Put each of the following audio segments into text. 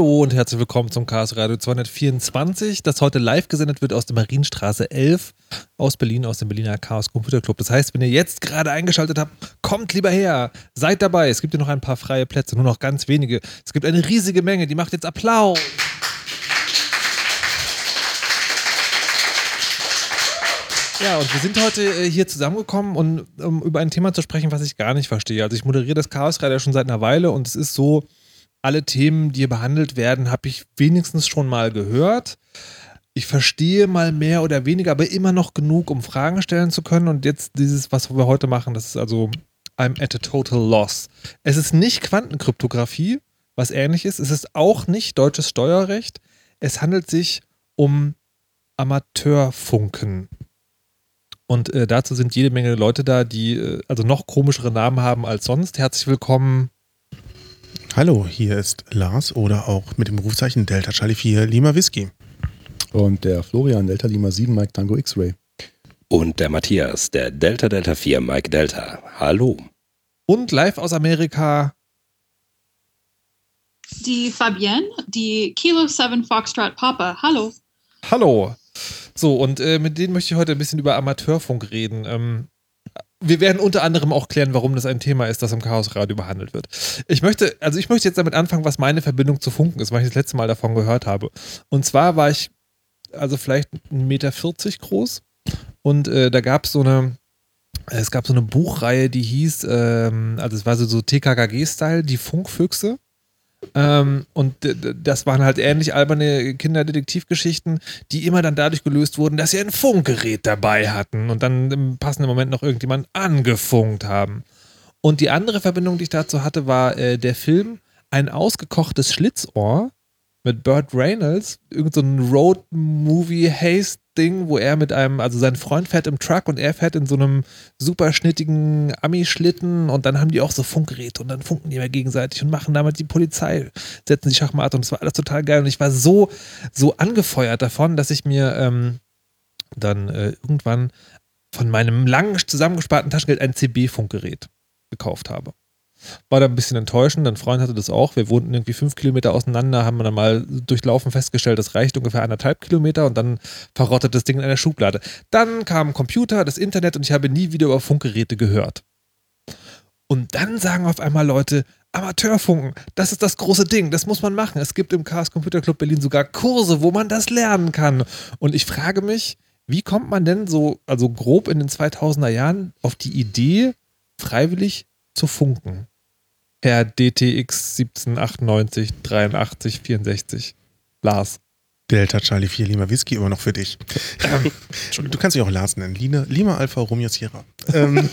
Hallo und herzlich willkommen zum Chaos Radio 224, das heute live gesendet wird aus der Marienstraße 11 aus Berlin, aus dem Berliner Chaos Computer Club. Das heißt, wenn ihr jetzt gerade eingeschaltet habt, kommt lieber her, seid dabei. Es gibt hier noch ein paar freie Plätze, nur noch ganz wenige. Es gibt eine riesige Menge, die macht jetzt Applaus. Ja, und wir sind heute äh, hier zusammengekommen, um, um über ein Thema zu sprechen, was ich gar nicht verstehe. Also ich moderiere das Chaos Radio schon seit einer Weile und es ist so, alle Themen, die hier behandelt werden, habe ich wenigstens schon mal gehört. Ich verstehe mal mehr oder weniger, aber immer noch genug, um Fragen stellen zu können. Und jetzt dieses, was wir heute machen, das ist also I'm at a total loss. Es ist nicht Quantenkryptographie, was ähnlich ist. Es ist auch nicht deutsches Steuerrecht. Es handelt sich um Amateurfunken. Und äh, dazu sind jede Menge Leute da, die äh, also noch komischere Namen haben als sonst. Herzlich willkommen, Hallo, hier ist Lars oder auch mit dem Rufzeichen Delta Charlie 4 Lima Whisky. Und der Florian Delta Lima 7 Mike Tango X-Ray. Und der Matthias, der Delta Delta 4 Mike Delta. Hallo. Und live aus Amerika. Die Fabienne, die Kilo 7 Foxtrot Papa. Hallo. Hallo. So, und äh, mit denen möchte ich heute ein bisschen über Amateurfunk reden. Ähm, wir werden unter anderem auch klären, warum das ein Thema ist, das im Chaos Radio behandelt wird. Ich möchte, also ich möchte jetzt damit anfangen, was meine Verbindung zu Funken ist, weil ich das letzte Mal davon gehört habe. Und zwar war ich also vielleicht 1,40 Meter groß und äh, da gab es so eine, es gab so eine Buchreihe, die hieß, ähm, also es war so, so TKKG-Style, die Funkfüchse. Ähm, und das waren halt ähnlich alberne Kinderdetektivgeschichten, die immer dann dadurch gelöst wurden, dass sie ein Funkgerät dabei hatten und dann im passenden Moment noch irgendjemand angefunkt haben. Und die andere Verbindung, die ich dazu hatte, war äh, der Film Ein ausgekochtes Schlitzohr mit Burt Reynolds, irgend so ein Road-Movie-Haste-Ding, wo er mit einem, also sein Freund fährt im Truck und er fährt in so einem super schnittigen Ami-Schlitten und dann haben die auch so Funkgeräte und dann funken die immer gegenseitig und machen damit die Polizei, setzen die Schachmatt und das war alles total geil und ich war so, so angefeuert davon, dass ich mir ähm, dann äh, irgendwann von meinem lang zusammengesparten Taschengeld ein CB-Funkgerät gekauft habe. War da ein bisschen enttäuschend. Ein Freund hatte das auch. Wir wohnten irgendwie fünf Kilometer auseinander, haben dann mal durchlaufen festgestellt, das reicht ungefähr anderthalb Kilometer und dann verrottet das Ding in einer Schublade. Dann kam Computer, das Internet und ich habe nie wieder über Funkgeräte gehört. Und dann sagen auf einmal Leute, Amateurfunken, das ist das große Ding, das muss man machen. Es gibt im Chaos Computer Club Berlin sogar Kurse, wo man das lernen kann. Und ich frage mich, wie kommt man denn so, also grob in den 2000er Jahren auf die Idee, freiwillig zu funken? Herr DTX 1798 83 64. Lars. Delta Charlie 4 Lima Whisky immer noch für dich. Ähm, du kannst dich auch Lars nennen. Lina, Lima Alpha Romeo Sierra. ähm,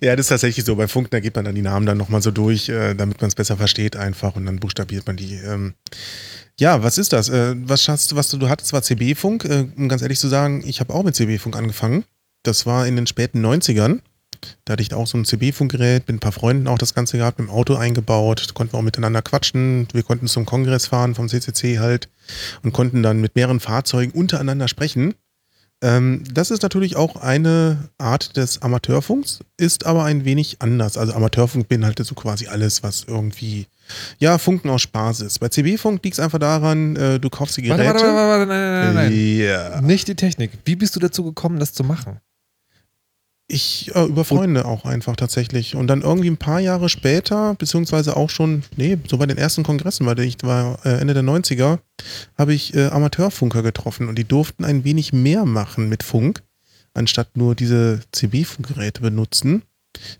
ja, das ist tatsächlich so. Bei Funk, da geht man dann die Namen dann nochmal so durch, äh, damit man es besser versteht einfach und dann buchstabiert man die. Ähm, ja, was ist das? Äh, was, hast, was du, du hattest, war CB-Funk. Äh, um ganz ehrlich zu sagen, ich habe auch mit CB-Funk angefangen. Das war in den späten 90ern. Da hatte ich auch so ein CB-Funkgerät, mit ein paar Freunden auch das Ganze gehabt, im Auto eingebaut, konnten wir auch miteinander quatschen. Wir konnten zum Kongress fahren vom CCC halt und konnten dann mit mehreren Fahrzeugen untereinander sprechen. Ähm, das ist natürlich auch eine Art des Amateurfunks, ist aber ein wenig anders. Also Amateurfunk beinhaltet so quasi alles, was irgendwie, ja, Funken aus Spaß ist. Bei CB-Funk liegt es einfach daran, äh, du kaufst die Geräte. Warte, warte, warte, warte, nein, nein, nein. Ja. Nicht die Technik. Wie bist du dazu gekommen, das zu machen? Ich äh, über Freunde auch einfach tatsächlich. Und dann irgendwie ein paar Jahre später, beziehungsweise auch schon, nee, so bei den ersten Kongressen, weil ich war äh, Ende der 90er, habe ich äh, Amateurfunker getroffen und die durften ein wenig mehr machen mit Funk, anstatt nur diese CB-Funkgeräte benutzen.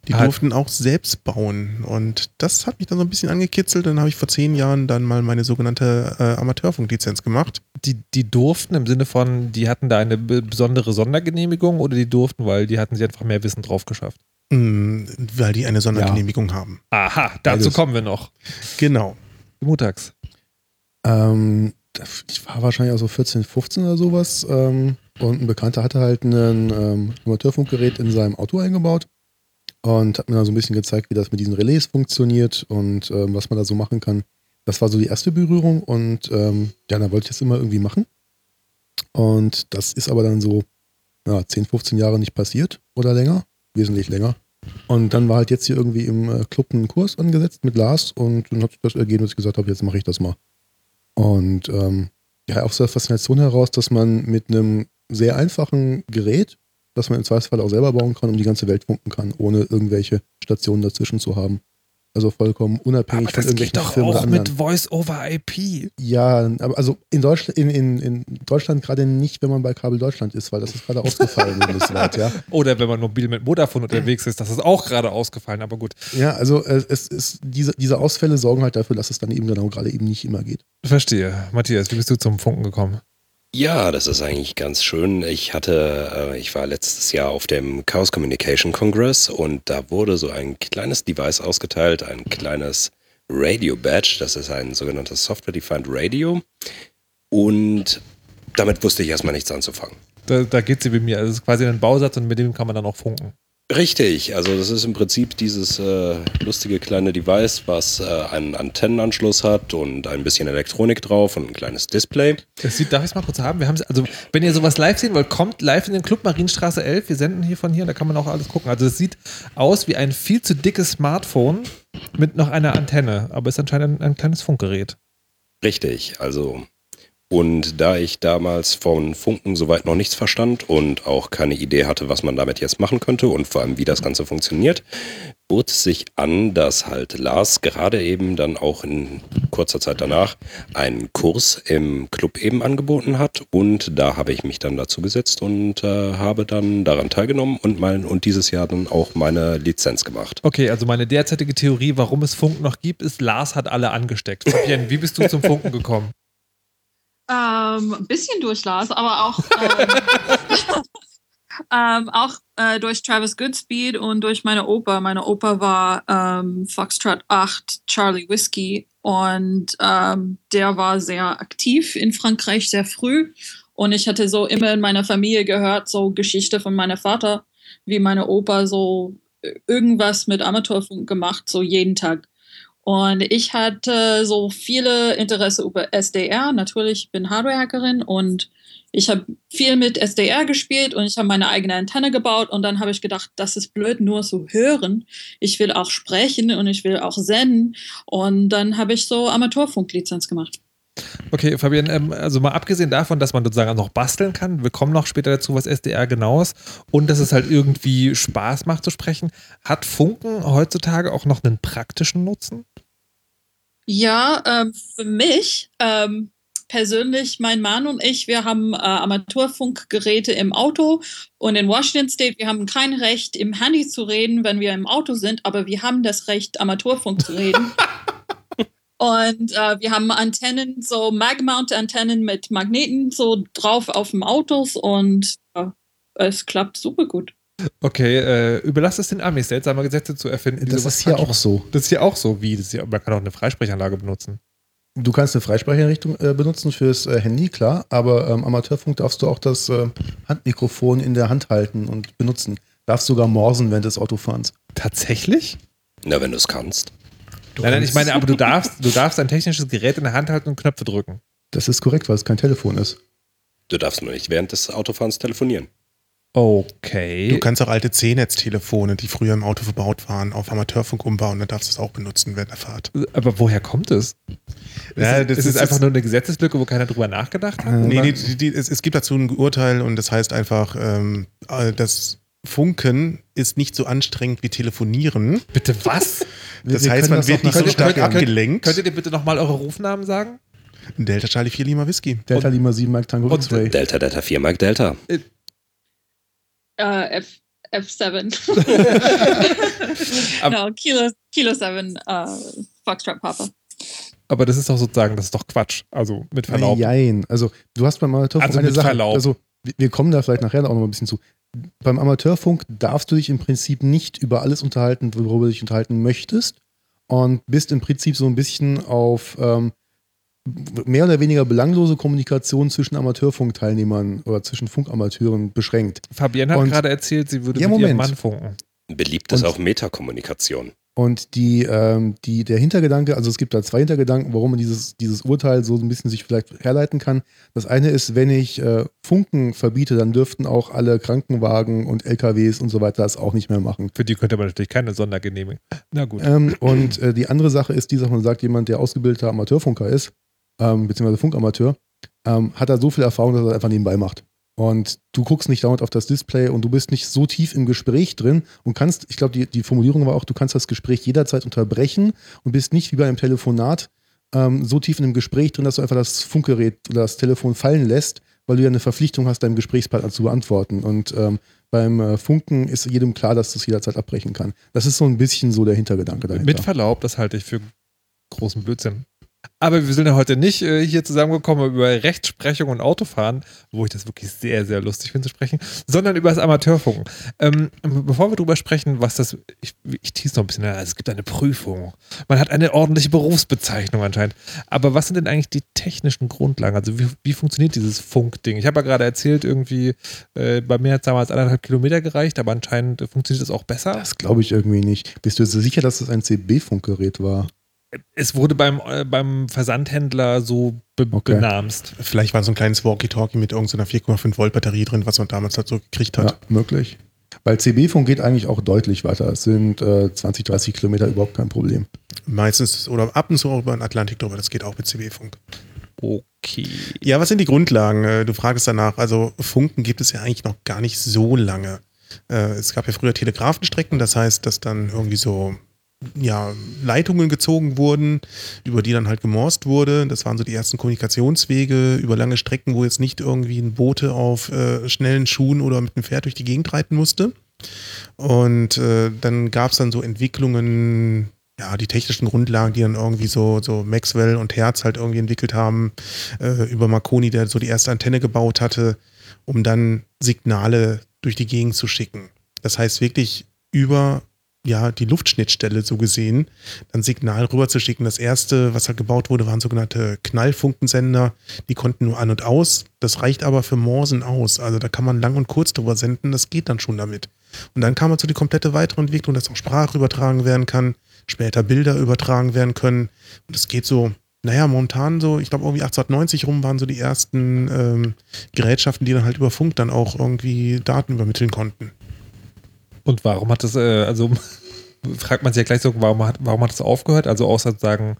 Die Ah. durften auch selbst bauen. Und das hat mich dann so ein bisschen angekitzelt. Dann habe ich vor zehn Jahren dann mal meine sogenannte äh, Amateurfunklizenz gemacht. Die, die durften im Sinne von, die hatten da eine be- besondere Sondergenehmigung oder die durften, weil die hatten sie einfach mehr Wissen drauf geschafft? Mm, weil die eine Sondergenehmigung haben. Aha, dazu Beides. kommen wir noch. Genau. Montags. Ähm, ich war wahrscheinlich auch so 14, 15 oder sowas. Ähm, und ein Bekannter hatte halt ein ähm, Amateurfunkgerät in seinem Auto eingebaut und hat mir dann so ein bisschen gezeigt, wie das mit diesen Relais funktioniert und ähm, was man da so machen kann. Das war so die erste Berührung und ähm, ja, dann wollte ich das immer irgendwie machen. Und das ist aber dann so ja, 10, 15 Jahre nicht passiert oder länger, wesentlich länger. Und dann war halt jetzt hier irgendwie im äh, Club ein Kurs angesetzt mit Lars und dann hat sich das ergeben, dass ich gesagt habe, jetzt mache ich das mal. Und ähm, ja, auch so eine Faszination heraus, dass man mit einem sehr einfachen Gerät, das man im Zweifelsfall auch selber bauen kann, um die ganze Welt funken kann, ohne irgendwelche Stationen dazwischen zu haben. Also vollkommen unabhängig Aber von das irgendwelchen geht doch Firmen auch mit Voice-over-IP. Ja, aber also in Deutschland, in, in, in Deutschland gerade nicht, wenn man bei Kabel Deutschland ist, weil das ist gerade ausgefallen bundesweit, ja. Oder wenn man mobil mit Vodafone unterwegs ist, das ist auch gerade ausgefallen, aber gut. Ja, also äh, es ist diese, diese Ausfälle sorgen halt dafür, dass es dann eben genau gerade eben nicht immer geht. Verstehe. Matthias, wie bist du zum Funken gekommen? Ja, das ist eigentlich ganz schön. Ich hatte, äh, ich war letztes Jahr auf dem Chaos Communication Congress und da wurde so ein kleines Device ausgeteilt, ein kleines Radio Badge. Das ist ein sogenanntes Software-Defined Radio. Und damit wusste ich erstmal nichts anzufangen. Da, da geht sie wie mir. Also es ist quasi ein Bausatz und mit dem kann man dann auch funken. Richtig, also das ist im Prinzip dieses äh, lustige kleine Device, was äh, einen Antennenanschluss hat und ein bisschen Elektronik drauf und ein kleines Display. Das sieht, darf ich es mal kurz haben? Wir haben also, wenn ihr sowas live sehen wollt, kommt live in den Club Marienstraße 11. Wir senden hier von hier, da kann man auch alles gucken. Also es sieht aus wie ein viel zu dickes Smartphone mit noch einer Antenne, aber ist anscheinend ein, ein kleines Funkgerät. Richtig, also und da ich damals von Funken soweit noch nichts verstand und auch keine Idee hatte, was man damit jetzt machen könnte und vor allem wie das Ganze funktioniert, bot es sich an, dass halt Lars gerade eben dann auch in kurzer Zeit danach einen Kurs im Club eben angeboten hat und da habe ich mich dann dazu gesetzt und äh, habe dann daran teilgenommen und mein und dieses Jahr dann auch meine Lizenz gemacht. Okay, also meine derzeitige Theorie, warum es Funken noch gibt, ist, Lars hat alle angesteckt. Fabienne, wie bist du zum Funken gekommen? Ähm, ein bisschen durch Lars, aber auch, ähm, ähm, auch äh, durch Travis Goodspeed und durch meine Opa. Meine Opa war ähm, Foxtrot 8 Charlie Whiskey und ähm, der war sehr aktiv in Frankreich sehr früh. Und ich hatte so immer in meiner Familie gehört, so Geschichte von meinem Vater, wie meine Opa so irgendwas mit Amateurfunk gemacht, so jeden Tag. Und ich hatte so viele Interesse über SDR. Natürlich bin Hardware-Hackerin und ich habe viel mit SDR gespielt und ich habe meine eigene Antenne gebaut und dann habe ich gedacht, das ist blöd, nur zu hören. Ich will auch sprechen und ich will auch senden und dann habe ich so Amateurfunklizenz gemacht. Okay, Fabian, ähm, also mal abgesehen davon, dass man sozusagen noch basteln kann, wir kommen noch später dazu, was SDR genau ist und dass es halt irgendwie Spaß macht zu sprechen, hat Funken heutzutage auch noch einen praktischen Nutzen? Ja, ähm, für mich ähm, persönlich, mein Mann und ich, wir haben äh, Amateurfunkgeräte im Auto und in Washington State, wir haben kein Recht, im Handy zu reden, wenn wir im Auto sind, aber wir haben das Recht, Amateurfunk zu reden. Und äh, wir haben Antennen, so Mag-Mount-Antennen mit Magneten so drauf auf dem Autos und äh, es klappt super gut. Okay, äh, überlass es den Amis, seltsame Gesetze zu erfinden. Das ist hier auch so. Das ist hier auch so, wie? Das ist hier, man kann auch eine Freisprechanlage benutzen. Du kannst eine Freisprecheinrichtung äh, benutzen fürs äh, Handy, klar, aber ähm, Amateurfunk darfst du auch das äh, Handmikrofon in der Hand halten und benutzen. Darfst sogar morsen während des Autofahrens. Tatsächlich? Na, wenn du es kannst. Du nein, nein, ich meine, aber du darfst, du darfst ein technisches Gerät in der Hand halten und Knöpfe drücken. Das ist korrekt, weil es kein Telefon ist. Du darfst nur nicht während des Autofahrens telefonieren. Okay. Du kannst auch alte C-Netz-Telefone, die früher im Auto verbaut waren, auf Amateurfunk umbauen. Dann darfst du es auch benutzen während der Fahrt. aber woher kommt es? Ja, ist, das ist es ist- einfach nur eine Gesetzeslücke, wo keiner drüber nachgedacht hat? Nee, nee die, die, es, es gibt dazu ein Urteil und das heißt einfach, ähm, äh, das Funken ist nicht so anstrengend wie Telefonieren. Bitte was? Das Wir heißt, man das wird nicht so stark könnt- abgelenkt. Könnt ihr dir bitte nochmal eure Rufnamen sagen? Delta Charlie 4 Lima Whisky. Delta Lima 7 Mike Tango Und-. Delta Delta 4 Mike Delta. Äh, F, F7. Ab- no, Kilo, Kilo 7, äh, Foxtrot Papa. Aber das ist doch sozusagen, das ist doch Quatsch. Also mit Verlaub. Jein. Also du hast beim Amateurfunk Also eine mit Sache. Verlaub. Also wir- wir kommen da vielleicht nachher auch noch ein bisschen zu. Beim Amateurfunk darfst du dich im Prinzip nicht über alles unterhalten, worüber du dich unterhalten möchtest. Und bist im Prinzip so ein bisschen auf ähm, mehr oder weniger belanglose Kommunikation zwischen Amateurfunkteilnehmern oder zwischen Funkamateuren beschränkt. Fabienne hat Und- gerade erzählt, sie würde Ja, mit ihrem Moment. Mann funken. Beliebt ist Und- auch Metakommunikation. Und die, ähm, die, der Hintergedanke, also es gibt da zwei Hintergedanken, warum man dieses, dieses Urteil so ein bisschen sich vielleicht herleiten kann. Das eine ist, wenn ich äh, Funken verbiete, dann dürften auch alle Krankenwagen und LKWs und so weiter das auch nicht mehr machen. Für die könnte man natürlich keine Sondergenehmigung. Na gut. Ähm, und äh, die andere Sache ist die, dass man sagt, jemand, der ausgebildeter Amateurfunker ist, ähm, beziehungsweise Funkamateur, ähm, hat da so viel Erfahrung, dass er das einfach nebenbei macht. Und du guckst nicht dauernd auf das Display und du bist nicht so tief im Gespräch drin und kannst, ich glaube, die, die Formulierung war auch, du kannst das Gespräch jederzeit unterbrechen und bist nicht wie bei einem Telefonat ähm, so tief in einem Gespräch drin, dass du einfach das Funkgerät oder das Telefon fallen lässt, weil du ja eine Verpflichtung hast, deinem Gesprächspartner zu beantworten. Und ähm, beim äh, Funken ist jedem klar, dass du es jederzeit abbrechen kann. Das ist so ein bisschen so der Hintergedanke dahinter. Mit Verlaub, das halte ich für großen Blödsinn. Aber wir sind ja heute nicht äh, hier zusammengekommen, über Rechtsprechung und Autofahren, wo ich das wirklich sehr, sehr lustig finde zu sprechen, sondern über das Amateurfunken. Ähm, bevor wir darüber sprechen, was das, ich, ich tease noch ein bisschen, also es gibt eine Prüfung. Man hat eine ordentliche Berufsbezeichnung anscheinend. Aber was sind denn eigentlich die technischen Grundlagen? Also wie, wie funktioniert dieses Funkding? Ich habe ja gerade erzählt, irgendwie, äh, bei mir hat es damals anderthalb Kilometer gereicht, aber anscheinend funktioniert das auch besser. Das glaube ich irgendwie nicht. Bist du so sicher, dass das ein CB-Funkgerät war? Es wurde beim, äh, beim Versandhändler so be Okay. benamst. Vielleicht war so ein kleines Walkie-Talkie mit irgendeiner 4,5 Volt Batterie drin, was man damals halt so gekriegt hat. Ja, möglich. Weil CB-Funk geht eigentlich auch deutlich weiter. Es sind äh, 20, 30 Kilometer überhaupt kein Problem. Meistens oder ab und zu auch über den Atlantik drüber, das geht auch mit CB-Funk. Okay. Ja, was sind die Grundlagen? Äh, Du fragst danach. Also Funken gibt es ja eigentlich noch gar nicht so lange. Äh, Es gab ja früher Telegrafenstrecken, das heißt, dass dann irgendwie so ja, Leitungen gezogen wurden, über die dann halt gemorst wurde. Das waren so die ersten Kommunikationswege über lange Strecken, wo jetzt nicht irgendwie ein Bote auf äh, schnellen Schuhen oder mit einem Pferd durch die Gegend reiten musste. Und äh, dann gab es dann so Entwicklungen, ja, die technischen Grundlagen, die dann irgendwie so, so Maxwell und Hertz halt irgendwie entwickelt haben, äh, über Marconi, der so die erste Antenne gebaut hatte, um dann Signale durch die Gegend zu schicken. Das heißt wirklich über ja, die Luftschnittstelle so gesehen, dann Signal rüber zu schicken. Das erste, was halt gebaut wurde, waren sogenannte Knallfunkensender. Die konnten nur an und aus. Das reicht aber für Morsen aus. Also da kann man lang und kurz drüber senden. Das geht dann schon damit. Und dann kam man zu die komplette weitere Entwicklung, dass auch Sprache übertragen werden kann, später Bilder übertragen werden können. Und es geht so, naja, momentan so, ich glaube irgendwie 1890 rum waren so die ersten ähm, Gerätschaften, die dann halt über Funk dann auch irgendwie Daten übermitteln konnten. Und warum hat das, äh, also fragt man sich ja gleich so, warum hat, warum hat das aufgehört? Also außer zu sagen,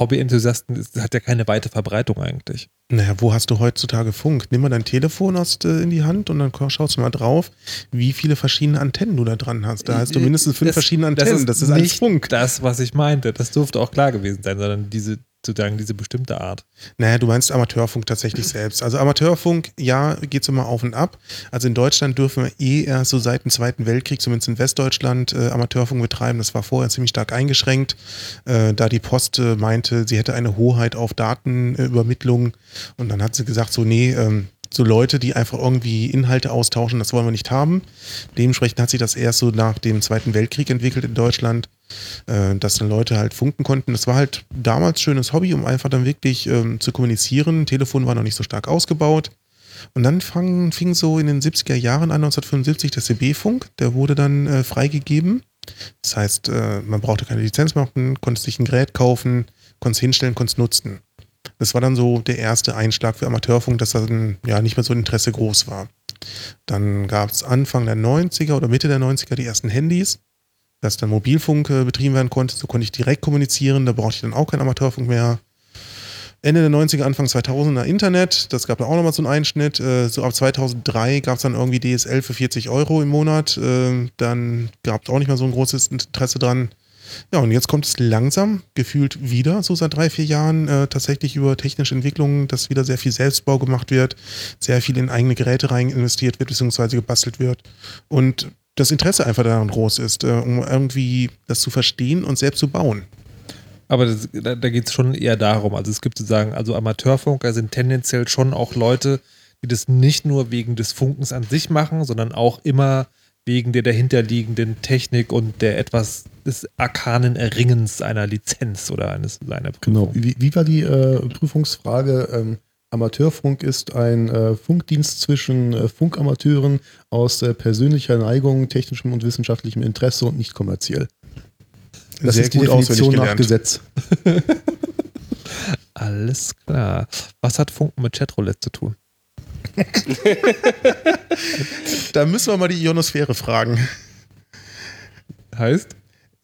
Hobbyenthusiasten das hat ja keine weite Verbreitung eigentlich. Naja, wo hast du heutzutage Funk? Nimm mal dein Telefon aus, äh, in die Hand und dann schaust du mal drauf, wie viele verschiedene Antennen du da dran hast. Da hast du mindestens fünf Das- verschiedene Antennen. Das ist, alles nicht Funk. das, was ich meinte. Das dürfte auch klar gewesen sein, sondern diese, sozusagen diese bestimmte Art. Naja, du meinst Amateurfunk tatsächlich selbst. Also Amateurfunk, ja, geht's immer auf und ab. Also in Deutschland dürfen wir eh erst so seit dem Zweiten Weltkrieg, zumindest in Westdeutschland, äh, Amateurfunk betreiben. Das war vorher ziemlich stark eingeschränkt, äh, da die Post äh, meinte, sie hätte eine Hoheit auf Datenübermittlung. Und dann hat sie gesagt, so, nee, ähm, so Leute, die einfach irgendwie Inhalte austauschen, das wollen wir nicht haben. Dementsprechend hat sich das erst so nach dem Zweiten Weltkrieg entwickelt in Deutschland äh, dass dann Leute halt funken konnten. Das war halt damals schönes Hobby, um einfach dann wirklich ähm, zu kommunizieren. Telefon war noch nicht so stark ausgebaut. Und dann fang, fing so in den 70er Jahren an, 1975, der CB-Funk. Der wurde dann äh, freigegeben. Das heißt, äh, man brauchte keine Lizenz machen, konnte sich ein Gerät kaufen, konnte es hinstellen, konnte es nutzen. Das war dann so der erste Einschlag für Amateurfunk, dass dann ja nicht mehr so ein Interesse groß war. Dann gab es Anfang der 90er oder Mitte der 90er die ersten Handys dass dann Mobilfunk äh, betrieben werden konnte. So konnte ich direkt kommunizieren. Da brauchte ich dann auch keinen Amateurfunk mehr. Ende der 90er, Anfang 2000er Internet. Das gab da auch nochmal so einen Einschnitt. Äh, so ab 2003 gab es dann irgendwie DSL für 40 Euro im Monat. Äh, dann gab es auch nicht mehr so ein großes Interesse dran. Ja, und jetzt kommt es langsam, gefühlt wieder, so seit drei, vier Jahren, äh, tatsächlich über technische Entwicklungen, dass wieder sehr viel Selbstbau gemacht wird, sehr viel in eigene Geräte rein investiert wird, beziehungsweise gebastelt wird. Und das Interesse einfach daran groß ist, äh, um irgendwie das zu verstehen und selbst zu bauen. Aber das, da, da geht es schon eher darum. Also es gibt sozusagen, also Amateurfunker sind tendenziell schon auch Leute, die das nicht nur wegen des Funkens an sich machen, sondern auch immer wegen der dahinterliegenden Technik und der etwas des arkanen Erringens einer Lizenz oder eines einer Genau. Prüfung. Wie, wie war die äh, Prüfungsfrage? Ähm, Amateurfunk ist ein äh, Funkdienst zwischen äh, Funkamateuren aus äh, persönlicher Neigung, technischem und wissenschaftlichem Interesse und nicht kommerziell. Das sehr ist die gut Definition nach. Gesetz. Alles klar. Was hat Funken mit Chatroulette zu tun? Da müssen wir mal die Ionosphäre fragen. Heißt?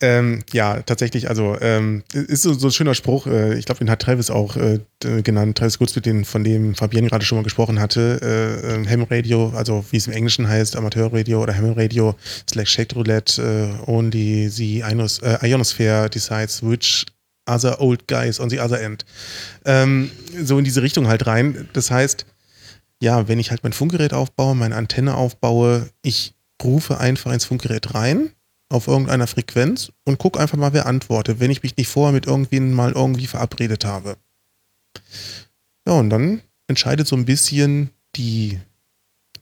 Ähm, ja, tatsächlich, also ähm, ist so, so ein schöner Spruch, äh, ich glaube, den hat Travis auch äh, genannt, Travis Goodspeed, den, von dem Fabienne gerade schon mal gesprochen hatte, äh, Ham Radio, also wie es im Englischen heißt, Amateurradio oder Ham Radio slash Shake Roulette, äh, only the Ionos, äh, Ionosphere decides which other old guys on the other end. Ähm, so in diese Richtung halt rein. Das heißt, ja, wenn ich halt mein Funkgerät aufbaue, meine Antenne aufbaue, ich rufe einfach ins Funkgerät rein auf irgendeiner Frequenz und gucke einfach mal, wer antwortet, wenn ich mich nicht vorher mit irgendwen mal irgendwie verabredet habe. Ja, und dann entscheidet so ein bisschen die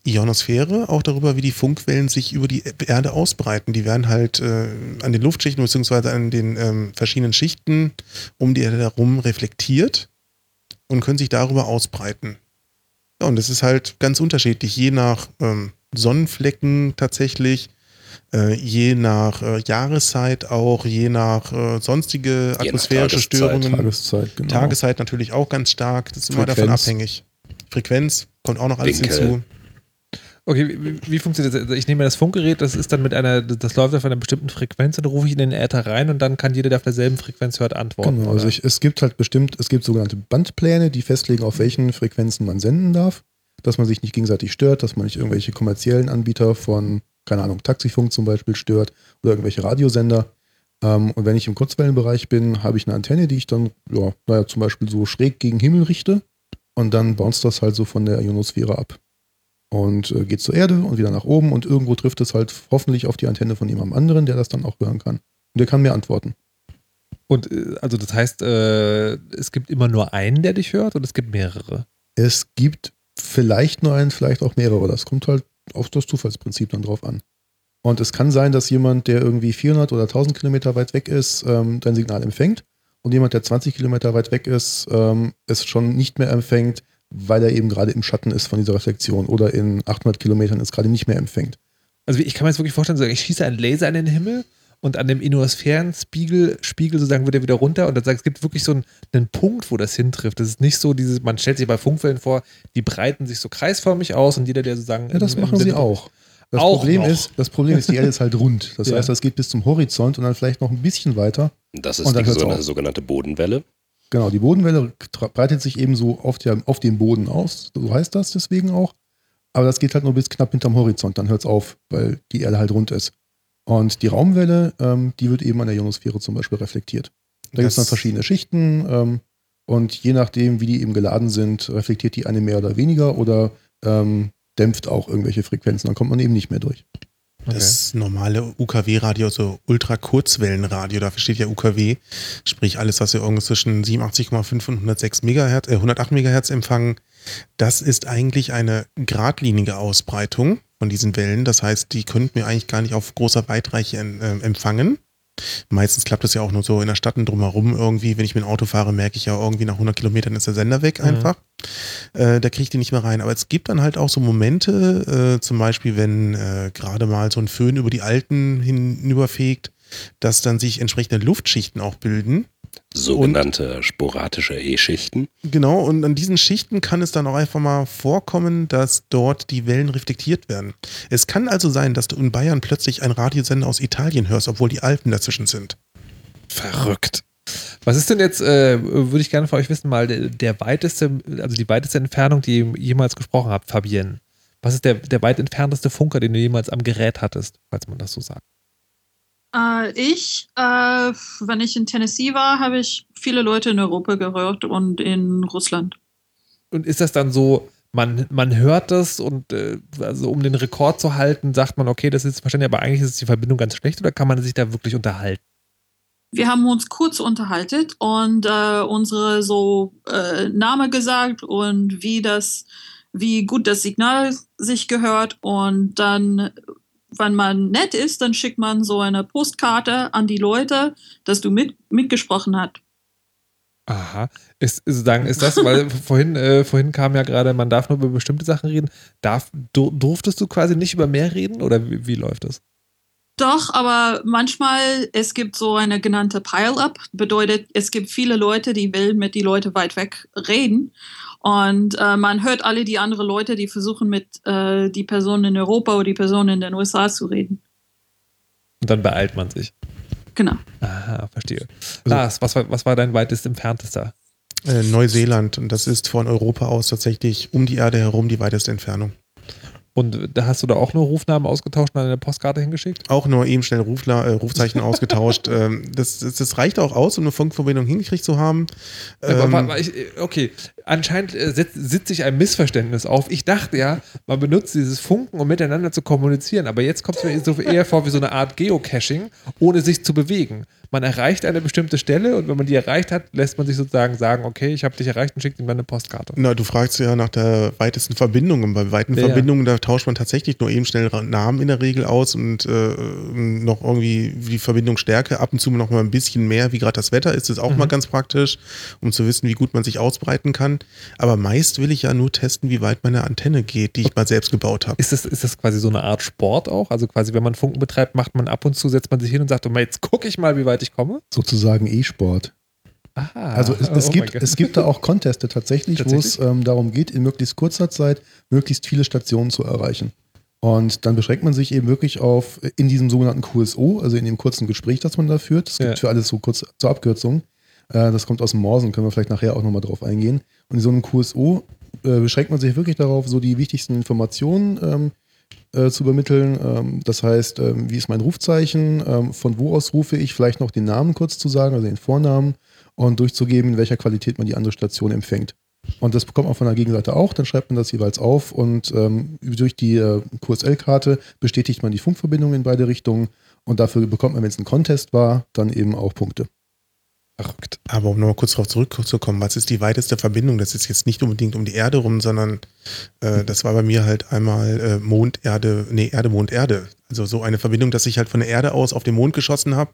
Ionosphäre auch darüber, wie die Funkwellen sich über die Erde ausbreiten. Die werden halt äh, an den Luftschichten bzw. an den ähm, verschiedenen Schichten um die Erde herum reflektiert und können sich darüber ausbreiten. Ja, und das ist halt ganz unterschiedlich, je nach ähm, Sonnenflecken tatsächlich, äh, je nach äh, Jahreszeit auch, je nach äh, sonstige Je nach atmosphärische Tageszeit. Störungen. Tageszeit, genau. Tageszeit natürlich auch ganz stark, das ist immer davon Frequenz. abhängig. Frequenz kommt auch noch alles Winkel. hinzu. Okay, wie, wie funktioniert das? Also ich nehme das Funkgerät, das ist dann mit einer, das läuft auf einer bestimmten Frequenz und dann rufe ich in den Äther rein und dann kann jeder, der auf derselben Frequenz hört, antworten. Genau, also oder? ich, es gibt halt bestimmt, es gibt sogenannte Bandpläne, die festlegen, auf welchen Frequenzen man senden darf, dass man sich nicht gegenseitig stört, dass man nicht irgendwelche kommerziellen Anbieter von, keine Ahnung, Taxifunk zum Beispiel stört oder irgendwelche Radiosender. Ähm, und wenn ich im Kurzwellenbereich bin, habe ich eine Antenne, die ich dann, ja, naja, zum Beispiel so schräg gegen Himmel richte und dann bounce das halt so von der Ionosphäre ab. Und äh, geht zur Erde und wieder nach oben und irgendwo trifft es halt hoffentlich auf die Antenne von jemandem anderen, der das dann auch hören kann. Und der kann mir antworten. Und äh, also das heißt, äh, es gibt immer nur einen, der dich hört und es gibt mehrere. Es gibt vielleicht nur einen, vielleicht auch mehrere. Das kommt halt auf das Zufallsprinzip dann drauf an. Und es kann sein, dass jemand, der irgendwie 400 oder 1000 Kilometer weit weg ist, ähm, dein Signal empfängt. Und jemand, der 20 Kilometer weit weg ist, ähm, es schon nicht mehr empfängt, weil er eben gerade im Schatten ist von dieser Reflexion oder in 800 Kilometern es gerade nicht mehr empfängt. Also ich kann mir jetzt wirklich vorstellen, so, ich schieße einen Laser in den Himmel und an dem Ionosphärenspiegel Spiegel sozusagen wird er wieder runter und dann sagt, es gibt wirklich so einen, einen Punkt, wo das hintrifft. Das ist nicht so dieses, man stellt sich bei Funkwellen vor, die breiten sich so kreisförmig aus und jeder, der sozusagen. Ja, das im- im machen sie Sinne- auch. Das Auch Problem noch. ist, das Problem ist, die Erde ist halt rund. Das Ja. heißt, das geht bis zum Horizont und dann vielleicht noch ein bisschen weiter. Das Und ist dann die sogenannte Bodenwelle. Genau, die Bodenwelle breitet sich eben so auf, der, auf dem Boden aus, so heißt das deswegen auch. Aber das geht halt nur bis knapp hinterm Horizont, dann hört es auf, weil die Erde halt rund ist. Und die Raumwelle, ähm, die wird eben an der Ionosphäre zum Beispiel reflektiert. Da gibt es dann verschiedene Schichten ähm, und je nachdem, wie die eben geladen sind, reflektiert die eine mehr oder weniger oder ähm, dämpft auch irgendwelche Frequenzen, dann kommt man eben nicht mehr durch. Okay. Das normale UKW-Radio, also Ultrakurzwellenradio, dafür steht ja UKW, sprich alles, was wir irgendwo zwischen 87,5 und 106 Megahertz, äh, 108 Megahertz empfangen, das ist eigentlich eine geradlinige Ausbreitung von diesen Wellen. Das heißt, die könnten wir eigentlich gar nicht auf großer Weitreiche äh, empfangen. Meistens klappt das ja auch nur so in der Stadt und drumherum irgendwie. Wenn ich mit dem Auto fahre, merke ich ja irgendwie nach 100 Kilometern ist der Sender weg Mhm. einfach. Äh, da kriege ich die nicht mehr rein. Aber es gibt dann halt auch so Momente, äh, zum Beispiel, wenn äh, gerade mal so ein Föhn über die Alten hinüberfegt, dass dann sich entsprechende Luftschichten auch bilden. Sogenannte sporadische E-Schichten. Genau, und an diesen Schichten kann es dann auch einfach mal vorkommen, dass dort die Wellen reflektiert werden. Es kann also sein, dass du in Bayern plötzlich einen Radiosender aus Italien hörst, obwohl die Alpen dazwischen sind. Verrückt. Was ist denn jetzt, äh, würde ich gerne von euch wissen, mal der, der weiteste, also die weiteste Entfernung, die ihr jemals gesprochen habt, Fabienne? Was ist der, der weit entfernteste Funker, den du jemals am Gerät hattest, falls man das so sagt? Äh, ich, äh, wenn ich in Tennessee war, habe ich viele Leute in Europa gehört und in Russland. Und ist das dann so, man, man hört das und äh, also um den Rekord zu halten, sagt man, okay, das ist verständlich, aber eigentlich ist die Verbindung ganz schlecht oder kann man sich da wirklich unterhalten? Wir haben uns kurz unterhalten und äh, unsere so äh, Name gesagt und wie das, wie gut das Signal sich gehört und dann, wenn man nett ist, dann schickt man so eine Postkarte an die Leute, dass du mit, mitgesprochen hast. Aha. Ist, sagen, ist das, weil vorhin, äh, vorhin kam ja gerade, man darf nur über bestimmte Sachen reden. Darf, dur, durftest du quasi nicht über mehr reden oder wie, wie läuft das? Doch, aber manchmal es gibt so eine genannte Pile-up, bedeutet es gibt viele Leute, die will mit die Leute weit weg reden und äh, man hört alle die anderen Leute, die versuchen mit äh, die Personen in Europa oder die Personen in den USA zu reden. Und dann beeilt man sich. Genau. Aha, verstehe. Lars, was war, was war dein weitest entferntester? Äh, Neuseeland und das ist von Europa aus tatsächlich um die Erde herum die weiteste Entfernung. Und da hast du da auch nur Rufnamen ausgetauscht und eine Postkarte hingeschickt? Auch nur eben schnell Rufla, äh, Rufzeichen ausgetauscht. Ähm, das, das, das reicht auch aus, um eine Funkverbindung hingekriegt zu haben. Ähm, Ähm, ich, okay, anscheinend äh, sitzt sich ein Missverständnis auf. Ich dachte ja, man benutzt dieses Funken, um miteinander zu kommunizieren, aber jetzt kommt es mir so eher vor wie so eine Art Geocaching, ohne sich zu bewegen. Man erreicht eine bestimmte Stelle und wenn man die erreicht hat, lässt man sich sozusagen sagen, okay, ich habe dich erreicht und schickt ihm eine Postkarte. Na, du fragst ja nach der weitesten Verbindung. Und bei weiten ja. Verbindungen, da tauscht man tatsächlich nur eben schnell Namen in der Regel aus und äh, noch irgendwie die Verbindungsstärke. Ab und zu noch mal ein bisschen mehr, wie gerade das Wetter ist, ist auch Mhm. mal ganz praktisch, um zu wissen, wie gut man sich ausbreiten kann. Aber meist will ich ja nur testen, wie weit meine Antenne geht, die ich mal selbst gebaut habe. Ist das, ist das quasi so eine Art Sport auch? Also quasi, wenn man Funken betreibt, macht man ab und zu, setzt man sich hin und sagt, oh, jetzt gucke ich mal, wie weit ich komme. Sozusagen E-Sport. Aha. Also es, es, Oh gibt, es gibt da auch Conteste tatsächlich, wo es Tatsächlich? ähm, darum geht, in möglichst kurzer Zeit möglichst viele Stationen zu erreichen. Und dann beschränkt man sich eben wirklich auf äh, in diesem sogenannten QSO, also in dem kurzen Gespräch, das man da führt. Es gibt Ja. für alles so kurz zur Abkürzung. Äh, das kommt aus dem Morsen, können wir vielleicht nachher auch nochmal drauf eingehen. Und in so einem QSO äh, beschränkt man sich wirklich darauf, so die wichtigsten Informationen ähm, äh, zu übermitteln. Ähm, das heißt, ähm, wie ist mein Rufzeichen, ähm, von wo aus rufe ich, vielleicht noch den Namen kurz zu sagen, also den Vornamen und durchzugeben, in welcher Qualität man die andere Station empfängt. Und das bekommt man von der Gegenseite auch, dann schreibt man das jeweils auf und ähm, durch die äh, QSL-Karte bestätigt man die Funkverbindung in beide Richtungen und dafür bekommt man, wenn es ein Contest war, dann eben auch Punkte. Verrückt. Aber um nochmal kurz darauf zurückzukommen, was ist die weiteste Verbindung? Das ist jetzt nicht unbedingt um die Erde rum, sondern äh, das war bei mir halt einmal äh, Mond, Erde, nee, Erde, Mond, Erde. Also so eine Verbindung, dass ich halt von der Erde aus auf den Mond geschossen habe,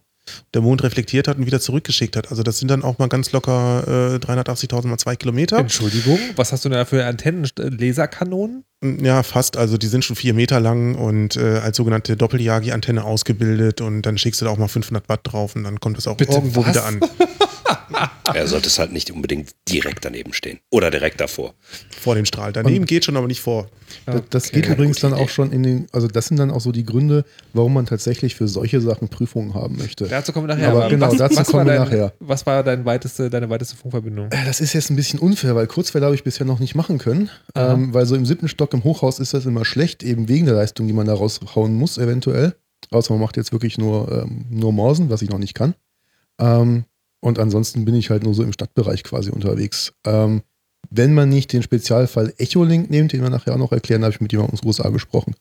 der Mond reflektiert hat und wieder zurückgeschickt hat. Also das sind dann auch mal ganz locker äh, 380.000 mal zwei Kilometer. Entschuldigung, was hast du denn da für Antennen? Äh, Laserkanonen? Ja, fast. Also die sind schon vier Meter lang und äh, als sogenannte Doppeljagi-Antenne ausgebildet und dann schickst du da auch mal 500 Watt drauf und dann kommt es auch Bitte irgendwo was? wieder an. Er sollte es halt nicht unbedingt direkt daneben stehen. Oder direkt davor. Vor dem Strahl. Daneben Und- geht schon, aber nicht vor. Das- Das Okay. geht übrigens dann auch schon in den, also das sind dann auch so die Gründe, warum man tatsächlich für solche Sachen Prüfungen haben möchte. Dazu kommen wir nachher. Aber genau, dazu war kommen wir dein, nachher. Was war dein weiteste, deine weiteste Funkverbindung? Äh, Das ist jetzt ein bisschen unfair, weil Kurzwelle habe ich bisher noch nicht machen können. Ähm, weil so im siebten Stock im Hochhaus ist das immer schlecht, eben wegen der Leistung, die man da raushauen muss, eventuell. Außer man macht jetzt wirklich nur, ähm, nur Morsen, was ich noch nicht kann. Ähm, und ansonsten bin ich halt nur so im Stadtbereich quasi unterwegs. Ähm, wenn man nicht den Spezialfall Echolink nimmt, den wir nachher auch noch erklären, habe ich mit jemandem aus den USA gesprochen.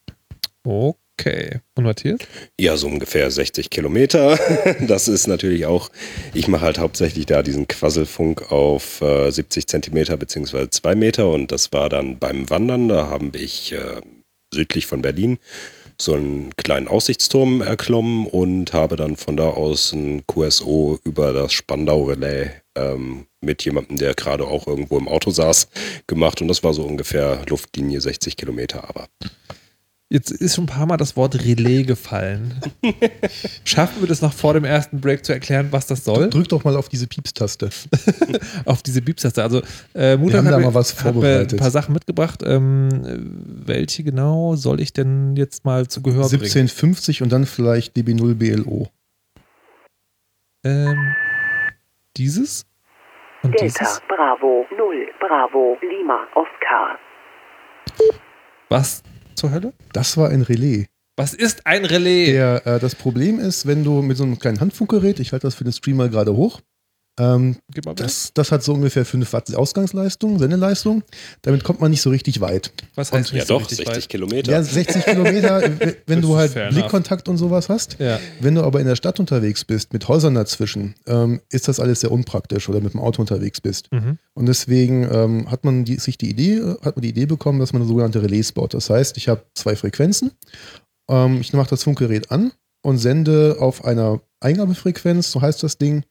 Okay. Und Matthias? Ja, so ungefähr 60 Kilometer. Das ist natürlich auch, ich mache halt hauptsächlich da diesen Quasselfunk auf äh, 70 Zentimeter beziehungsweise 2 Meter und das war dann beim Wandern, da habe ich äh, südlich von Berlin so einen kleinen Aussichtsturm erklommen und habe dann von da aus ein QSO über das Spandau-Relais ähm, mit jemandem, der gerade auch irgendwo im Auto saß, gemacht. Und das war so ungefähr Luftlinie 60 Kilometer, aber Jetzt ist schon ein paar Mal das Wort Relais gefallen. Schaffen wir das noch vor dem ersten Break zu erklären, was das soll? Drück doch mal auf diese Piepstaste. Auf diese Beeps-Taste. Also, äh, Mutter hat, da mir- mal was hat mir ein paar Sachen mitgebracht. Ähm, welche genau soll ich denn jetzt mal zu Gehör bringen? 1750 und dann vielleicht DB0 BLO. Ähm, dieses? Und Delta dieses? Bravo 0 Bravo Lima Oscar. Was zur Hölle? Das war ein Relais. Was ist ein Relais? Der, äh, das Problem ist, wenn du mit so einem kleinen Handfunkgerät, ich halte das für den Streamer gerade hoch, ähm, das, das hat so ungefähr 5 Watt Ausgangsleistung, Sendeleistung. Damit kommt man nicht so richtig weit. Was heißt ja nicht so doch, richtig 60 weit? Kilometer. Ja, 60 Kilometer, wenn du halt fair enough. Blickkontakt und sowas hast. Ja. Wenn du aber in der Stadt unterwegs bist, mit Häusern dazwischen, ähm, ist das alles sehr unpraktisch oder mit dem Auto unterwegs bist. Mhm. Und deswegen ähm, hat man die, sich die Idee, äh, hat man die Idee bekommen, dass man sogenannte Relais baut. Das heißt, ich habe zwei Frequenzen. Ähm, ich mache das Funkgerät an und sende auf einer Eingabefrequenz, so heißt das Ding,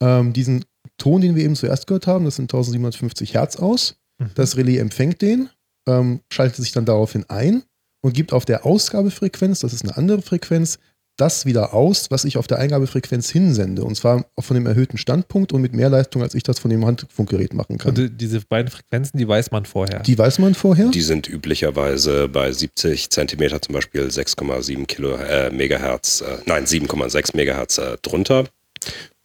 ähm, diesen Ton, den wir eben zuerst gehört haben, das sind 1750 Hertz aus. Mhm. Das Relais empfängt den, ähm, schaltet sich dann daraufhin ein und gibt auf der Ausgabefrequenz, das ist eine andere Frequenz, das wieder aus, was ich auf der Eingabefrequenz hinsende. Und zwar von dem erhöhten Standpunkt und mit mehr Leistung, als ich das von dem Handfunkgerät machen kann. Und die- diese beiden Frequenzen, die weiß man vorher. die weiß man vorher. Die sind üblicherweise bei 70 Zentimeter zum Beispiel 6,7 Kilo, äh, Megahertz, äh, nein 7,6 Megahertz äh, drunter.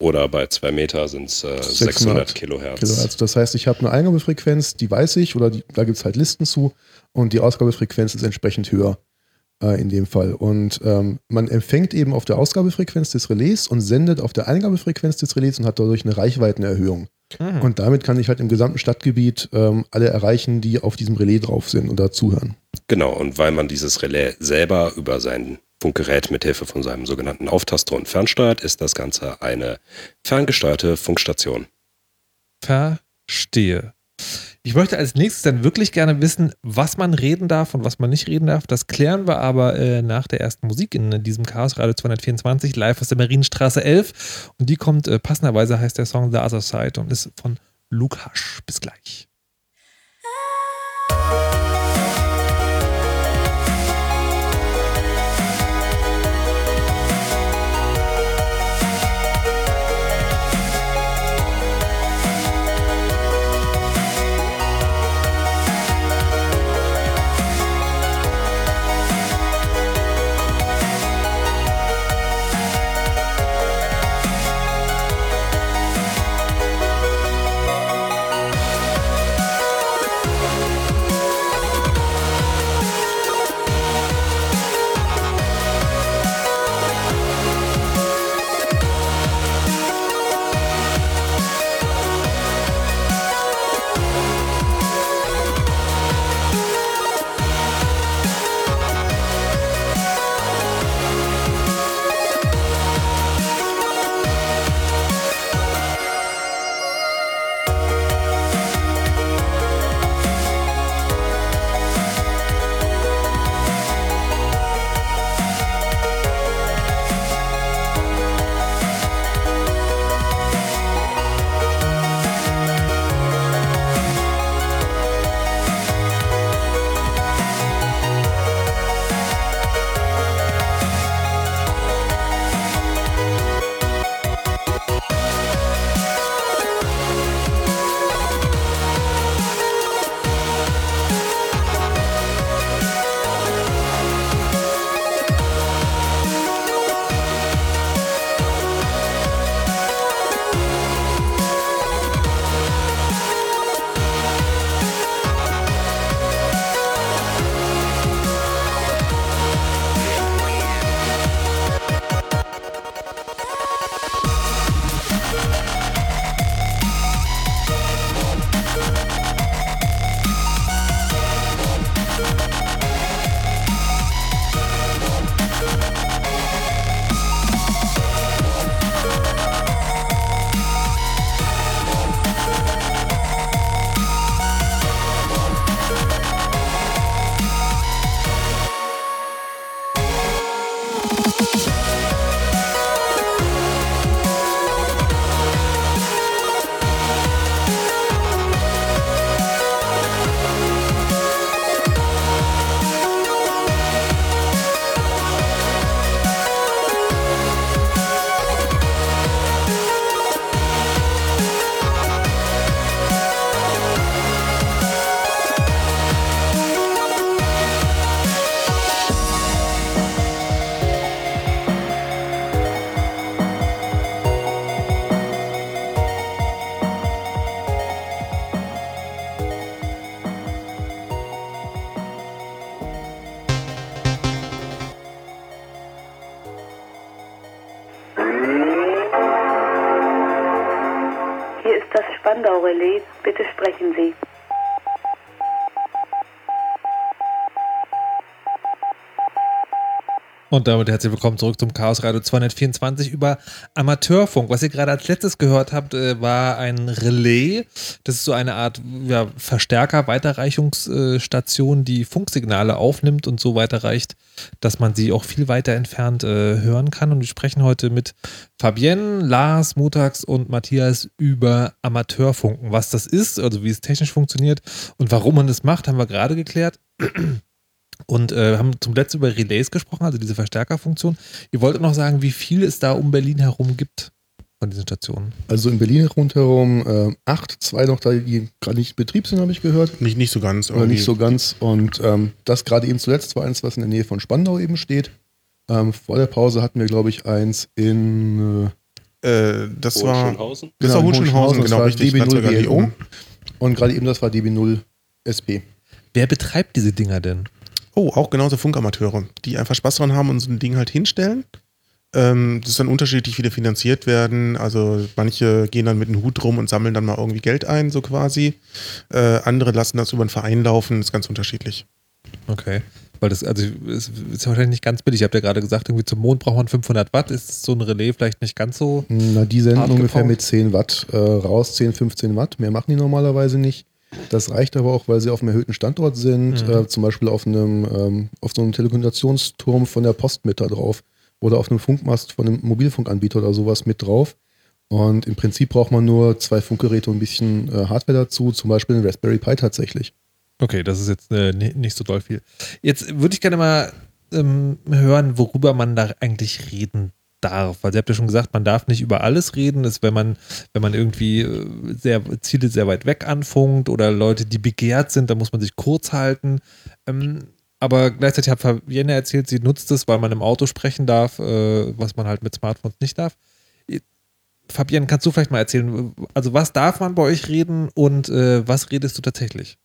Oder bei 2 Meter sind es äh, 600 Kilohertz. Kilohertz. Das heißt, ich habe eine Eingabefrequenz, die weiß ich, oder die, da gibt es halt Listen zu, und die Ausgabefrequenz ist entsprechend höher äh, in dem Fall. Und ähm, man empfängt eben auf der Ausgabefrequenz des Relais und sendet auf der Eingabefrequenz des Relais und hat dadurch eine Reichweitenerhöhung. Mhm. Und damit kann ich halt im gesamten Stadtgebiet ähm, alle erreichen, die auf diesem Relais drauf sind und dazuhören. Genau, und weil man dieses Relais selber über sein Funkgerät mithilfe von seinem sogenannten Auftaster und fernsteuert, ist das Ganze eine ferngesteuerte Funkstation. Verstehe. Ich möchte als nächstes dann wirklich gerne wissen, was man reden darf und was man nicht reden darf. Das klären wir aber äh, nach der ersten Musik in diesem Chaos Radio 224 live aus der Marienstraße 11. Und die kommt äh, passenderweise, heißt der Song The Other Side und ist von Luke Hasch. Bis gleich. Spandau-Relais. Bitte sprechen Sie. Und damit herzlich willkommen zurück zum Chaos Radio 224 über Amateurfunk. Was ihr gerade als letztes gehört habt, äh, war ein Relais. Das ist so eine Art ja, Verstärker, Weiterreichungsstation, die Funksignale aufnimmt und so weiterreicht, dass man sie auch viel weiter entfernt äh, hören kann. Und wir sprechen heute mit Fabienne, Lars, Mutax und Matthias über Amateurfunken. Was das ist, also wie es technisch funktioniert und warum man das macht, haben wir gerade geklärt. Und äh, haben zum letzten über Relays gesprochen, also diese Verstärkerfunktion. Ihr wolltet noch sagen, wie viel es da um Berlin herum gibt von diesen Stationen. Also in Berlin rundherum äh, acht, zwei noch da, die gerade nicht in Betrieb sind, habe ich gehört. Nicht, nicht so ganz. Oder nicht so ganz. Und ähm, das gerade eben zuletzt war eins, was in der Nähe von Spandau eben steht. Ähm, vor der Pause hatten wir, glaube ich, eins in äh, äh, das war Hohenschönhausen? das war Hohenschönhausen, genau, das war richtig. DB0 Netzwerk BLO. AGO. Und gerade eben das war DB0 SP. Wer betreibt diese Dinger denn? Oh, auch genauso Funkamateure, die einfach Spaß dran haben und so ein Ding halt hinstellen. Ähm, das ist dann unterschiedlich, wie die finanziert werden. Also manche gehen dann mit einem Hut rum und sammeln dann mal irgendwie Geld ein, so quasi. Äh, andere lassen das über einen Verein laufen, das ist ganz unterschiedlich. Okay. Weil das, also, es ist ja wahrscheinlich nicht ganz billig. Ich habe ja gerade gesagt, irgendwie zum Mond braucht man 500 Watt. Ist so ein Relais vielleicht nicht ganz so? Na, die senden ungefähr mit 10 Watt äh, raus, 10, 15 Watt. Mehr machen die normalerweise nicht. Das reicht aber auch, weil sie auf einem erhöhten Standort sind, Mhm. äh, zum Beispiel auf einem, ähm, auf so einem Telekommunikationsturm von der Post mit da drauf oder auf einem Funkmast von einem Mobilfunkanbieter oder sowas mit drauf. Und im Prinzip braucht man nur zwei Funkgeräte und ein bisschen äh, Hardware dazu, zum Beispiel ein Raspberry Pi tatsächlich. Okay, das ist jetzt äh, ni- nicht so doll viel. Jetzt würde ich gerne mal ähm, hören, worüber man da eigentlich reden darf. Weil Sie habt ja schon gesagt, man darf nicht über alles reden. Ist, wenn man, wenn man irgendwie äh, sehr, Ziele sehr weit weg anfunkt oder Leute, die begehrt sind, dann muss man sich kurz halten. Ähm, aber gleichzeitig hat Fabienne erzählt, sie nutzt es, weil man im Auto sprechen darf, äh, was man halt mit Smartphones nicht darf. Fabienne, kannst du vielleicht mal erzählen, also was darf man bei euch reden und äh, was redest du tatsächlich?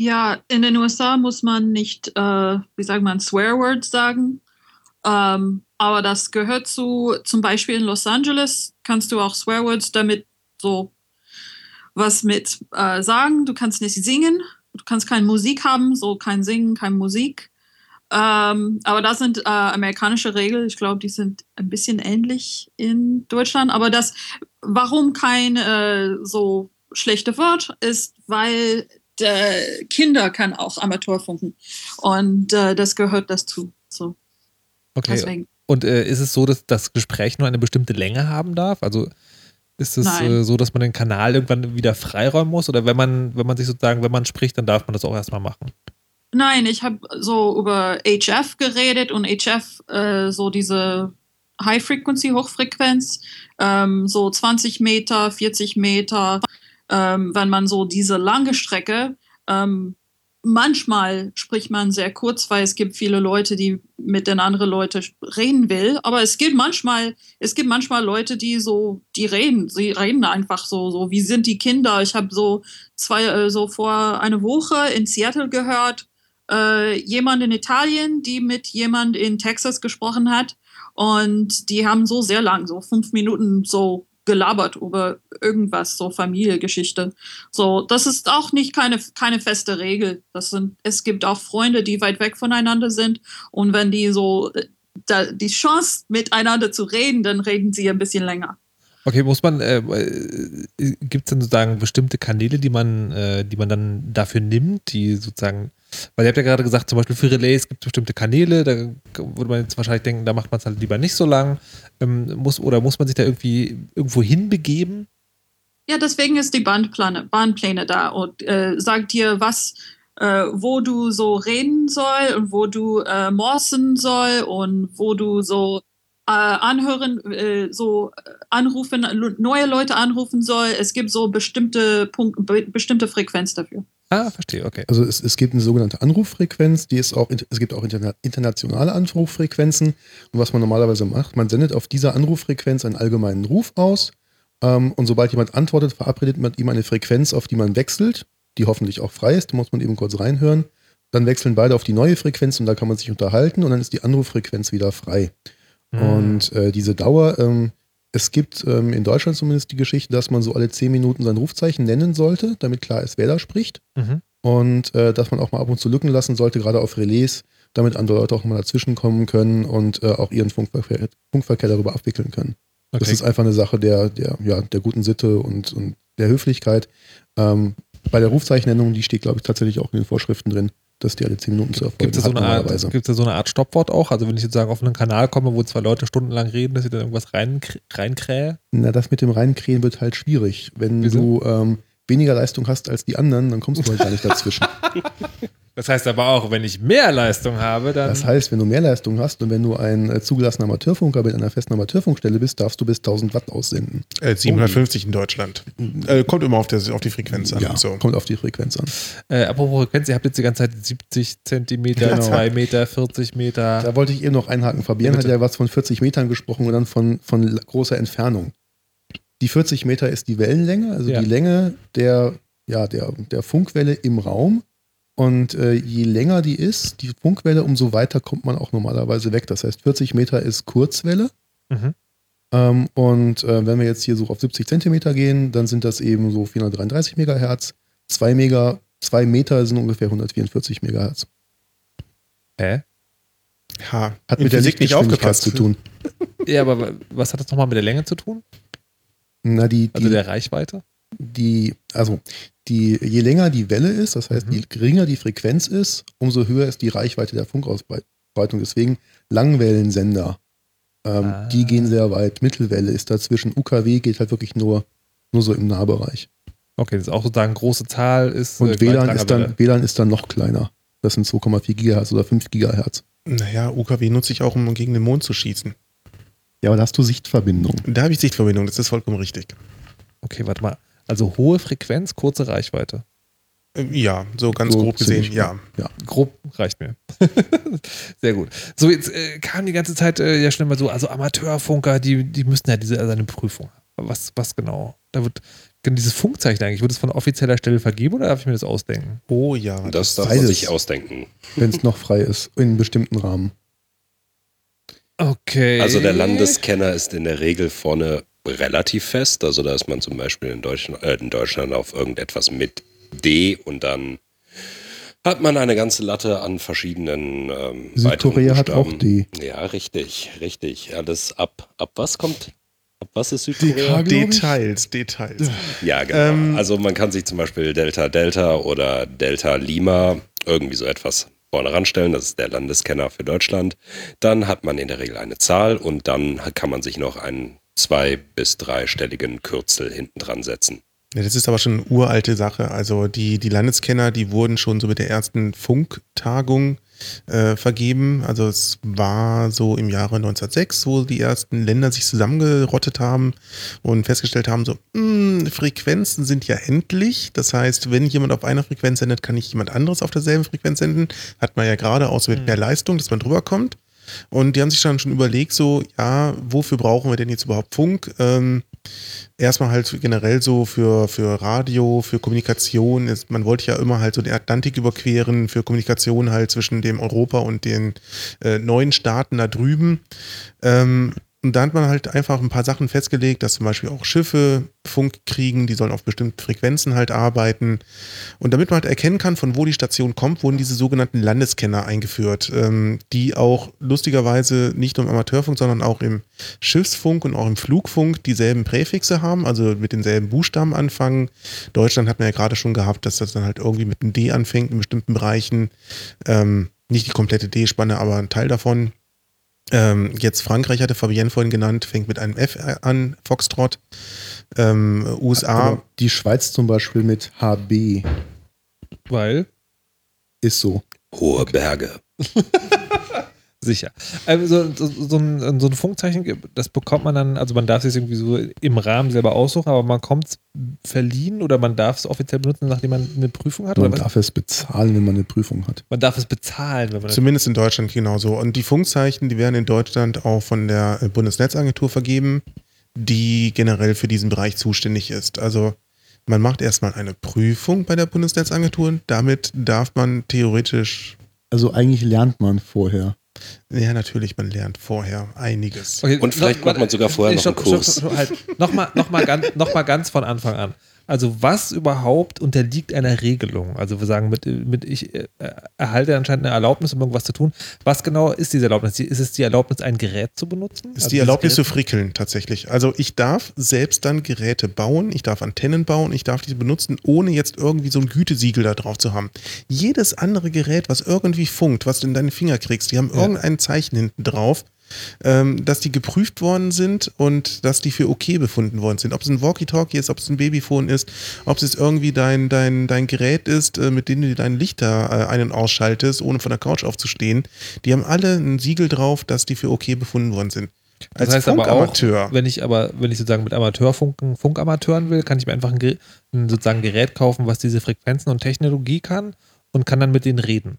Ja, in den USA muss man nicht, äh, wie sagt man, Swear Words sagen. Ähm, aber das gehört zu, zum Beispiel in Los Angeles kannst du auch Swear Words damit so was mit äh, sagen. Du kannst nicht singen, du kannst keine Musik haben, so kein Singen, keine Musik. Ähm, aber das sind äh, amerikanische Regeln. Ich glaube, die sind ein bisschen ähnlich in Deutschland. Aber das, warum kein äh, so schlechte Wort ist, weil Kinder kann auch Amateurfunken und äh, das gehört dazu. So, Okay. deswegen. Und äh, ist es so, dass das Gespräch nur eine bestimmte Länge haben darf? Also ist es äh, so, dass man den Kanal irgendwann wieder freiräumen muss? Oder wenn man, wenn man sich sozusagen, wenn man spricht, dann darf man das auch erstmal machen? Nein, ich habe so über HF geredet und HF äh, so diese High Frequency, Hochfrequenz, ähm, so 20 Meter, 40 Meter, ähm, wenn man so diese lange Strecke, ähm, manchmal spricht man sehr kurz, weil es gibt viele Leute, die mit den anderen Leuten reden will, aber es gibt manchmal, es gibt manchmal Leute, die so, die reden, sie reden einfach so, so wie sind die Kinder? Ich habe so zwei, äh, so vor einer Woche in Seattle gehört, äh, jemand in Italien, die mit jemand in Texas gesprochen hat. Und die haben so sehr lang, so fünf Minuten so gelabert über irgendwas, so Familiengeschichte. So, das ist auch nicht keine, keine feste Regel. Das sind, es gibt auch Freunde, die weit weg voneinander sind. Und wenn die so äh, da, die Chance miteinander zu reden, dann reden sie ein bisschen länger. Okay, muss man, äh, gibt es denn sozusagen bestimmte Kanäle, die man, äh, die man dann dafür nimmt, die sozusagen, weil ihr habt ja gerade gesagt, zum Beispiel für Relays gibt es bestimmte Kanäle, da würde man jetzt wahrscheinlich denken, da macht man es halt lieber nicht so lang. Ähm, muss, oder muss man sich da irgendwie irgendwo hinbegeben? Ja, deswegen ist die Bandpläne, Bahnpläne da und äh, sagt dir, was, äh, wo du so reden soll und wo du äh, morsen soll und wo du so äh, anhören, äh, so anrufen, neue Leute anrufen soll. Es gibt so bestimmte Punkt, be bestimmte Frequenz dafür. Ah, verstehe, okay. Also es, es gibt eine sogenannte Anruffrequenz, die ist auch, es gibt auch interna internationale Anruffrequenzen. Und was man normalerweise macht, man sendet auf dieser Anruffrequenz einen allgemeinen Ruf aus. Ähm, und sobald jemand antwortet, verabredet man ihm eine Frequenz, auf die man wechselt, die hoffentlich auch frei ist. Da muss man eben kurz reinhören. Dann wechseln beide auf die neue Frequenz und da kann man sich unterhalten und dann ist die Anruffrequenz wieder frei. Mhm. Und äh, diese Dauer, ähm, es gibt ähm, in Deutschland zumindest die Geschichte, dass man so alle zehn Minuten sein Rufzeichen nennen sollte, damit klar ist, wer da spricht. Mhm. Und äh, dass man auch mal ab und zu Lücken lassen sollte, gerade auf Relais, damit andere Leute auch mal dazwischen kommen können und äh, auch ihren Funkverkehr, Funkverkehr darüber abwickeln können. Das Okay. ist einfach eine Sache der, der, ja, der guten Sitte und, und der Höflichkeit. Ähm, bei der Rufzeichennennung, die steht, glaube ich, tatsächlich auch in den Vorschriften drin, dass die alle zehn Minuten zu Gibt es da so da so eine Art Stoppwort auch? Also wenn ich jetzt sagen, auf einen Kanal komme, wo zwei Leute stundenlang reden, dass ich dann irgendwas rein, reinkrähe? Na, das mit dem Reinkrähen wird halt schwierig. Wenn Wieso? du ähm, weniger Leistung hast als die anderen, dann kommst du halt gar nicht dazwischen. Das heißt aber auch, wenn ich mehr Leistung habe, dann. Das heißt, wenn du mehr Leistung hast und wenn du ein äh, zugelassener Amateurfunker mit einer festen Amateurfunkstelle bist, darfst du bis 1000 Watt aussenden. Äh, 750 in Deutschland. Äh, kommt immer auf, der, auf die Frequenz an. Ja, So. kommt auf die Frequenz an. äh, apropos Frequenz, ihr habt jetzt die ganze Zeit 70 Zentimeter, Genau. 2 Meter, 40 Meter. Da wollte ich eben noch einhaken. Fabian Ja, hat bitte. ja was von 40 Metern gesprochen und dann von, von großer Entfernung. Die 40 Meter ist die Wellenlänge, also Ja. die Länge der, ja, der, der Funkwelle im Raum. Und äh, je länger die ist, die Funkwelle, umso weiter kommt man auch normalerweise weg. Das heißt, 40 Meter ist Kurzwelle. Mhm. Ähm, und äh, wenn wir jetzt hier so auf 70 Zentimeter gehen, dann sind das eben so 433 Megahertz. 2 Mega, 2 Meter sind ungefähr 144 Megahertz. Hä? Ha, Hat in mit der Physik nicht Lichtgeschwindigkeit aufgepasst. zu tun. Ja, aber wa- was hat das nochmal mit der Länge zu tun? Na, die, die, Also der Reichweite? die, also die, je länger die Welle ist, das heißt, Mhm. je geringer die Frequenz ist, umso höher ist die Reichweite der Funkausbreitung. Deswegen Langwellensender, ähm, Ah. die gehen sehr weit. Mittelwelle ist dazwischen. UKW geht halt wirklich nur, nur so im Nahbereich. Okay, das ist auch sozusagen große Zahl ist. Und äh, WLAN, ist dann, WLAN ist dann noch kleiner. Das sind 2,4 Gigahertz oder 5 Gigahertz. Naja, UKW nutze ich auch, um gegen den Mond zu schießen. Ja, aber da hast du Sichtverbindung. Da habe ich Sichtverbindung, das ist vollkommen richtig. Okay, warte mal. Also hohe Frequenz, kurze Reichweite. Äh, Ja, so ganz So grob gesehen, ja. Ja. Grob reicht mir. Sehr gut. So, jetzt äh, kam die ganze Zeit äh, ja schon immer so, also Amateurfunker, die, die müssten ja diese also eine Prüfung haben. Was, was genau? Da wird dieses Funkzeichen eigentlich, wird es von offizieller Stelle vergeben oder darf ich mir das ausdenken? Oh ja. Das darf man sich ausdenken. Wenn es noch frei ist, in einem bestimmten Rahmen. Okay. Also der Landeskenner ist in der Regel vorne relativ fest. Also da ist man zum Beispiel in Deutschland, äh, in Deutschland auf irgendetwas mit D und dann hat man eine ganze Latte an verschiedenen ähm, Südkorea hat auch. D. Ja, richtig, richtig. Alles ab. Ab was kommt? Ab was ist Südkorea? Details, Details. Ja, genau. Ähm, also man kann sich zum Beispiel Delta Delta oder Delta Lima irgendwie so etwas vorne ranstellen. Das ist der Landeskenner für Deutschland. Dann hat man in der Regel eine Zahl und dann kann man sich noch einen zwei- bis dreistelligen Kürzel hinten dran setzen. Ja, das ist aber schon eine uralte Sache. Also die, die Landeskenner, die wurden schon so mit der ersten Funktagung äh, vergeben. Also es war so im Jahre 1906, wo die ersten Länder sich zusammengerottet haben und festgestellt haben, so, mh, Frequenzen sind ja endlich. Das heißt, wenn jemand auf einer Frequenz sendet, kann nicht jemand anderes auf derselben Frequenz senden. Hat man ja gerade auch so mit mehr Leistung, dass man drüber kommt. Und die haben sich dann schon überlegt, so, ja, wofür brauchen wir denn jetzt überhaupt Funk? Ähm, erstmal halt generell so für, für Radio, für Kommunikation. Ist, man wollte ja immer halt so den Atlantik überqueren, für Kommunikation halt zwischen dem Europa und den äh, neuen Staaten da drüben. Ähm, und da hat man halt einfach ein paar Sachen festgelegt, dass zum Beispiel auch Schiffe Funk kriegen, die sollen auf bestimmten Frequenzen halt arbeiten. Und damit man halt erkennen kann, von wo die Station kommt, wurden diese sogenannten Landeskenner eingeführt, ähm, die auch lustigerweise nicht nur im Amateurfunk, sondern auch im Schiffsfunk und auch im Flugfunk dieselben Präfixe haben, also mit denselben Buchstaben anfangen. Deutschland hat man ja gerade schon gehabt, dass das dann halt irgendwie mit einem D anfängt in bestimmten Bereichen. Ähm, nicht die komplette D-Spanne, aber ein Teil davon. Ähm, jetzt Frankreich hatte Fabienne vorhin genannt, fängt mit einem F an, Foxtrot. Ähm, USA, Aber die Schweiz zum Beispiel mit HB Weil, ist so. Hohe Berge. sicher. Also, so, so, ein, so ein Funkzeichen, das bekommt man dann, also man darf es irgendwie so im Rahmen selber aussuchen, aber man kommt es verliehen oder man darf es offiziell benutzen, nachdem man eine Prüfung hat? Man Oder was? darf es bezahlen, wenn man eine Prüfung hat. man darf es bezahlen, wenn man Zumindest in Deutschland genauso. Und die Funkzeichen, die werden in Deutschland auch von der äh, Bundesnetzagentur vergeben, die generell für diesen Bereich zuständig ist. Also man macht erstmal eine Prüfung bei der Bundesnetzagentur. Damit darf man theoretisch, Also eigentlich lernt man vorher. Ja natürlich, man lernt vorher einiges. Okay, Und vielleicht macht man sogar vorher noch einen Kurs. halt, Nochmal noch mal ganz, noch mal ganz von Anfang an. Also was überhaupt unterliegt einer Regelung? Also wir sagen, mit, mit ich äh, erhalte anscheinend eine Erlaubnis, um irgendwas zu tun. Was genau ist diese Erlaubnis? Ist es die Erlaubnis, ein Gerät zu benutzen? ist Also die Erlaubnis zu dieses frickeln tatsächlich. Also ich darf selbst dann Geräte bauen, ich darf Antennen bauen, ich darf diese benutzen, ohne jetzt irgendwie so ein Gütesiegel da drauf zu haben. Jedes andere Gerät, was irgendwie funkt, was du in deine Finger kriegst, die haben Ja. irgendein Zeichen hinten drauf. Ähm, dass die geprüft worden sind und dass die für okay befunden worden sind. Ob es ein Walkie-Talkie ist, ob es ein Babyphone ist, ob es irgendwie dein, dein, dein Gerät ist, äh, mit dem du dein Lichter äh, ein- und ausschaltest, ohne von der Couch aufzustehen. Die haben alle ein Siegel drauf, dass die für okay befunden worden sind. Das Als heißt aber auch, wenn ich aber, wenn ich sozusagen mit Amateurfunken, Funkamateuren will, kann ich mir einfach ein, ein sozusagen Gerät kaufen, was diese Frequenzen und Technologie kann und kann dann mit denen reden.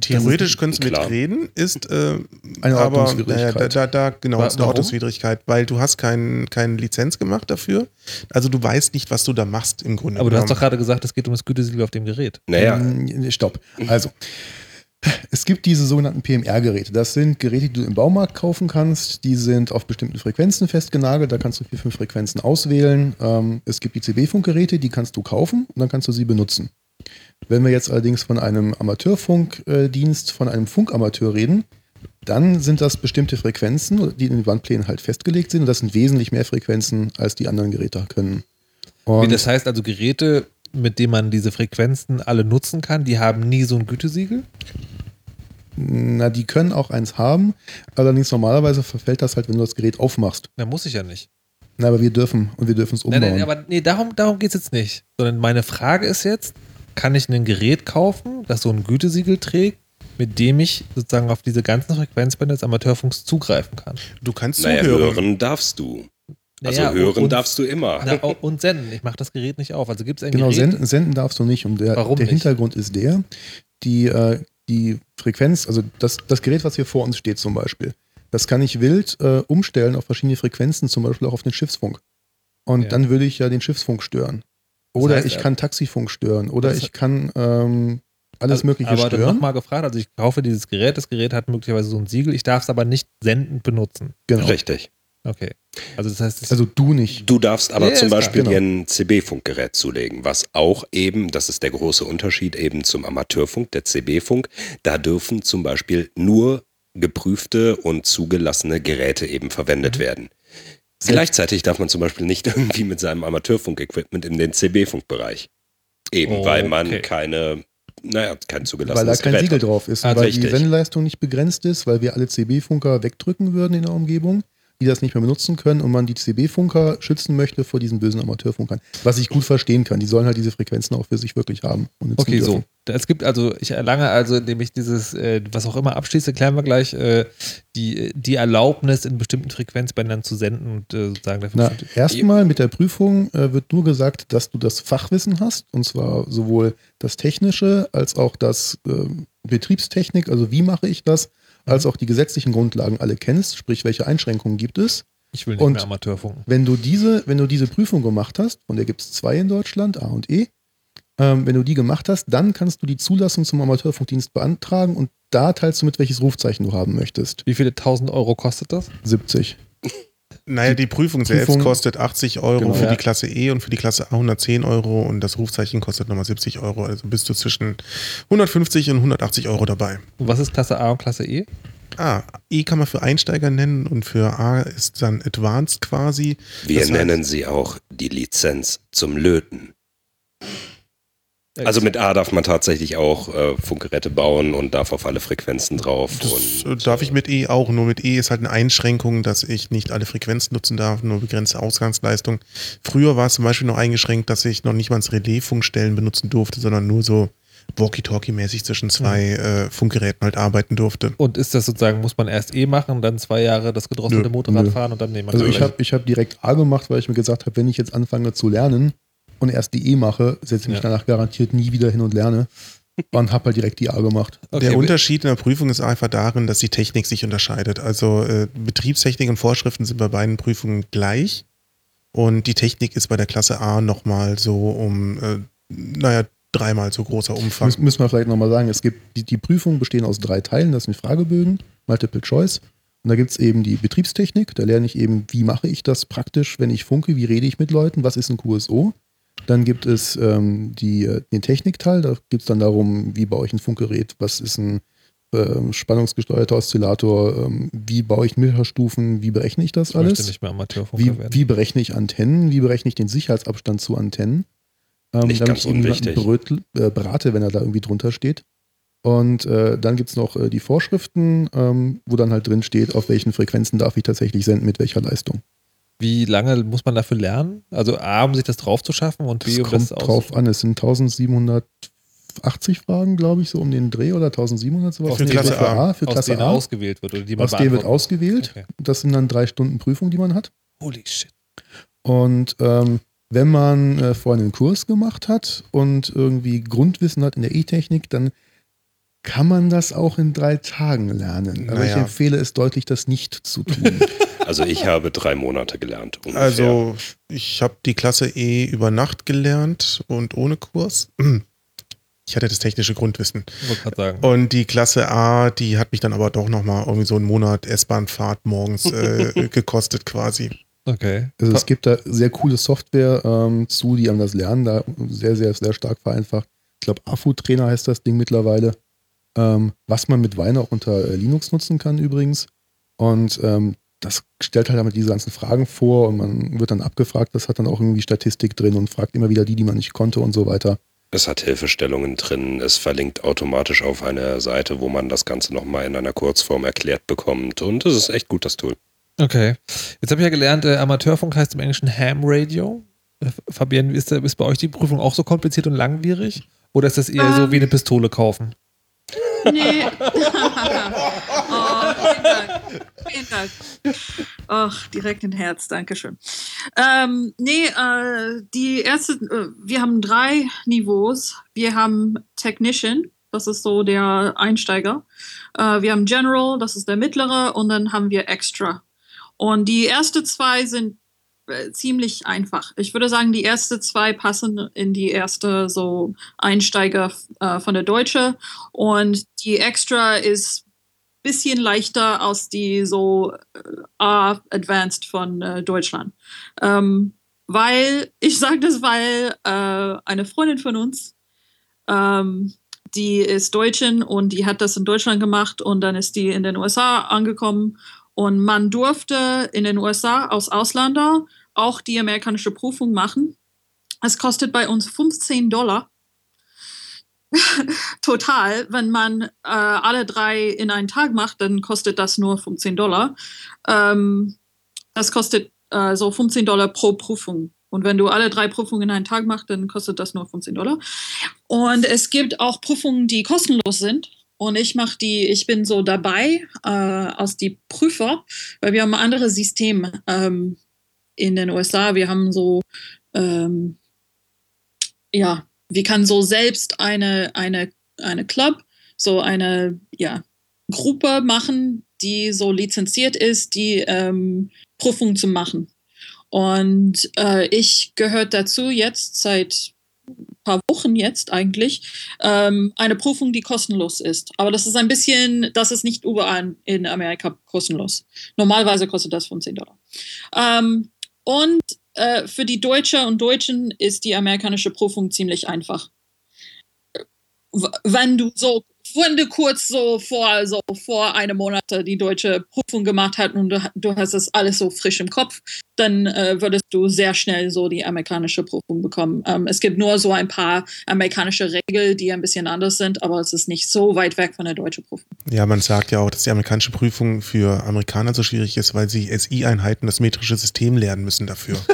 Theoretisch können sie mitreden, ist äh, Eine aber Ordnungswidrigkeit. naja, da, da, da genau ist eine warum? Ordnungswidrigkeit, weil du hast kein, keine Lizenz gemacht dafür. Also du weißt nicht, was du da machst im Grunde. Aber du hast doch genommen. gerade gesagt, es geht um das Gütesiegel auf dem Gerät. Naja, Mm, Stopp. Also, es gibt diese sogenannten PMR-Geräte. Das sind Geräte, die du im Baumarkt kaufen kannst. Die sind auf bestimmten Frequenzen festgenagelt. Da kannst du vier, fünf Frequenzen auswählen. Ähm, es gibt die CB-Funkgeräte, die kannst du kaufen und dann kannst du sie benutzen. Wenn wir jetzt allerdings von einem Amateurfunkdienst, von einem Funkamateur reden, dann sind das bestimmte Frequenzen, die in den Wandplänen halt festgelegt sind. Und das sind wesentlich mehr Frequenzen, als die anderen Geräte können. Und das heißt also Geräte, mit denen man diese Frequenzen alle nutzen kann, die haben nie so ein Gütesiegel. Na, die können auch eins haben. Allerdings normalerweise verfällt das halt, wenn du das Gerät aufmachst. Da muss ich ja nicht. Na, aber wir dürfen und wir dürfen es umbauen. Nein, nein, aber nee, darum, darum geht es jetzt nicht. Sondern meine Frage ist jetzt, kann ich ein Gerät kaufen, das so ein Gütesiegel trägt, mit dem ich sozusagen auf diese ganzen Frequenzbänder des Amateurfunks zugreifen kann? Du kannst naja, zuhören. hören darfst du. Also Naja, hören und, darfst du immer. Na, und senden. Ich mache das Gerät nicht auf. Also gibt es ein genau, Gerät. senden, senden darfst du nicht. Und der, Warum der nicht? Hintergrund ist der, die, äh, die Frequenz, also das, das Gerät, was hier vor uns steht zum Beispiel, das kann ich wild äh, umstellen auf verschiedene Frequenzen, zum Beispiel auch auf den Schiffsfunk. Und Ja. dann würde ich ja den Schiffsfunk stören. Oder heißt, ich äh, kann Taxifunk stören. Oder ich kann ähm, alles Also, Mögliche aber stören. nochmal gefragt, also ich kaufe dieses Gerät, das Gerät hat möglicherweise so ein Siegel, ich darf es aber nicht sendend benutzen. Genau. Richtig. Okay. Also das heißt, es Also du nicht. Du darfst aber Ja, zum ist klar, Beispiel genau. dir ein CB-Funkgerät zulegen, was auch eben, das ist der große Unterschied eben zum Amateurfunk, der CB-Funk, da dürfen zum Beispiel nur geprüfte und zugelassene Geräte eben verwendet Mhm. werden. Gleichzeitig darf man zum Beispiel nicht irgendwie mit seinem Amateurfunk-Equipment in den CB-Funkbereich. Eben weil man Okay. keine, naja, kein Weil da zugelassenes kein Gerät Siegel hat. drauf ist. Ah, weil richtig. die Sendeleistung nicht begrenzt ist, weil wir alle CB-Funker wegdrücken würden in der Umgebung, die das nicht mehr benutzen können und man die CB-Funker schützen möchte vor diesen bösen Amateurfunkern. Was ich gut verstehen kann. Die sollen halt diese Frequenzen auch für sich wirklich haben. Okay, so. dürfen. Es gibt also, ich erlange also, indem ich dieses, äh, was auch immer abschließe, klären wir gleich, äh, die, die Erlaubnis in bestimmten Frequenzbändern zu senden und äh, sozusagen dafür Na, erstmal mit der Prüfung äh, wird nur gesagt, dass du das Fachwissen hast, und zwar sowohl das Technische als auch das ähm, Betriebstechnik, also wie mache ich das, als auch die gesetzlichen Grundlagen alle kennst, sprich, welche Einschränkungen gibt es. Ich will nicht und- mehr Amateurfunken. Wenn du diese, wenn du diese Prüfung gemacht hast, von der gibt es zwei in Deutschland, A und E, ähm, wenn du die gemacht hast, dann kannst du die Zulassung zum Amateurfunkdienst beantragen und da teilst du mit, welches Rufzeichen du haben möchtest. Wie viele tausend Euro kostet das? 70. Naja, die Prüfung selbst Prüfung- kostet 80 Euro Genau. für Ja. die Klasse E und für die Klasse A 110 Euro und das Rufzeichen kostet nochmal 70 Euro. Also bist du zwischen 150 und 180 Euro dabei. Und was ist Klasse A und Klasse E? Ah, E kann man für Einsteiger nennen und für A ist dann Advanced quasi. Wir Das heißt- nennen sie auch die Lizenz zum Löten. Also mit A darf man tatsächlich auch äh, Funkgeräte bauen und darf auf alle Frequenzen drauf. Das und, äh, darf ich mit E auch, nur mit E ist halt eine Einschränkung, dass ich nicht alle Frequenzen nutzen darf, nur begrenzte Ausgangsleistung. Früher war es zum Beispiel noch eingeschränkt, dass ich noch nicht mal das Relais-Funkstellen benutzen durfte, sondern nur so Walkie-Talkie-mäßig zwischen zwei äh, Funkgeräten halt arbeiten durfte. Und ist das sozusagen, muss man erst E machen, dann zwei Jahre das gedrosselte Nö. Motorrad Nö. fahren und dann nehmen wir Also ich habe ich hab direkt A gemacht, weil ich mir gesagt habe, wenn ich jetzt anfange zu lernen und erst die E mache, setze ich mich Ja. danach garantiert nie wieder hin und lerne. Und habe halt direkt die A gemacht. Okay, der Unterschied in der Prüfung ist einfach darin, dass die Technik sich unterscheidet. Also äh, Betriebstechnik und Vorschriften sind bei beiden Prüfungen gleich. Und die Technik ist bei der Klasse A nochmal so um, äh, naja, dreimal so großer Umfang. Müssen, müssen wir vielleicht nochmal sagen, es gibt die, die Prüfungen bestehen aus drei Teilen, das sind Fragebögen, Multiple Choice. Und da gibt es eben die Betriebstechnik, da lerne ich eben, wie mache ich das praktisch, wenn ich funke, wie rede ich mit Leuten, was ist ein QSO. Dann gibt es ähm, die, äh, den Technikteil, da geht es dann darum, wie baue ich ein Funkgerät, was ist ein ähm, spannungsgesteuerter Oszillator, ähm, wie baue ich Meterstufen, wie berechne ich das ich möchte alles. nicht mehr Amateurfunker Wie, werden. wie berechne ich Antennen? Wie berechne ich den Sicherheitsabstand zu Antennen? Ähm, Nicht damit ganz ich unwichtig. Brötel, äh, berate, wenn er da irgendwie drunter steht. Und äh, dann gibt es noch äh, die Vorschriften, ähm, wo dann halt drin steht, auf welchen Frequenzen darf ich tatsächlich senden, mit welcher Leistung. Wie lange muss man dafür lernen? Also A, um sich das drauf zu schaffen und B, Es um kommt das aus drauf an, es sind 1780 Fragen, glaube ich, so um den Dreh oder 1700 sowas. Für Nee, Klasse A. Für aus Klasse denen A. ausgewählt wird oder die man Aus denen wird ausgewählt. Okay. Das sind dann drei Stunden Prüfung, die man hat. Holy shit. Und ähm, wenn man äh, vorhin einen Kurs gemacht hat und irgendwie Grundwissen hat in der E-Technik, dann kann man das auch in drei Tagen lernen. Aber ich Naja. empfehle es deutlich, das nicht zu tun. Also ich habe drei Monate gelernt. Ungefähr. Also ich habe die Klasse E über Nacht gelernt und ohne Kurs. Ich hatte das technische Grundwissen. Ich wollte gerade sagen. Und die Klasse A, die hat mich dann aber doch nochmal irgendwie so einen Monat S-Bahn-Fahrt morgens äh, gekostet quasi. Okay. Also es gibt da sehr coole Software ähm, zu, die einem das Lernen da sehr, sehr, sehr stark vereinfacht. Ich glaube, AFU-Trainer heißt das Ding mittlerweile. Ähm, was man mit Weine auch unter äh, Linux nutzen kann übrigens. Und ähm, das stellt halt damit diese ganzen Fragen vor und man wird dann abgefragt. Das hat dann auch irgendwie Statistik drin und fragt immer wieder die, die man nicht konnte und so weiter. Es hat Hilfestellungen drin, es verlinkt automatisch auf eine Seite, wo man das Ganze nochmal in einer Kurzform erklärt bekommt. Und es ist echt gut, das Tool. Okay. Jetzt habe ich ja gelernt, äh, Amateurfunk heißt im Englischen Ham Radio. Äh, Fabienne, ist, ist bei euch die Prüfung auch so kompliziert und langwierig? Oder ist das eher so Ähm. wie eine Pistole kaufen? Nee. oh, vielen Dank. Vielen Dank. Ach, direkt in Herz, Dankeschön. Ähm, nee, äh, die erste, äh, wir haben drei Niveaus. Wir haben Technician, das ist so der Einsteiger. Äh, wir haben General, das ist der mittlere, und dann haben wir Extra. Und die ersten zwei sind ziemlich einfach. Ich würde sagen, die ersten zwei passen in die erste so Einsteiger äh, von der Deutsche und die Extra ist bisschen leichter als die so äh, Advanced von äh, Deutschland. Ähm, weil, ich sage das, weil äh, eine Freundin von uns, ähm, die ist Deutschin und die hat das in Deutschland gemacht und dann ist die in den USA angekommen und man durfte in den USA als Ausländer auch die amerikanische Prüfung machen. Es kostet bei uns 15 Dollar. Total. Wenn man äh, alle drei in einen Tag macht, dann kostet das nur 15 Dollar. Ähm, das kostet äh, so 15 Dollar pro Prüfung. Und wenn du alle drei Prüfungen in einen Tag machst, dann kostet das nur 15 Dollar. Und es gibt auch Prüfungen, die kostenlos sind. Und ich mache die, ich bin so dabei äh, als die Prüfer, weil wir haben andere Systeme ähm, in den USA. Wir haben so, ähm, ja, wir kann so selbst eine, eine, eine Club, so eine, ja, Gruppe machen, die so lizenziert ist, die ähm, Prüfung zu machen. Und äh, ich gehört dazu jetzt seit ein paar Wochen jetzt eigentlich ähm, eine Prüfung, die kostenlos ist. Aber das ist ein bisschen, das ist nicht überall in Amerika kostenlos. Normalerweise kostet das 15 Dollar. Ähm, und äh, für die Deutsche und Deutschen ist die amerikanische Prüfung ziemlich einfach. Wenn du so, wenn du kurz so vor, so vor einem Monat die deutsche Prüfung gemacht hast und du, du hast das alles so frisch im Kopf, dann äh, würdest du sehr schnell so die amerikanische Prüfung bekommen. Ähm, es gibt nur so ein paar amerikanische Regeln, die ein bisschen anders sind, aber es ist nicht so weit weg von der deutschen Prüfung. Ja, man sagt ja auch, dass die amerikanische Prüfung für Amerikaner so schwierig ist, weil sie SI-Einheiten, das metrische System lernen müssen dafür.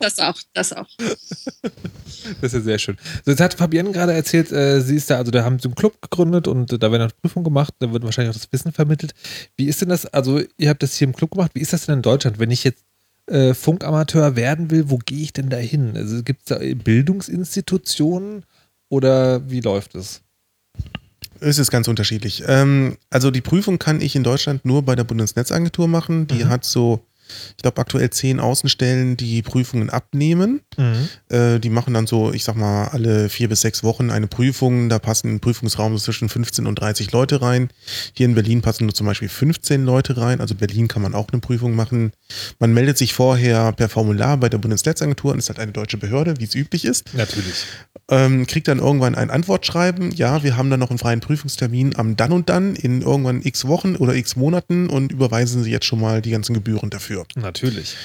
Das auch, das auch. Das ist ja sehr schön. So, jetzt hat Fabienne gerade erzählt, äh, sie ist da, also da haben sie einen Club gegründet und da werden auch Prüfungen gemacht, da wird wahrscheinlich auch das Wissen vermittelt. Wie ist denn das, also ihr habt das hier im Club gemacht, wie ist das denn in Deutschland, wenn ich jetzt äh, Funkamateur werden will, wo gehe ich denn da hin? Also gibt es da Bildungsinstitutionen oder wie läuft es? Es ist ganz unterschiedlich. Ähm, also die Prüfung kann ich in Deutschland nur bei der Bundesnetzagentur machen. Die Mhm. hat so, ich glaube, aktuell zehn Außenstellen, die Prüfungen abnehmen. Äh, die machen dann so, ich sag mal, alle vier bis sechs Wochen eine Prüfung. Da passen im Prüfungsraum so zwischen 15 und 30 Leute rein. Hier in Berlin passen nur zum Beispiel 15 Leute rein. Also Berlin kann man auch eine Prüfung machen. Man meldet sich vorher per Formular bei der Bundesnetzagentur und ist halt eine deutsche Behörde, wie es üblich ist. Natürlich. Ähm, kriegt dann irgendwann ein Antwortschreiben. Ja, wir haben dann noch einen freien Prüfungstermin am dann und dann in irgendwann x Wochen oder x Monaten und überweisen Sie jetzt schon mal die ganzen Gebühren dafür. Natürlich.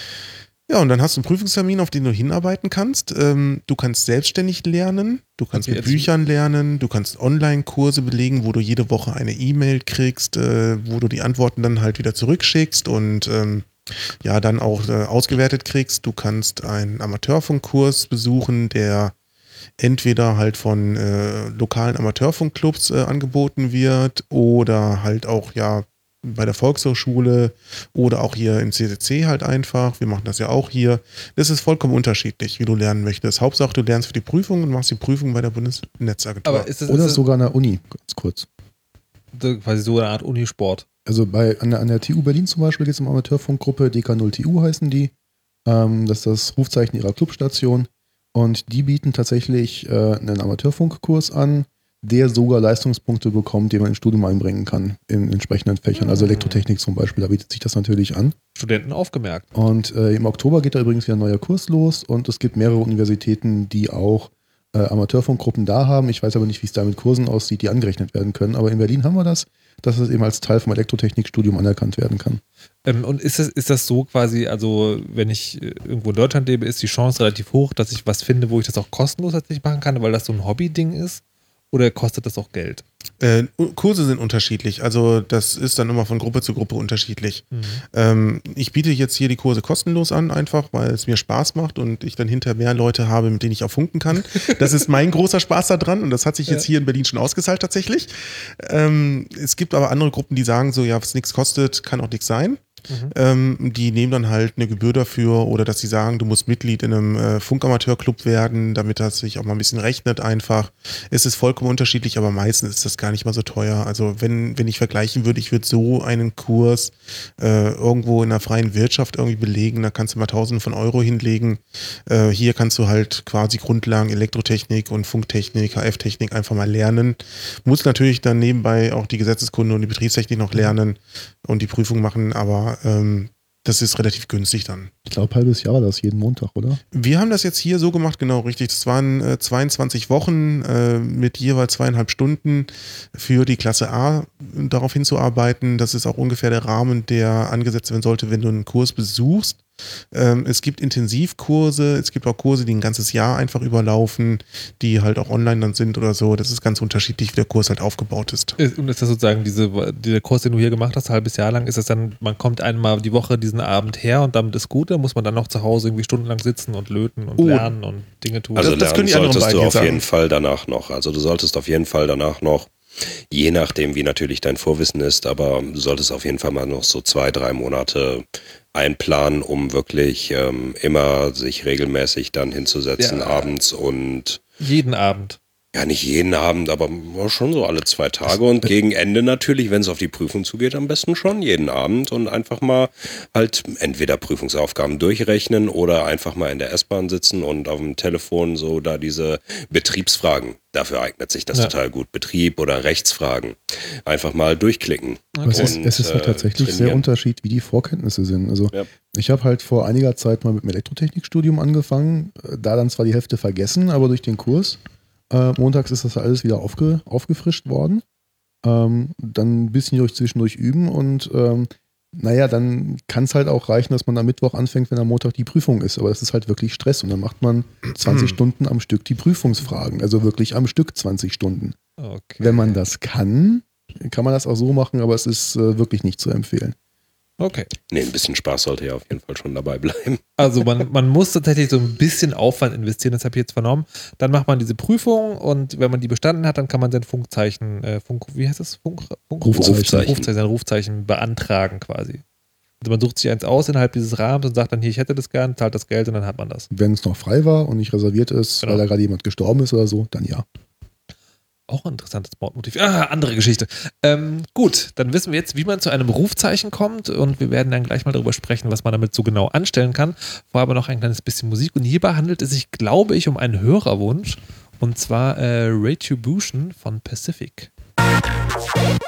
Ja, und dann hast du einen Prüfungstermin, auf den du hinarbeiten kannst. Ähm, du kannst selbstständig lernen, du kannst Okay, mit Büchern lernen, du kannst Online-Kurse belegen, wo du jede Woche eine E-Mail kriegst, äh, wo du die Antworten dann halt wieder zurückschickst und ähm, ja, dann auch äh, ausgewertet kriegst. Du kannst einen Amateurfunkkurs besuchen, der entweder halt von äh, lokalen Amateurfunkclubs äh, angeboten wird oder halt auch ja bei der Volkshochschule oder auch hier im CCC halt einfach. Wir machen das ja auch hier. Das ist vollkommen unterschiedlich, wie du lernen möchtest. Hauptsache, du lernst für die Prüfung und machst die Prüfung bei der Bundesnetzagentur. Aber ist das, Oder ist sogar an der Uni, ganz kurz. quasi so eine Art Unisport? Also bei, an, der, an der TU Berlin zum Beispiel geht es um Amateurfunkgruppe, DK0TU heißen die. Ähm, das ist das Rufzeichen ihrer Clubstation. Und die bieten tatsächlich äh, einen Amateurfunkkurs an, der sogar Leistungspunkte bekommt, die man ins Studium einbringen kann, in entsprechenden Fächern. Also Elektrotechnik zum Beispiel, da bietet sich das natürlich an. Studenten aufgemerkt. Und äh, im Oktober geht da übrigens wieder ein neuer Kurs los und es gibt mehrere Universitäten, die auch äh, Amateurfunkgruppen da haben. Ich weiß aber nicht, wie es da mit Kursen aussieht, die angerechnet werden können. Aber in Berlin haben wir das, dass es eben als Teil vom Elektrotechnikstudium anerkannt werden kann. Ähm, und ist das, ist das so quasi, also wenn ich äh, irgendwo in Deutschland lebe, ist die Chance relativ hoch, dass ich was finde, wo ich das auch kostenlos tatsächlich machen kann, weil das so ein Hobby-Ding ist? Oder kostet das auch Geld? Äh, Kurse sind unterschiedlich. Also das ist dann immer von Gruppe zu Gruppe unterschiedlich. Ähm, ich biete jetzt hier die Kurse kostenlos an, einfach weil es mir Spaß macht und ich dann hinterher mehr Leute habe, mit denen ich auch funken kann. Das ist mein großer Spaß daran und das hat sich jetzt hier in Berlin schon ausgezahlt tatsächlich. Ähm, es gibt aber andere Gruppen, die sagen so, ja, was nichts kostet, kann auch nichts sein. Ähm, die nehmen dann halt eine Gebühr dafür oder dass sie sagen, du musst Mitglied in einem äh, Funkamateurclub werden, damit das sich auch mal ein bisschen rechnet einfach. Es ist vollkommen unterschiedlich, aber meistens ist das gar nicht mal so teuer. Also wenn, wenn ich vergleichen würde, ich würde so einen Kurs äh, irgendwo in der freien Wirtschaft irgendwie belegen, da kannst du mal tausende von Euro hinlegen. Äh, hier kannst du halt quasi Grundlagen Elektrotechnik und Funktechnik, HF-Technik einfach mal lernen. Muss natürlich dann nebenbei auch die Gesetzeskunde und die Betriebstechnik noch lernen und die Prüfung machen, aber ähm, das ist relativ günstig dann. Ich glaube, halbes Jahr war das jeden Montag, oder? Wir haben das jetzt hier so gemacht, genau richtig. Das waren äh, 22 Wochen äh, mit jeweils zweieinhalb Stunden für die Klasse A darauf hinzuarbeiten. Das ist auch ungefähr der Rahmen, der angesetzt werden sollte, wenn du einen Kurs besuchst. Ähm, es gibt Intensivkurse, es gibt auch Kurse, die ein ganzes Jahr einfach überlaufen, die halt auch online dann sind oder so. Das ist ganz unterschiedlich, wie der Kurs halt aufgebaut ist. Und ist das sozusagen diese, dieser Kurs, den du hier gemacht hast, ein halbes Jahr lang, ist das dann, man kommt einmal die Woche diesen Abend her und damit ist gut, dann muss man dann noch zu Hause irgendwie stundenlang sitzen und löten und Oh. lernen und Dinge tun. Also Das- das lernen können die anderen solltest beiden du auf jeden sagen. Fall danach noch. Also du solltest auf jeden Fall danach noch, je nachdem wie natürlich dein Vorwissen ist, aber du solltest auf jeden Fall mal noch so zwei, drei Monate einplanen, um wirklich ähm, immer sich regelmäßig dann hinzusetzen Ja. abends und jeden Abend. Ja nicht jeden Abend, aber schon so alle zwei Tage und gegen Ende natürlich, wenn es auf die Prüfung zugeht, am besten schon jeden Abend und einfach mal halt entweder Prüfungsaufgaben durchrechnen oder einfach mal in der S-Bahn sitzen und auf dem Telefon so da diese Betriebsfragen. Dafür eignet sich das Ja. total gut. Betrieb oder Rechtsfragen. Einfach mal durchklicken. Aber es ist, es ist halt äh, tatsächlich sehr trainieren. Unterschied, wie die Vorkenntnisse sind. Also Ja. ich habe halt vor einiger Zeit mal mit dem Elektrotechnikstudium angefangen, äh, da dann zwar die Hälfte vergessen, aber durch den Kurs. Äh, montags ist das alles wieder aufge, aufgefrischt worden. Ähm, dann ein bisschen durch zwischendurch üben und ähm, naja, dann kann es halt auch reichen, dass man am Mittwoch anfängt, wenn am Montag die Prüfung ist. Aber das ist halt wirklich Stress und dann macht man 20 Stunden am Stück die Prüfungsfragen. Also wirklich am Stück 20 Stunden. Okay. Wenn man das kann, kann man das auch so machen, aber es ist äh, wirklich nicht zu empfehlen. Okay. Nee, ein bisschen Spaß sollte ja auf jeden Fall schon dabei bleiben. Also man, man muss tatsächlich so ein bisschen Aufwand investieren, das habe ich jetzt vernommen. Dann macht man diese Prüfung und wenn man die bestanden hat, dann kann man sein Funkzeichen, äh, Funk, wie heißt das? Funk, Funk, Rufzeichen. Rufzeichen, sein Rufzeichen beantragen quasi. Also man sucht sich eins aus innerhalb dieses Rahmens und sagt dann hier, ich hätte das gern, zahlt das Geld und dann hat man das. Wenn es noch frei war und nicht reserviert ist, Genau. weil da gerade jemand gestorben ist oder so, dann ja. Auch ein interessantes Mordmotiv. Ah, andere Geschichte. Ähm, gut, dann wissen wir jetzt, wie man zu einem Rufzeichen kommt und wir werden dann gleich mal darüber sprechen, was man damit so genau anstellen kann. Vorher aber noch ein kleines bisschen Musik und hierbei handelt es sich, glaube ich, um einen Hörerwunsch und zwar äh, Retribution von Pacific. Distribution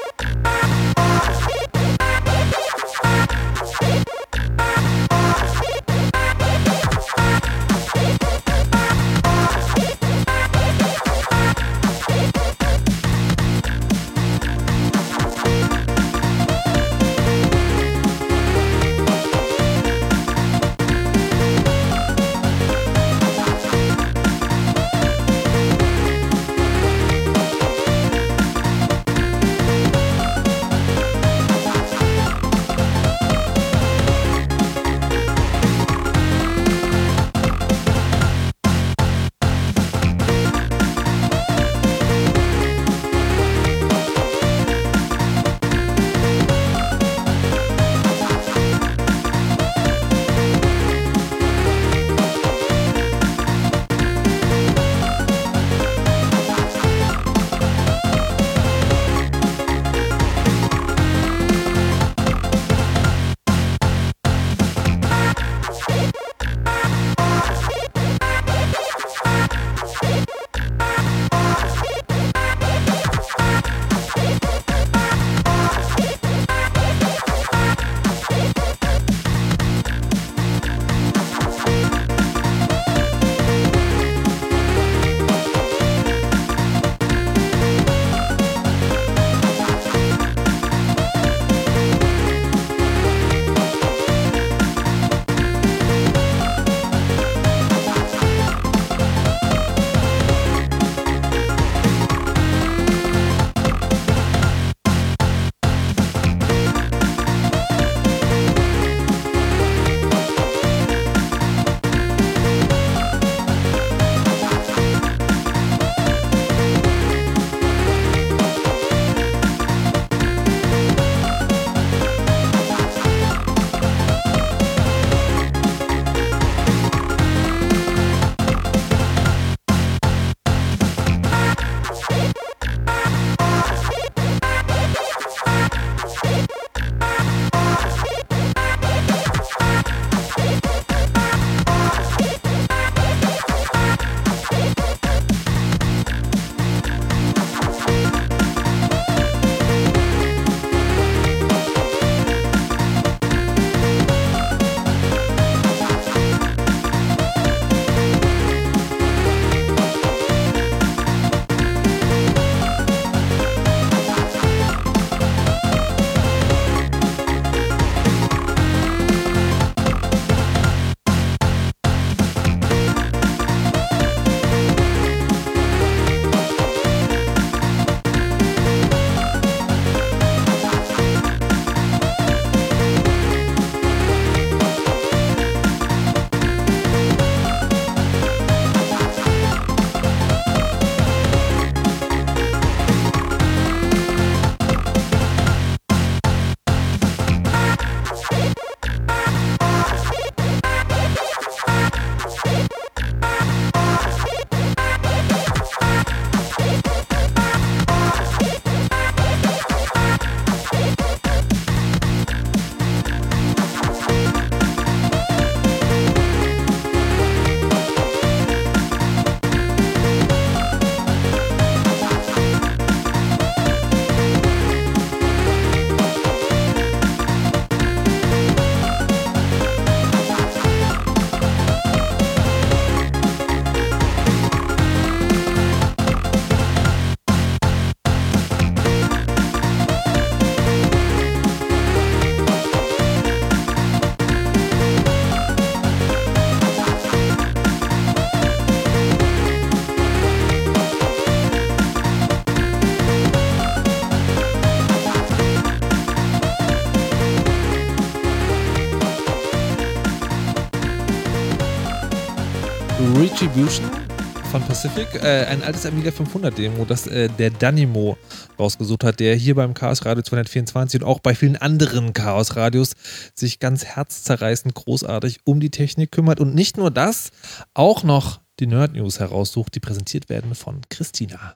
Pacific, äh, ein altes Amiga 500 Demo, das äh, der Danimo rausgesucht hat, der hier beim Chaos Radio 224 und auch bei vielen anderen Chaos Radios sich ganz herzzerreißend großartig um die Technik kümmert und nicht nur das, auch noch die Nerd News heraussucht, die präsentiert werden von Christina.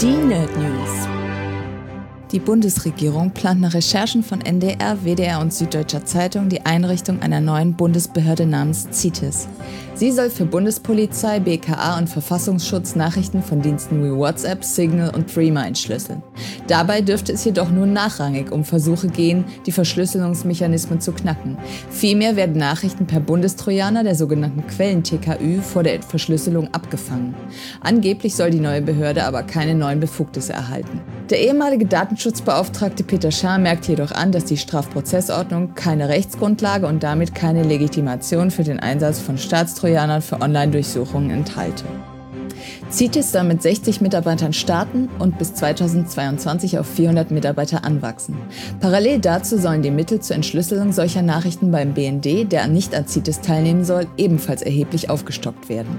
Die Nerd News. Die Bundesregierung plant nach Recherchen von NDR, WDR und Süddeutscher Zeitung die Einrichtung einer neuen Bundesbehörde namens CITES. Sie soll für Bundespolizei, BKA und Verfassungsschutz Nachrichten von Diensten wie WhatsApp, Signal und Threema entschlüsseln. Dabei dürfte es jedoch nur nachrangig um Versuche gehen, die Verschlüsselungsmechanismen zu knacken. Vielmehr werden Nachrichten per Bundestrojaner, der sogenannten Quellen-TKÜ, vor der Verschlüsselung abgefangen. Angeblich soll die neue Behörde aber keine neuen Befugnisse erhalten. Der ehemalige Datenschutzbeauftragte Peter Schaar merkt jedoch an, dass die Strafprozessordnung keine Rechtsgrundlage und damit keine Legitimation für den Einsatz von Staatstrojanern für Online-Durchsuchungen enthalte. CITES soll mit 60 Mitarbeitern starten und bis 2022 auf 400 Mitarbeiter anwachsen. Parallel dazu sollen die Mittel zur Entschlüsselung solcher Nachrichten beim BND, der nicht an CITES teilnehmen soll, ebenfalls erheblich aufgestockt werden.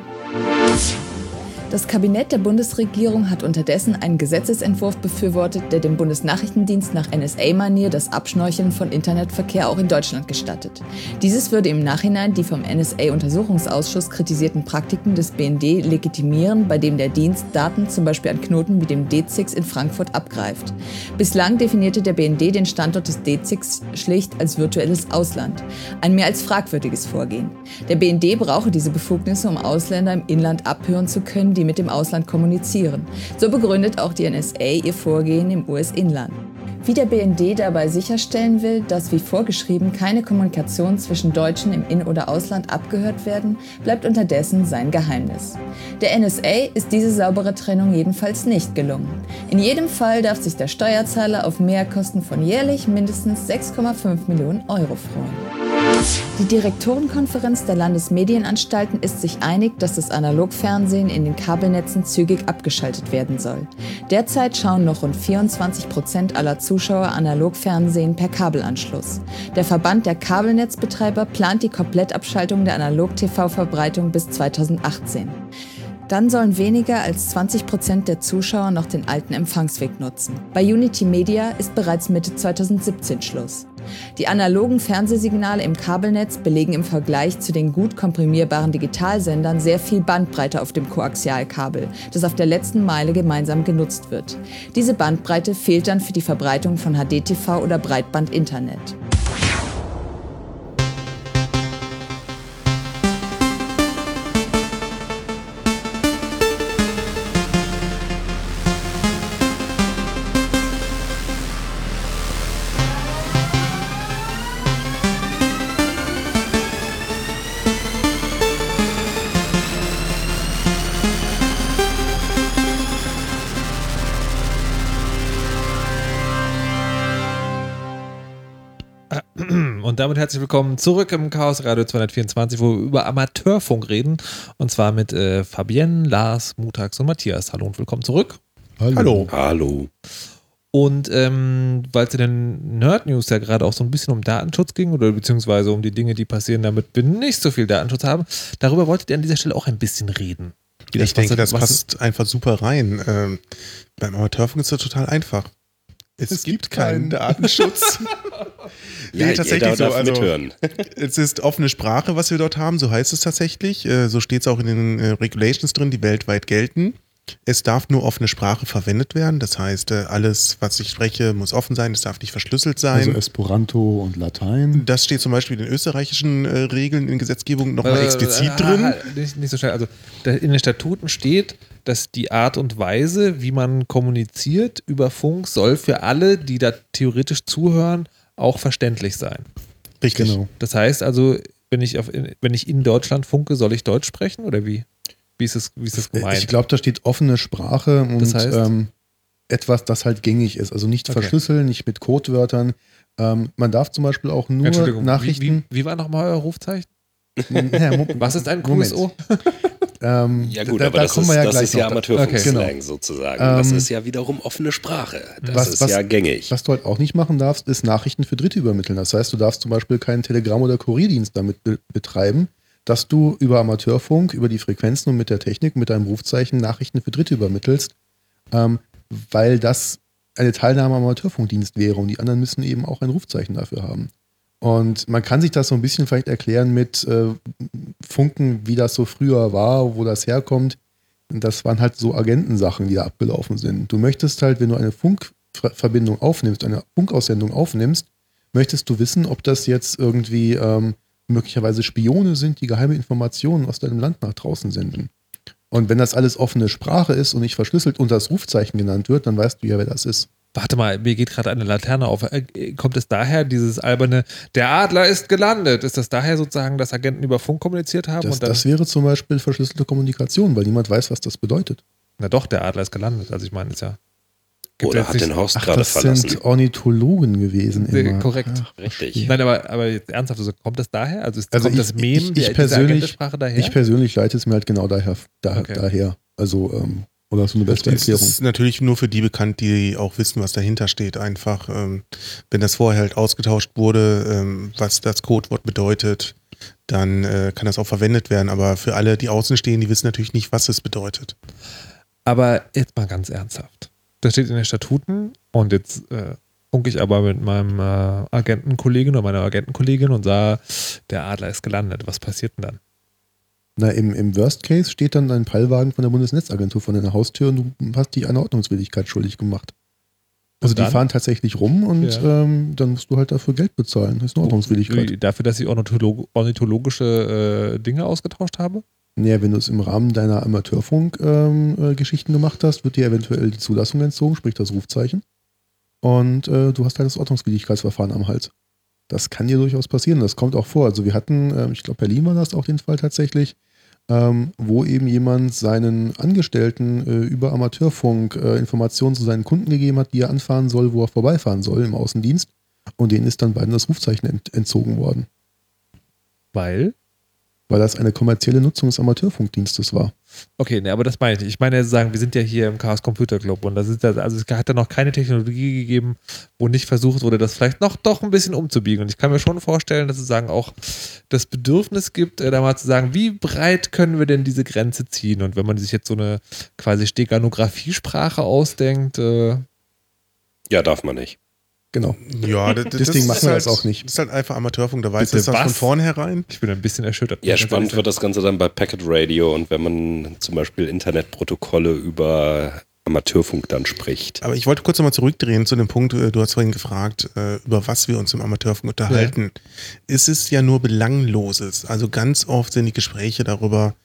Das Kabinett der Bundesregierung hat unterdessen einen Gesetzesentwurf befürwortet, der dem Bundesnachrichtendienst nach NSA-Manier das Abschnorcheln von Internetverkehr auch in Deutschland gestattet. Dieses würde im Nachhinein die vom NSA-Untersuchungsausschuss kritisierten Praktiken des BND legitimieren, bei dem der Dienst Daten zum Beispiel an Knoten wie dem D-Zix in Frankfurt abgreift. Bislang definierte der BND den Standort des D-Zix schlicht als virtuelles Ausland. Ein mehr als fragwürdiges Vorgehen. Der BND brauche diese Befugnisse, um Ausländer im Inland abhören zu können, die mit dem Ausland kommunizieren. So begründet auch die NSA ihr Vorgehen im US-Inland. Wie der BND dabei sicherstellen will, dass wie vorgeschrieben keine Kommunikation zwischen Deutschen im In- oder Ausland abgehört werden, bleibt unterdessen sein Geheimnis. Der NSA ist diese saubere Trennung jedenfalls nicht gelungen. In jedem Fall darf sich der Steuerzahler auf Mehrkosten von jährlich mindestens 6,5 Millionen Euro freuen. Die Direktorenkonferenz der Landesmedienanstalten ist sich einig, dass das Analogfernsehen in den Kabelnetzen zügig abgeschaltet werden soll. Derzeit schauen noch rund 24 Prozent aller Zuschauer Analogfernsehen per Kabelanschluss. Der Verband der Kabelnetzbetreiber plant die Komplettabschaltung der Analog-TV-Verbreitung bis 2018. Dann sollen weniger als 20 Prozent der Zuschauer noch den alten Empfangsweg nutzen. Bei Unity Media ist bereits Mitte 2017 Schluss. Die analogen Fernsehsignale im Kabelnetz belegen im Vergleich zu den gut komprimierbaren Digitalsendern sehr viel Bandbreite auf dem Koaxialkabel, das auf der letzten Meile gemeinsam genutzt wird. Diese Bandbreite fehlt dann für die Verbreitung von HDTV oder Breitbandinternet. Damit herzlich willkommen zurück im Chaos Radio 224, wo wir über Amateurfunk reden. Und zwar mit äh, Fabienne, Lars, Mutax und Matthias. Hallo und willkommen zurück. Hallo. Hallo. Und ähm, weil es in den Nerd News ja gerade auch so ein bisschen um Datenschutz ging oder beziehungsweise um die Dinge, die passieren, damit wir nicht so viel Datenschutz haben, darüber wolltet ihr an dieser Stelle auch ein bisschen reden. Ich denke, das passt einfach super rein. Ähm, beim Amateurfunk ist das total einfach. Es, gibt keinen Datenschutz. Ja, Nee, tatsächlich jeder so, also- mithören. es ist offene Sprache, was wir dort haben, so heißt es tatsächlich. Äh, so steht es auch in den äh, Regulations drin, die weltweit gelten. Es darf nur offene Sprache verwendet werden. Das heißt, äh, alles, was ich spreche, muss offen sein. Es darf nicht verschlüsselt sein. Also Esperanto und Latein. das steht zum Beispiel in den österreichischen äh, Regeln in Gesetzgebung nochmal Äh, explizit äh, drin. äh, Nicht, nicht so schnell. Also in den Statuten steht, dass die Art und Weise, wie man kommuniziert über Funk, soll für alle, die da theoretisch zuhören, auch verständlich sein. Richtig. Genau. Das heißt also, wenn ich, auf, wenn ich in Deutschland funke, soll ich Deutsch sprechen oder wie? Wie ist es, wie ist es gemeint? Ich glaube, da steht offene Sprache und Das heißt? ähm, etwas, das halt gängig ist. Also nicht Okay. verschlüsseln, nicht mit Codewörtern. Ähm, man darf zum Beispiel auch nur Entschuldigung, Nachrichten. Wie, wie, wie war nochmal euer Rufzeichen? Ja, Mo- Was ist ein Moment. QSO? Ähm, Ja gut, da, aber da das, kommen ist, wir ja das gleich ist ja. Amateurfunkslang Genau. sozusagen. das Ähm, ist ja wiederum offene Sprache. Das was- ist was- ja gängig. Was du halt auch nicht machen darfst, ist Nachrichten für Dritte übermitteln. Das heißt, du darfst zum Beispiel keinen Telegramm- oder Kurierdienst damit be betreiben, dass du über Amateurfunk, über die Frequenzen und mit der Technik, mit deinem Rufzeichen Nachrichten für Dritte übermittelst, ähm, weil das eine Teilnahme am Amateurfunkdienst wäre und die anderen müssen eben auch ein Rufzeichen dafür haben. Und man kann sich das so ein bisschen vielleicht erklären mit äh, Funken, wie das so früher war, wo das herkommt. Das waren halt so Agentensachen, die da abgelaufen sind. Du möchtest halt, wenn du eine Funkverbindung aufnimmst, eine Funkaussendung aufnimmst, möchtest du wissen, ob das jetzt irgendwie ähm, möglicherweise Spione sind, die geheime Informationen aus deinem Land nach draußen senden. Und wenn das alles offene Sprache ist und nicht verschlüsselt und das Rufzeichen genannt wird, dann weißt du ja, wer das ist. Warte mal, mir geht gerade eine Laterne auf. Äh, kommt es daher, dieses alberne, der Adler ist gelandet? Ist das daher sozusagen, dass Agenten über Funk kommuniziert haben? Das, das wäre zum Beispiel verschlüsselte Kommunikation, weil niemand weiß, was das bedeutet. Na doch, der Adler ist gelandet. Also ich meine, ist ja oder hat den Horst gerade verlassen. Das sind Ornithologen gewesen. Immer. Korrekt. Ach, richtig. Nein, aber, aber jetzt ernsthaft, also kommt das daher? Also, ist, also kommt ich, das Mem, ich, ich die, persönlich, daher? Ich persönlich leite es mir halt genau daher. Da, Okay. daher. Also, ähm, oder so eine beste Das Erklärung. ist natürlich nur für die bekannt, die auch wissen, was dahinter steht. Einfach, ähm, wenn das vorher halt ausgetauscht wurde, ähm, was das Codewort bedeutet, dann äh, kann das auch verwendet werden. Aber für alle, die außen stehen, die wissen natürlich nicht, was es bedeutet. Aber jetzt mal ganz ernsthaft. Das steht in den Statuten und jetzt äh, funke ich aber mit meinem äh, Agentenkollegen oder meiner Agentenkollegin und sah, der Adler ist gelandet. Was passiert denn dann? Na, im, im Worst Case steht dann ein Peilwagen von der Bundesnetzagentur vor deiner Haustür und du hast dich einer Ordnungswidrigkeit schuldig gemacht. Also die fahren tatsächlich rum und Ja. ähm, dann musst du halt dafür Geld bezahlen. Das ist eine Ordnungswidrigkeit. Dafür, dass ich ornitholo ornithologische äh, Dinge ausgetauscht habe? Naja, wenn du es im Rahmen deiner Amateurfunk-Geschichten ähm, äh, gemacht hast, wird dir eventuell die Zulassung entzogen, sprich das Rufzeichen. Und äh, du hast halt das Ordnungswidrigkeitsverfahren am Hals. Das kann dir durchaus passieren. Das kommt auch vor. Also wir hatten, ähm, ich glaube, Berlin war das auch den Fall tatsächlich, ähm, wo eben jemand seinen Angestellten äh, über Amateurfunk äh, Informationen zu seinen Kunden gegeben hat, die er anfahren soll, wo er vorbeifahren soll im Außendienst. Und denen ist dann beiden das Rufzeichen ent entzogen worden, Weil? Weil das eine kommerzielle Nutzung des Amateurfunkdienstes war. Okay, ne, aber das meine ich. nicht. Ich meine, sagen, wir sind ja hier im Chaos Computer Club und das ist ja, also es hat ja noch keine Technologie gegeben, wo nicht versucht wurde, das vielleicht noch doch ein bisschen umzubiegen. Und ich kann mir schon vorstellen, dass es sagen auch das Bedürfnis gibt, äh, da mal zu sagen, wie breit können wir denn diese Grenze ziehen? Und wenn man sich jetzt so eine quasi Steganografiesprache ausdenkt, äh, Ja, darf man nicht. Genau. Ja, das, Deswegen machen ist wir halt, das auch nicht. Das ist halt einfach Amateurfunk, da weiß Bitte das dann von vornherein. ich bin ein bisschen erschüttert. Ja, spannend wird das Ganze dann bei Packet Radio und wenn man zum Beispiel Internetprotokolle über Amateurfunk dann spricht. Aber ich wollte kurz nochmal zurückdrehen zu dem Punkt, äh, du hast vorhin gefragt, äh, über was wir uns im Amateurfunk unterhalten. Es ist ja nur Belangloses. Also ganz oft sind die Gespräche darüber,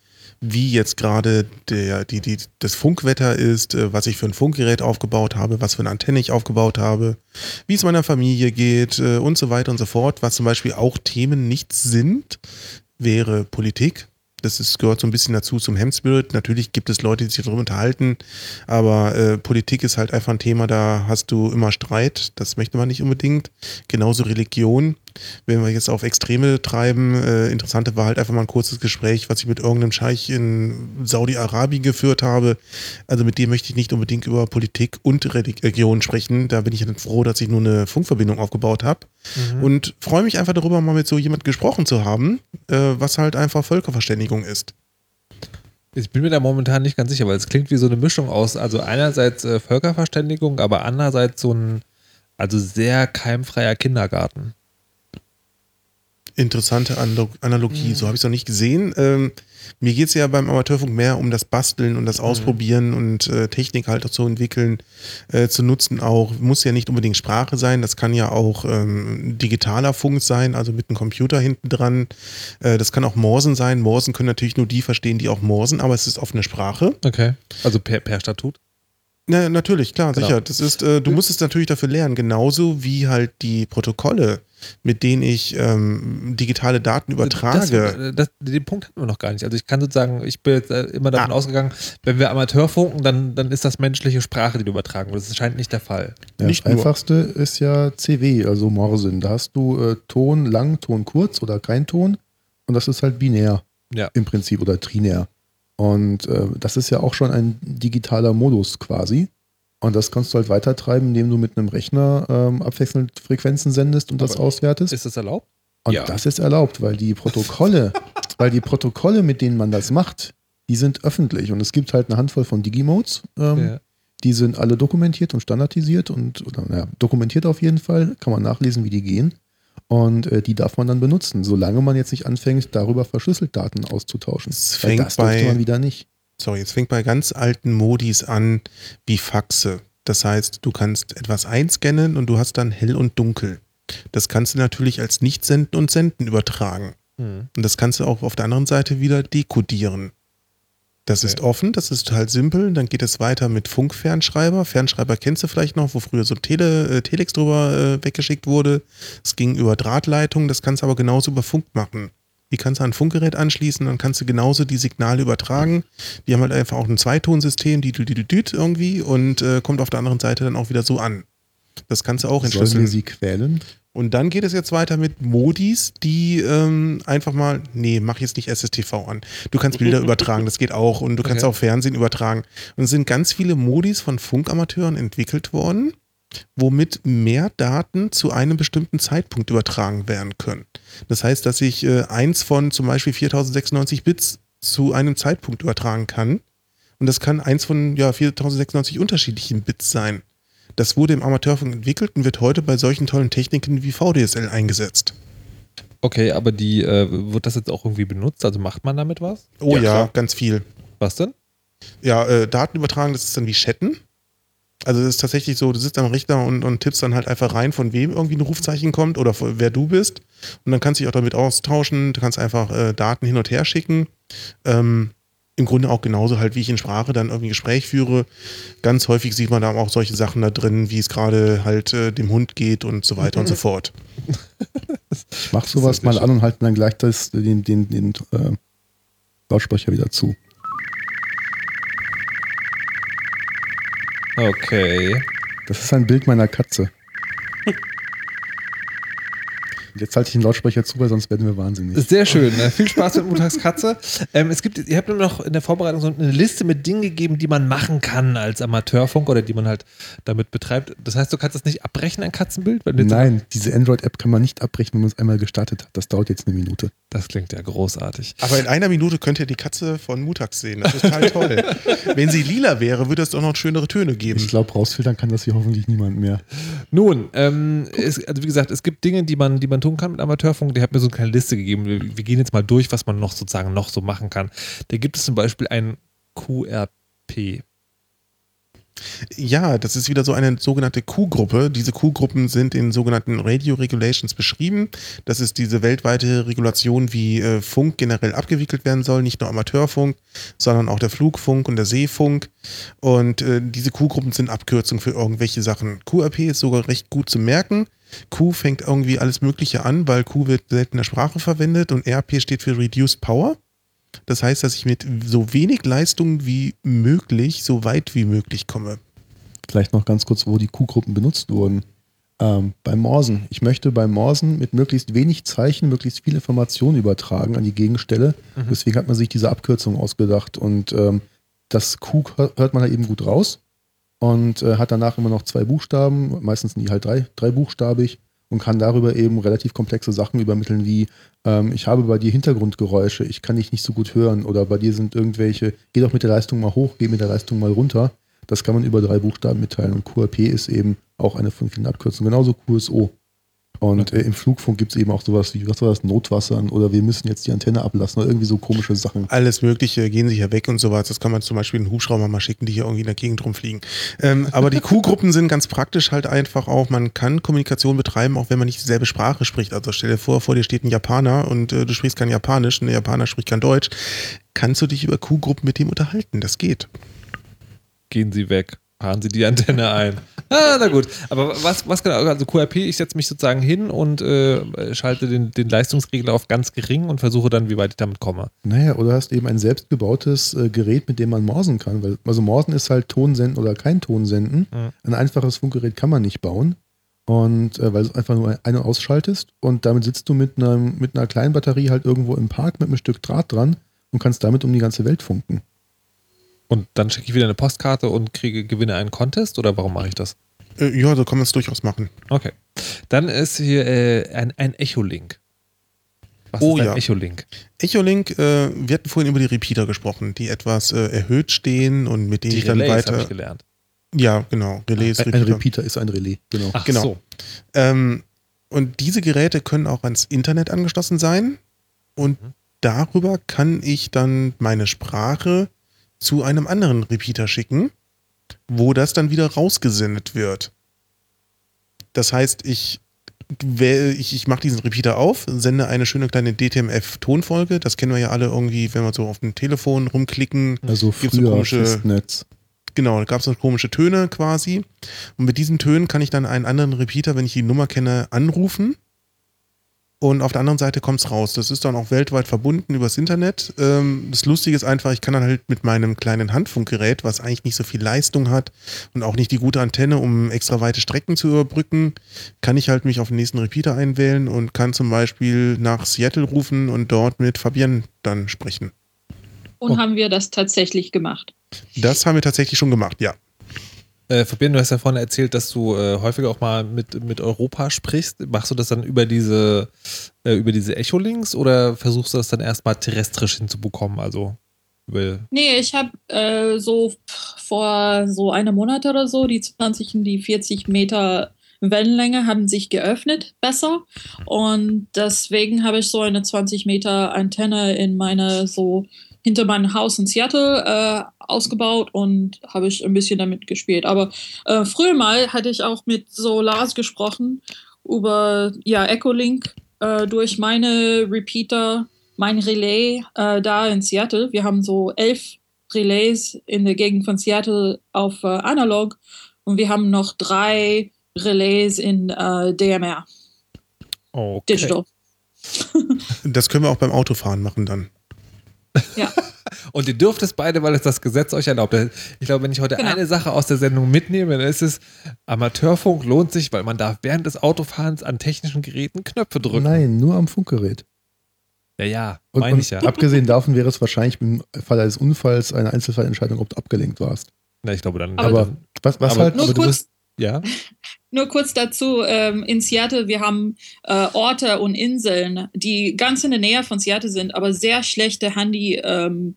wie jetzt gerade der, die, die, das Funkwetter ist, äh, was ich für ein Funkgerät aufgebaut habe, was für eine Antenne ich aufgebaut habe, wie es meiner Familie geht äh, und so weiter und so fort. Was zum Beispiel auch Themen nicht sind, wäre Politik. Das ist, gehört so ein bisschen dazu zum Hemspirit. Natürlich gibt es Leute, die sich darüber unterhalten, aber äh, Politik ist halt einfach ein Thema, da hast du immer Streit. Das möchte man nicht unbedingt. Genauso Religion. Wenn wir jetzt auf Extreme treiben, äh, interessante war halt einfach mal ein kurzes Gespräch, was ich mit irgendeinem Scheich in Saudi-Arabien geführt habe. Also mit dem möchte ich nicht unbedingt über Politik und Religion sprechen. Da bin ich dann froh, dass ich nur eine Funkverbindung aufgebaut habe. Und freue mich einfach darüber, mal mit so jemand gesprochen zu haben, äh, was halt einfach Völkerverständigung ist. Ich bin mir da momentan nicht ganz sicher, weil es klingt wie so eine Mischung aus, also einerseits äh, Völkerverständigung, aber andererseits so ein, also sehr keimfreier Kindergarten. Interessante Analo- Analogie, so habe ich es noch nicht gesehen. Ähm, mir geht es ja beim Amateurfunk mehr um das Basteln und das Ausprobieren und äh, Technik halt auch zu entwickeln, äh, zu nutzen auch. Muss ja nicht unbedingt Sprache sein, das kann ja auch ähm, digitaler Funk sein, also mit einem Computer hinten dran. Äh, das kann auch Morsen sein. Morsen können natürlich nur die verstehen, die auch morsen, aber es ist offene Sprache. Okay. Also per, per Statut. Na, natürlich, klar, Genau. sicher. Das ist, äh, du musst es natürlich dafür lernen, genauso wie halt die Protokolle, mit denen ich ähm, digitale Daten übertrage. Das, das, den Punkt hatten wir noch gar nicht. Also ich kann sozusagen, ich bin jetzt äh, immer davon Ah. ausgegangen, wenn wir Amateur funken, dann, dann ist das menschliche Sprache, die du übertragen. Das scheint nicht der Fall. Ja, Nicht das nur. einfachste ist ja CW, also Morsen. Da hast du äh, Ton lang, Ton kurz oder kein Ton. Und das ist halt binär Ja. im Prinzip oder trinär. Und äh, das ist ja auch schon ein digitaler Modus quasi. Und das kannst du halt weitertreiben, indem du mit einem Rechner ähm, abwechselnd Frequenzen sendest und das Aber auswertest. Ist das erlaubt? Und Ja. das ist erlaubt, weil die Protokolle weil die Protokolle, mit denen man das macht, die sind öffentlich und es gibt halt eine Handvoll von Digimodes. Ähm, Ja. Die sind alle dokumentiert und standardisiert und oder, naja, dokumentiert auf jeden Fall, kann man nachlesen, wie die gehen. Und äh, die darf man dann benutzen, solange man jetzt nicht anfängt, darüber verschlüsselt Daten auszutauschen. Weil fängt das bei- man wieder nicht. Sorry, es fängt bei ganz alten Modis an, wie Faxe. Das heißt, du kannst etwas einscannen und du hast dann hell und dunkel. Das kannst du natürlich als Nicht-Senden und Senden übertragen. Hm. Und das kannst du auch auf der anderen Seite wieder dekodieren. Das ist Okay. offen, das ist total simpel. Dann geht es weiter mit Funkfernschreiber. Fernschreiber kennst du vielleicht noch, wo früher so Tele, äh, Telex drüber äh, weggeschickt wurde. Es ging über Drahtleitungen, das kannst du aber genauso über Funk machen. Die kannst du an ein Funkgerät anschließen, dann kannst du genauso die Signale übertragen. Die haben halt einfach auch ein Zweitonsystem, die düt irgendwie und äh, kommt auf der anderen Seite dann auch wieder so an. Das kannst du auch Sollen entschlüsseln. wir sie quälen? Und dann geht es jetzt weiter mit Modis, die ähm, einfach mal, nee, mach jetzt nicht SSTV an. Du kannst Bilder übertragen, das geht auch. Und du kannst Okay. auch Fernsehen übertragen. Und es sind ganz viele Modis von Funkamateuren entwickelt worden, womit mehr Daten zu einem bestimmten Zeitpunkt übertragen werden können. Das heißt, dass ich äh, eins von zum Beispiel 4096 Bits zu einem Zeitpunkt übertragen kann. Und das kann eins von ja, 4096 unterschiedlichen Bits sein. Das wurde im Amateurfunk entwickelt und wird heute bei solchen tollen Techniken wie VDSL eingesetzt. Okay, aber die, äh, wird das jetzt auch irgendwie benutzt? Also macht man damit was? Oh Ja, ja, ganz viel. Was denn? Ja, äh, Daten übertragen, das ist dann wie Chatten. Also das ist tatsächlich so, du sitzt am Richter und, und tippst dann halt einfach rein, von wem irgendwie ein Rufzeichen kommt oder von, wer du bist. Und dann kannst du dich auch damit austauschen. Du kannst einfach äh, Daten hin und her schicken. Ähm, Im Grunde auch genauso halt, wie ich in Sprache dann irgendwie ein Gespräch führe. Ganz häufig sieht man da auch solche Sachen da drin, wie es gerade halt äh, dem Hund geht und so weiter und so fort. Ich mach sowas mal an und halte dann gleich das, den, den, den äh, Lautsprecher wieder zu. Okay. Das ist ein Bild meiner Katze. Und Jetzt halte ich den Lautsprecher zu, weil sonst werden wir wahnsinnig. Sehr schön. Ne? Viel Spaß mit Montags Katze. Ähm, es gibt, ihr habt mir noch in der Vorbereitung so eine Liste mit Dingen gegeben, die man machen kann als Amateurfunk oder die man halt damit betreibt. Das heißt, du kannst das nicht abbrechen, ein Katzenbild? Nein, diese Android-App kann man nicht abbrechen, wenn man es einmal gestartet hat. Das dauert jetzt eine Minute. Das klingt ja großartig. Aber in einer Minute könnt ihr die Katze von Mutax sehen. Das ist total toll. Wenn sie lila wäre, würde es doch noch schönere Töne geben. Ich glaube, rausfiltern kann das hier hoffentlich niemand mehr. Nun, ähm, es, also wie gesagt, es gibt Dinge, die man, die man tun kann mit Amateurfunk. Die hat mir so eine kleine Liste gegeben. Wir, wir gehen jetzt mal durch, was man noch sozusagen noch so machen kann. Da gibt es zum Beispiel ein QRP. Ja, das ist wieder so eine sogenannte Q-Gruppe. Diese Q-Gruppen sind in sogenannten Radio Regulations beschrieben. Das ist diese weltweite Regulation, wie äh, Funk generell abgewickelt werden soll. Nicht nur Amateurfunk, sondern auch der Flugfunk und der Seefunk. Und äh, diese Q-Gruppen sind Abkürzungen für irgendwelche Sachen. QRP ist sogar recht gut zu merken. Q fängt irgendwie alles Mögliche an, weil Q wird selten in der Sprache verwendet und RP steht für Reduced Power. Das heißt, dass ich mit so wenig Leistung wie möglich, so weit wie möglich komme. Vielleicht noch ganz kurz, wo die Q-Gruppen benutzt wurden. Ähm, beim Morsen. Ich möchte beim Morsen mit möglichst wenig Zeichen möglichst viel Information übertragen an die Gegenstelle. Deswegen hat man sich diese Abkürzung ausgedacht. Und ähm, das Q hört man halt eben gut raus und äh, hat danach immer noch zwei Buchstaben. Meistens sind die halt drei, buchstabig und kann darüber eben relativ komplexe Sachen übermitteln, wie ähm, ich habe bei dir Hintergrundgeräusche, ich kann dich nicht so gut hören oder bei dir sind irgendwelche, geh doch mit der Leistung mal hoch, geh mit der Leistung mal runter. Das kann man über drei Buchstaben mitteilen und QRP ist eben auch eine von vielen Abkürzungen, genauso QSO. Und äh, im Flugfunk gibt es eben auch sowas wie, was war das, Notwassern oder wir müssen jetzt die Antenne ablassen oder irgendwie so komische Sachen. Alles Mögliche, gehen sie hier weg und sowas. Das kann man zum Beispiel einen Hubschrauber mal schicken, die hier irgendwie in der Gegend rumfliegen. Ähm, aber die Q-Gruppen sind ganz praktisch halt einfach auch. Man kann Kommunikation betreiben, auch wenn man nicht dieselbe Sprache spricht. Also stell dir vor, vor dir steht ein Japaner und äh, du sprichst kein Japanisch und der Japaner spricht kein Deutsch. Kannst du dich über Q-Gruppen mit dem unterhalten? Das geht. Gehen Sie weg. Fahren Sie die Antenne ein. Ah, na gut. Aber was, was genau, also QRP, ich setze mich sozusagen hin und äh, schalte den, den Leistungsregler auf ganz gering und versuche dann, wie weit ich damit komme. Naja, oder hast eben ein selbstgebautes äh, Gerät, mit dem man morsen kann. Weil, also morsen ist halt Ton senden oder kein Ton senden. Mhm. Ein einfaches Funkgerät kann man nicht bauen. Und äh, weil du einfach nur ein- und ausschaltest und damit sitzt du mit, einem, mit einer kleinen Batterie halt irgendwo im Park mit einem Stück Draht dran und kannst damit um die ganze Welt funken. Und dann schicke ich wieder eine Postkarte und kriege, gewinne einen Contest oder warum mache ich das? Äh, ja, so kann man es durchaus machen. Okay. Dann ist hier äh, ein, ein Echolink. Was Oh ist ein ja. Echolink? Echolink, äh, wir hatten vorhin über die Repeater gesprochen, die etwas äh, erhöht stehen und mit denen Die ich dann Relays habe weiter. ich gelernt. Ja, genau. Relais, Ein, ein Repeater. Repeater ist ein Relais, genau. Ach Genau. so. Ähm, und diese Geräte können auch ans Internet angeschlossen sein. Und Mhm. darüber kann ich dann meine Sprache zu einem anderen Repeater schicken, wo das dann wieder rausgesendet wird. Das heißt, ich, ich, ich mache diesen Repeater auf, sende eine schöne kleine DTMF-Tonfolge. Das kennen wir ja alle irgendwie, wenn wir so auf dem Telefon rumklicken. Also Gibt's so früher komische- Festnetz. Genau, da gab es so komische Töne quasi. Und mit diesen Tönen kann ich dann einen anderen Repeater, wenn ich die Nummer kenne, anrufen. Und auf der anderen Seite kommt es raus. Das ist dann auch weltweit verbunden übers Internet. Ähm, das Lustige ist einfach, ich kann dann halt mit meinem kleinen Handfunkgerät, was eigentlich nicht so viel Leistung hat und auch nicht die gute Antenne, um extra weite Strecken zu überbrücken, kann ich halt mich auf den nächsten Repeater einwählen und kann zum Beispiel nach Seattle rufen und dort mit Fabienne dann sprechen. Und Oh. haben wir das tatsächlich gemacht. Das haben wir tatsächlich schon gemacht, ja. Äh, Fabian, du hast ja vorhin erzählt, dass du äh, häufiger auch mal mit, mit Europa sprichst. Machst du das dann über diese, äh, über diese Echolinks oder versuchst du das dann erstmal terrestrisch hinzubekommen? Also über. Nee, ich habe äh, so vor so einem Monat oder so, die 20 und die 40 Meter Wellenlänge haben sich geöffnet besser. Und deswegen habe ich so eine 20 Meter Antenne in meine so hinter meinem Haus in Seattle äh, ausgebaut und habe ich ein bisschen damit gespielt. Aber äh, früher mal hatte ich auch mit so Lars gesprochen über ja Echolink äh, durch meine Repeater, mein Relais äh, da in Seattle. Wir haben so elf Relais in der Gegend von Seattle auf äh, Analog und wir haben noch drei Relais in äh, DMR, Okay. Digital. Das können wir auch beim Autofahren machen dann. Ja. Und ihr dürft es beide, weil es das Gesetz euch erlaubt. Ich glaube, wenn ich heute Genau. eine Sache aus der Sendung mitnehme, dann ist es, Amateurfunk lohnt sich, weil man darf während des Autofahrens an technischen Geräten Knöpfe drücken. Nein, nur am Funkgerät. Ja, ja, Und, meine und ich ja. abgesehen davon wäre es wahrscheinlich im Fall eines Unfalls eine Einzelfallentscheidung, ob du abgelenkt warst. Na, ich glaube dann. Aber dann was, was aber halt, Nur aber du kurz, bist, ja. Nur kurz dazu, ähm, in Seattle, wir haben äh, Orte und Inseln, die ganz in der Nähe von Seattle sind, aber sehr schlechte Handy-Empfang.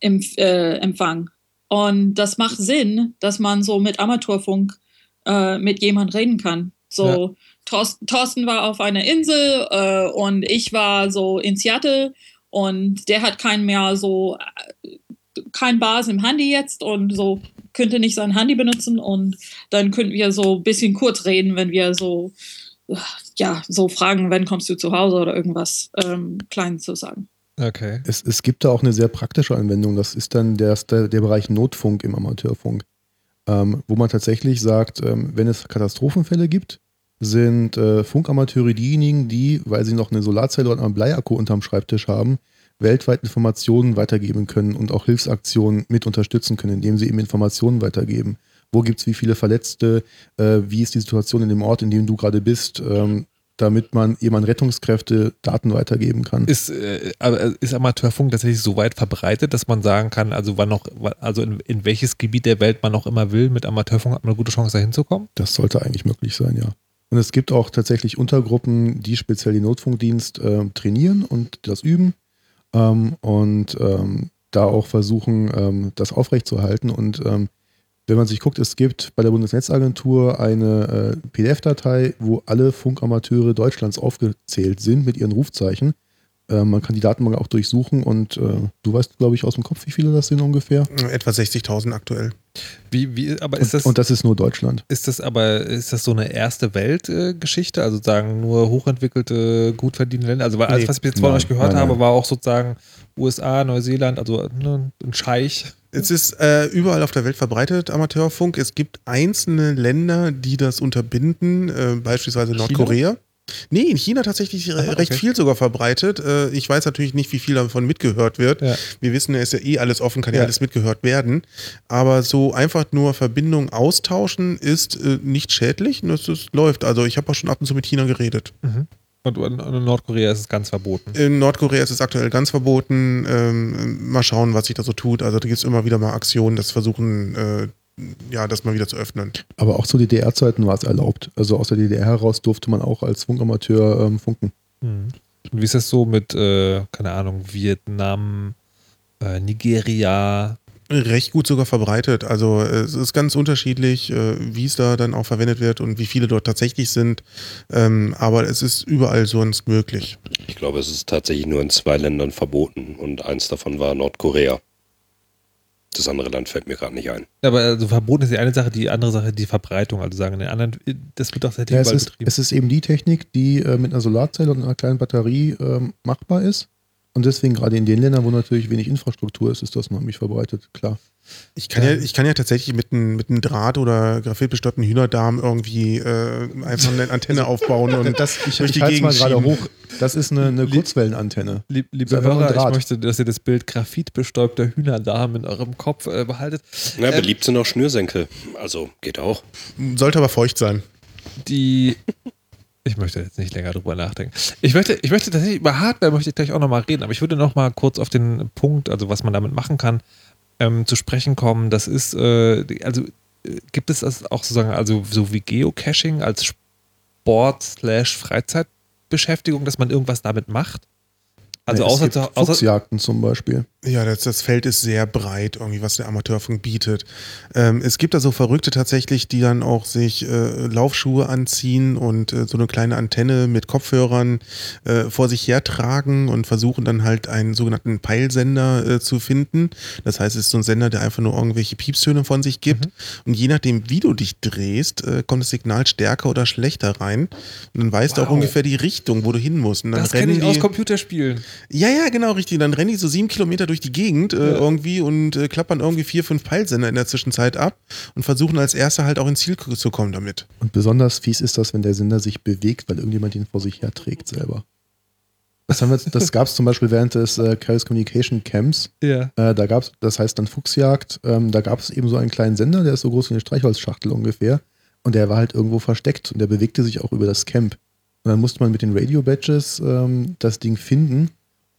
Ähm, äh, Empfang. und das macht Sinn, dass man so mit Amateurfunk äh, mit jemandem reden kann. So, Thorsten, Thorsten war auf einer Insel äh, und ich war so in Seattle und der hat kein mehr so, äh, kein Bars im Handy jetzt und so könnte nicht sein Handy benutzen und dann könnten wir so ein bisschen kurz reden, wenn wir so, ja, so fragen, wann kommst du zu Hause oder irgendwas ähm, Kleines zu sagen. Okay. es, es gibt da auch eine sehr praktische Anwendung. Das ist dann der, der, der Bereich Notfunk im Amateurfunk, ähm, wo man tatsächlich sagt, ähm, wenn es Katastrophenfälle gibt, sind äh, Funkamateure diejenigen, die, weil sie noch eine Solarzelle oder einen Bleiakku unterm Schreibtisch haben, weltweit Informationen weitergeben können und auch Hilfsaktionen mit unterstützen können, indem sie eben Informationen weitergeben. Wo gibt es wie viele Verletzte? Äh, wie ist die Situation in dem Ort, in dem du gerade bist? Ähm, damit man eben an Rettungskräfte Daten weitergeben kann. Ist, äh, aber ist Amateurfunk tatsächlich so weit verbreitet, dass man sagen kann, also wann noch, also in, in welches Gebiet der Welt man noch immer will, mit Amateurfunk hat man eine gute Chance, da hinzukommen? Das sollte eigentlich möglich sein, ja. Und es gibt auch tatsächlich Untergruppen, die speziell den Notfunkdienst äh, trainieren und das üben ähm, und ähm, da auch versuchen, ähm, das aufrechtzuerhalten. Und ähm, wenn man sich guckt, es gibt bei der Bundesnetzagentur eine äh, PDF-Datei, wo alle Funkamateure Deutschlands aufgezählt sind mit ihren Rufzeichen. Äh, man kann die Datenbank auch durchsuchen und äh, du weißt, glaube ich, aus dem Kopf, wie viele das sind ungefähr. Etwa 60.000 aktuell. Wie, wie, aber ist Und, das, und das ist nur Deutschland. ist das aber, ist das so eine erste Welt-Geschichte? also sagen nur hochentwickelte, gut verdienende Länder? Also weil alles, Nee. was ich jetzt von euch gehört nein, habe, nein. war auch sozusagen USA, Neuseeland, also ne, ein Scheich. Es ist äh, überall auf der Welt verbreitet, Amateurfunk. Es gibt einzelne Länder, die das unterbinden, äh, beispielsweise Nordkorea. Nee, in China tatsächlich Aha, recht okay. viel sogar verbreitet. Äh, ich weiß natürlich nicht, wie viel davon mitgehört wird. Ja. Wir wissen, es ist ja eh alles offen, kann ja, Ja. alles mitgehört werden. Aber so einfach nur Verbindungen austauschen ist äh, nicht schädlich und es läuft. Also ich habe auch schon ab und zu mit China geredet. Und in, in Nordkorea ist es ganz verboten. In Nordkorea ist es aktuell ganz verboten. Ähm, mal schauen, was sich da so tut. Also da gibt es immer wieder mal Aktionen, das versuchen, äh, ja, das mal wieder zu öffnen. Aber auch zu DDR-Zeiten war es erlaubt. Also aus der DDR heraus durfte man auch als Funkamateur ähm, funken. Mhm. Und wie ist das so mit, äh, keine Ahnung, Vietnam, äh, Nigeria? Recht gut sogar verbreitet. Also es ist ganz unterschiedlich, äh, wie es da dann auch verwendet wird und wie viele dort tatsächlich sind. Ähm, aber es ist überall sonst möglich. Ich glaube, es ist tatsächlich nur in zwei Ländern verboten und eins davon war Nordkorea. Das andere Land fällt mir gerade nicht ein. Aber also verboten ist die eine Sache, die andere Sache die Verbreitung. Also sagen in den anderen, das wird doch seit Ja, es, ist, betrieben. es ist eben die Technik, die äh, mit einer Solarzelle und einer kleinen Batterie ähm, machbar ist. Und deswegen gerade in den Ländern, wo natürlich wenig Infrastruktur ist, ist das unheimlich verbreitet, klar. Ich kann ja, ich kann ja tatsächlich mit einem mit einem Draht oder graphitbestäubten Hühnerdarm irgendwie äh, einfach eine Antenne aufbauen und Das, ich durch ich die halte es mal Gegend gerade hoch. Das ist eine, eine Kurzwellenantenne. Lieb, liebe ein Hörer, ich möchte, dass ihr das Bild graphitbestäubter Hühnerdarm in eurem Kopf äh, behaltet. Ja, Ähm, beliebt sind auch Schnürsenkel. Also geht auch. Sollte aber feucht sein. die. Ich möchte jetzt nicht länger drüber nachdenken. Ich möchte, ich möchte tatsächlich über Hardware möchte ich gleich auch nochmal reden, aber ich würde noch mal kurz auf den Punkt, also was man damit machen kann, ähm, zu sprechen kommen. Das ist, äh, also äh, gibt es das auch sozusagen, also so wie Geocaching als Sport slash Freizeitbeschäftigung, dass man irgendwas damit macht? Also es außer, zu, außer Fuchsjagden zum Beispiel. Ja, das, das Feld ist sehr breit, irgendwie, was der Amateurfunk bietet. Ähm, es gibt da so Verrückte tatsächlich, die dann auch sich äh, Laufschuhe anziehen und äh, so eine kleine Antenne mit Kopfhörern äh, vor sich hertragen und versuchen dann halt einen sogenannten Peilsender äh, zu finden. Das heißt, es ist so ein Sender, der einfach nur irgendwelche Piepstöne von sich gibt. Und je nachdem, wie du dich drehst, äh, kommt das Signal stärker oder schlechter rein. Und dann weißt du auch Wow. ungefähr die Richtung, wo du hin musst. Und dann das kenne ich aus die- Computerspielen. Ja, ja, genau, richtig. Dann rennen die so sieben Kilometer durch die Gegend äh, Ja. irgendwie und äh, klappern irgendwie vier, fünf Peilsender in der Zwischenzeit ab und versuchen als Erster halt auch ins Ziel zu kommen damit. Und besonders fies ist das, wenn der Sender sich bewegt, weil irgendjemand ihn vor sich herträgt selber. Das, haben wir, das gab es zum Beispiel während des äh, Chaos Communication Camps. Ja. Äh, da gab es, das heißt dann Fuchsjagd, ähm, da gab es eben so einen kleinen Sender, der ist so groß wie eine Streichholzschachtel ungefähr. Und der war halt irgendwo versteckt und der bewegte sich auch über das Camp. Und dann musste man mit den Radio-Badges ähm, das Ding finden.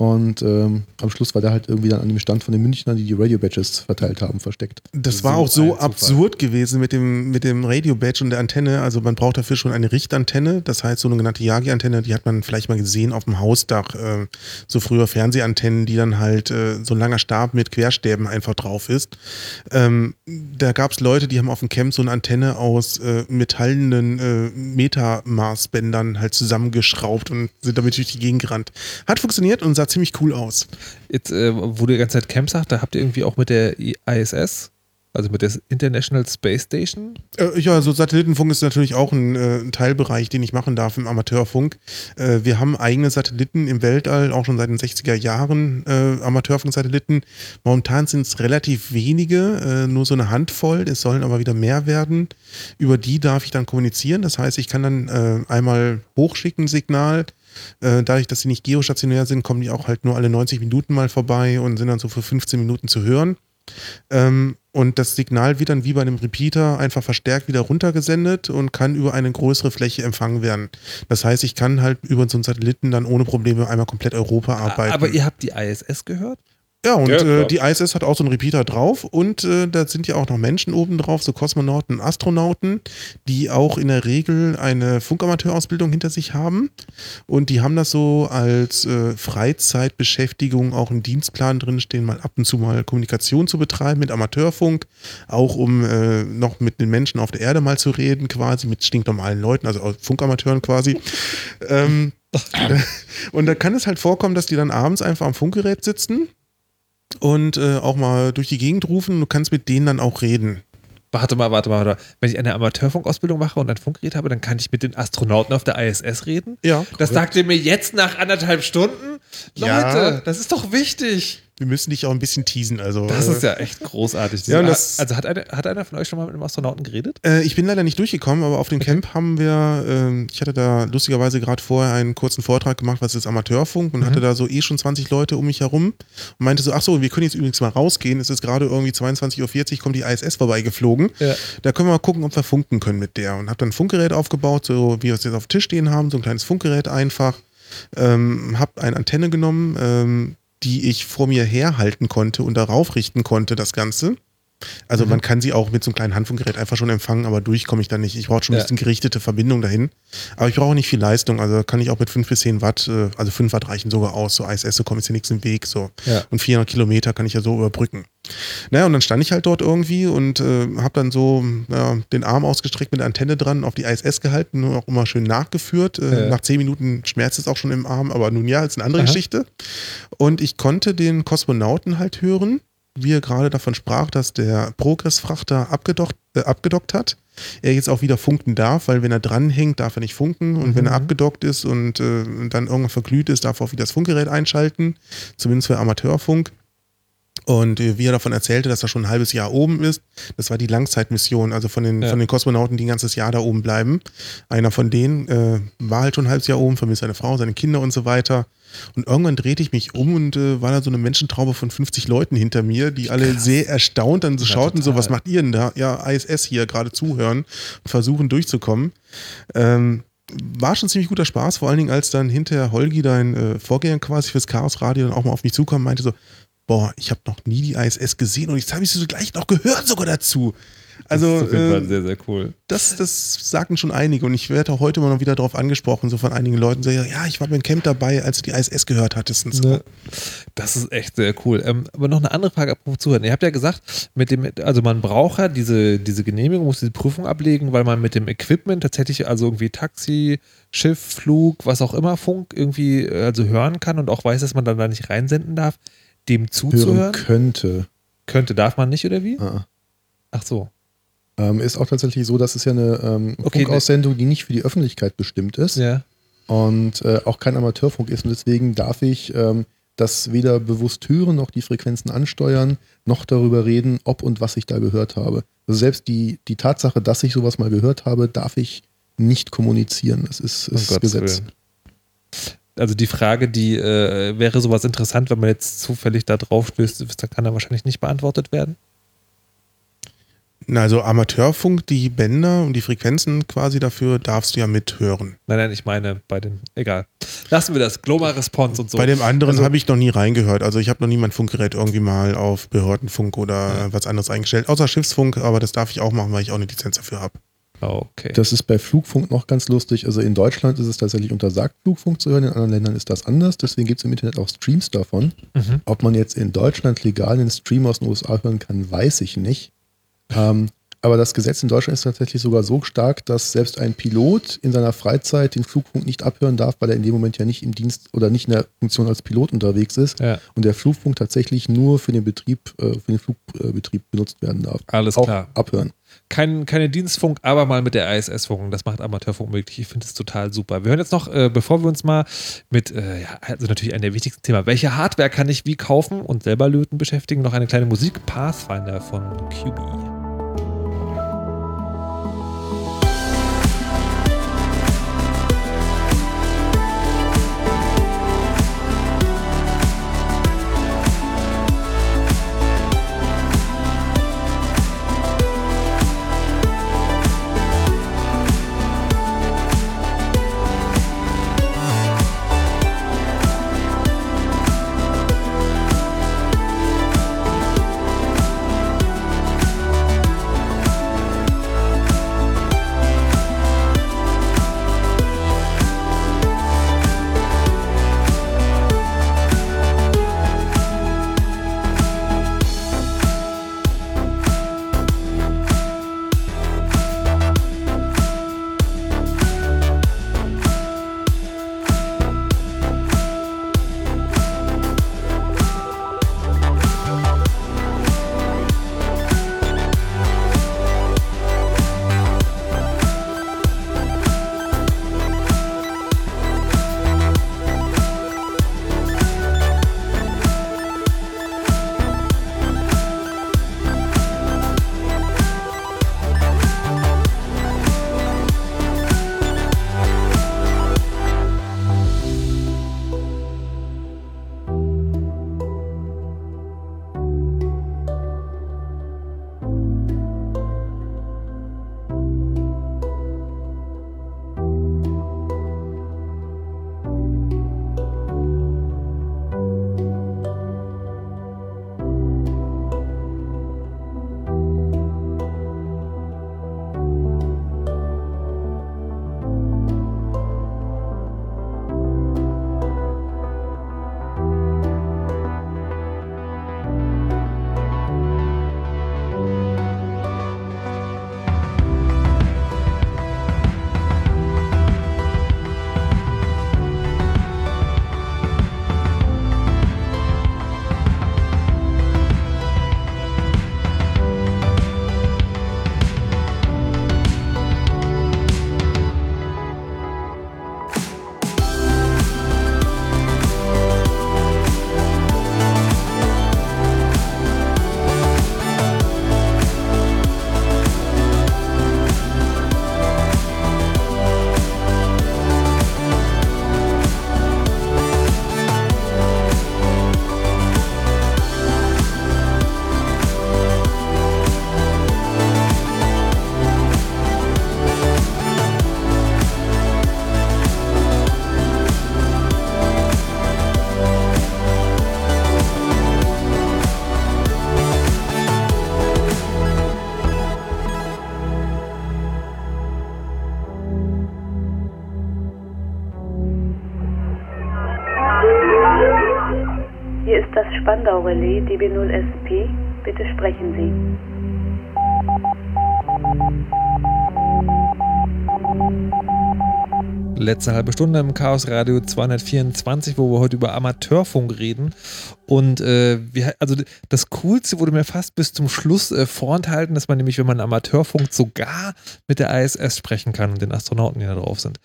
Und ähm, am Schluss war der halt irgendwie dann an dem Stand von den Münchnern, die die Radio-Badges verteilt haben, versteckt. Das So war auch so Zufall. absurd gewesen mit dem, mit dem Radio-Badge und der Antenne. Also man braucht dafür schon eine Richtantenne. Das heißt, so eine genannte Yagi-Antenne, die hat man vielleicht mal gesehen auf dem Hausdach. Äh, so früher Fernsehantennen, die dann halt äh, so ein langer Stab mit Querstäben einfach drauf ist. Ähm, da gab es Leute, die haben auf dem Camp so eine Antenne aus äh, metallenen äh, Metamaßbändern halt zusammengeschraubt und sind damit durch die Gegend gerannt. Hat funktioniert und sah ziemlich cool aus. Jetzt, äh, wo du die ganze Zeit Camp sagst, da habt ihr irgendwie auch mit der ISS, also mit der International Space Station, Äh, ja, so Satellitenfunk ist natürlich auch ein, äh, ein Teilbereich, den ich machen darf im Amateurfunk. Äh, wir haben eigene Satelliten im Weltall, auch schon seit den 60er Jahren äh, Amateurfunk-Satelliten. Momentan sind es relativ wenige, äh, nur so eine Handvoll. Es sollen aber wieder mehr werden. Über die darf ich dann kommunizieren. Das heißt, ich kann dann äh, einmal hochschicken, Signal. Äh, dadurch, dass sie nicht geostationär sind, kommen die auch halt nur alle 90 Minuten mal vorbei und sind dann so für 15 Minuten zu hören. Ähm, und das Signal wird dann wie bei einem Repeater einfach verstärkt wieder runtergesendet und kann über eine größere Fläche empfangen werden. Das heißt, ich kann halt über so einen Satelliten dann ohne Probleme einmal komplett Europa arbeiten. aber ihr habt die ISS gehört? Ja, und Ja, äh, die ISS hat auch so einen Repeater drauf und äh, da sind ja auch noch Menschen oben drauf, so Kosmonauten, Astronauten, die auch in der Regel eine Funkamateurausbildung hinter sich haben. Und die haben das so als äh, Freizeitbeschäftigung auch im Dienstplan drinstehen, mal ab und zu mal Kommunikation zu betreiben mit Amateurfunk, auch um äh, noch mit den Menschen auf der Erde mal zu reden, quasi mit stinknormalen Leuten, also Funkamateuren quasi. ähm, und da kann es halt vorkommen, dass die dann abends einfach am Funkgerät sitzen und äh, auch mal durch die Gegend rufen. Du kannst mit denen dann auch reden. Warte mal, warte mal, warte mal. Wenn ich eine Amateurfunkausbildung mache und ein Funkgerät habe, dann kann ich mit den Astronauten auf der ISS reden? Ja. Das sagt ihr mir jetzt nach anderthalb Stunden? Leute, Ja. das ist doch wichtig. Wir müssen dich auch ein bisschen teasen. Also, Das äh, ist ja echt großartig. Ja, also hat, eine, hat einer von euch schon mal mit einem Astronauten geredet? Äh, ich bin leider nicht durchgekommen, aber auf dem Camp haben wir, ähm, ich hatte da lustigerweise gerade vorher einen kurzen Vortrag gemacht, was ist Amateurfunk und hatte da so eh schon 20 Leute um mich herum und meinte so, ach so, wir können jetzt übrigens mal rausgehen, es ist gerade irgendwie 22.40 Uhr, kommt die ISS vorbeigeflogen. Ja. Da können wir mal gucken, ob wir funken können mit der und habe dann ein Funkgerät aufgebaut, so wie wir es jetzt auf dem Tisch stehen haben, so ein kleines Funkgerät einfach. Ähm, habe eine Antenne genommen, ähm, die ich vor mir herhalten konnte und darauf richten konnte, das Ganze. Also Mhm. man kann sie auch mit so einem kleinen Handfunkgerät einfach schon empfangen, aber durch komme ich da nicht. Ich brauche schon ein Ja. bisschen gerichtete Verbindung dahin. Aber ich brauche nicht viel Leistung. Also kann ich auch mit 5 bis 10 Watt, äh, also 5 Watt reichen sogar aus. So ISS, so kommt jetzt hier nichts im Weg. So. Ja. Und 400 Kilometer kann ich ja so überbrücken. Naja, und dann stand ich halt dort irgendwie und äh, habe dann so ja, den Arm ausgestreckt mit der Antenne dran auf die ISS gehalten und auch immer schön nachgeführt. Äh, Ja. Nach 10 Minuten schmerzt es auch schon im Arm, aber nun ja, ist eine andere Aha. Geschichte. Und ich konnte den Kosmonauten halt hören, wie er gerade davon sprach, dass der Progress-Frachter abgedockt, äh, abgedockt hat. Er jetzt auch wieder funken darf, weil wenn er dranhängt, darf er nicht funken. Und wenn er Mhm. abgedockt ist und äh, dann irgendwann verglüht ist, darf er auch wieder das Funkgerät einschalten. Zumindest für Amateurfunk. Und äh, wie er davon erzählte, dass er schon ein halbes Jahr oben ist, das war die Langzeitmission, also von den, Ja. von den Kosmonauten, die ein ganzes Jahr da oben bleiben. Einer von denen äh, war halt schon ein halbes Jahr oben, vermisst seine Frau, seine Kinder und so weiter. Und irgendwann drehte ich mich um und äh, war da so eine Menschentraube von 50 Leuten hinter mir, die alle sehr erstaunt dann so Ja, schauten, so, total. was macht ihr denn da? Ja, ISS hier gerade zuhören und versuchen durchzukommen. Ähm, war schon ziemlich guter Spaß, vor allen Dingen als dann hinterher Holgi, dein äh, Vorgänger quasi fürs Chaos Radio, dann auch mal auf mich zukam und meinte so, boah, ich habe noch nie die ISS gesehen und jetzt habe ich sie so gleich noch gehört sogar dazu. Also das ist auf jeden Fall äh, sehr, sehr cool. das, das sagten schon einige und ich werde auch heute immer noch wieder darauf angesprochen, so von einigen Leuten, so, ja, ich war beim Camp dabei, als du die ISS gehört hattest und so. Ne? Das ist echt sehr cool. Ähm, aber noch eine andere Frage apropos Zuhören. Ihr habt ja gesagt, mit dem, also man braucht ja diese, diese Genehmigung, muss diese Prüfung ablegen, weil man mit dem Equipment tatsächlich, also irgendwie Taxi, Schiff, Flug, was auch immer, Funk irgendwie äh, also hören kann und auch weiß, dass man dann da nicht reinsenden darf, dem Hören zuzuhören. könnte. Könnte, darf man nicht, oder wie? Ah. Ach so. Ähm, ist auch tatsächlich so, dass es ja eine ähm, Okay, ne- Funkaussendung, die nicht für die Öffentlichkeit bestimmt ist Ja. und äh, auch kein Amateurfunk ist. Und deswegen darf ich ähm, das weder bewusst hören, noch die Frequenzen ansteuern, noch darüber reden, ob und was ich da gehört habe. Also selbst die, die Tatsache, dass ich sowas mal gehört habe, darf ich nicht kommunizieren. Das ist, Um ist Gottes Gesetz. Willen. Also die Frage, die äh, wäre sowas interessant, wenn man jetzt zufällig da drauf stößt, dann kann er wahrscheinlich nicht beantwortet werden. Na, also Amateurfunk, die Bänder und die Frequenzen quasi dafür darfst du ja mithören. Nein, nein, ich meine bei den, egal. Lassen wir das. Global Response und so. Bei dem anderen Also- habe ich noch nie reingehört. Also ich habe noch nie mein Funkgerät irgendwie mal auf Behördenfunk oder was anderes eingestellt, außer Schiffsfunk, aber das darf ich auch machen, weil ich auch eine Lizenz dafür habe. okay. Das ist bei Flugfunk noch ganz lustig. Also in Deutschland ist es tatsächlich untersagt, Flugfunk zu hören. In anderen Ländern ist das anders. Deswegen gibt es im Internet auch Streams davon. Mhm. Ob man jetzt in Deutschland legal einen Stream aus den USA hören kann, weiß ich nicht. Ähm, aber das Gesetz in Deutschland ist tatsächlich sogar so stark, dass selbst ein Pilot in seiner Freizeit den Flugfunk nicht abhören darf, weil er in dem Moment ja nicht im Dienst oder nicht in der Funktion als Pilot unterwegs ist. Ja. Und der Flugfunk tatsächlich nur für den Betrieb, äh, für den Flugbetrieb benutzt werden darf. Alles Auch klar. abhören. Kein, keine Dienstfunk, aber mal mit der ISS funken. Das macht Amateurfunk möglich. Ich finde es total super. Wir hören jetzt noch, äh, bevor wir uns mal mit, äh, ja, also natürlich ein der wichtigsten Themen, welche Hardware kann ich wie kaufen und selber löten beschäftigen, noch eine kleine Musik. Pathfinder von QB. Spandau-Relais DB0SP. Bitte sprechen Sie. Letzte halbe Stunde im Chaos Radio 224, wo wir heute über Amateurfunk reden. Und äh, wir, also das Coolste wurde mir fast bis zum Schluss äh, vorenthalten, dass man nämlich, wenn man Amateurfunk sogar mit der ISS sprechen kann und den Astronauten, die da drauf sind.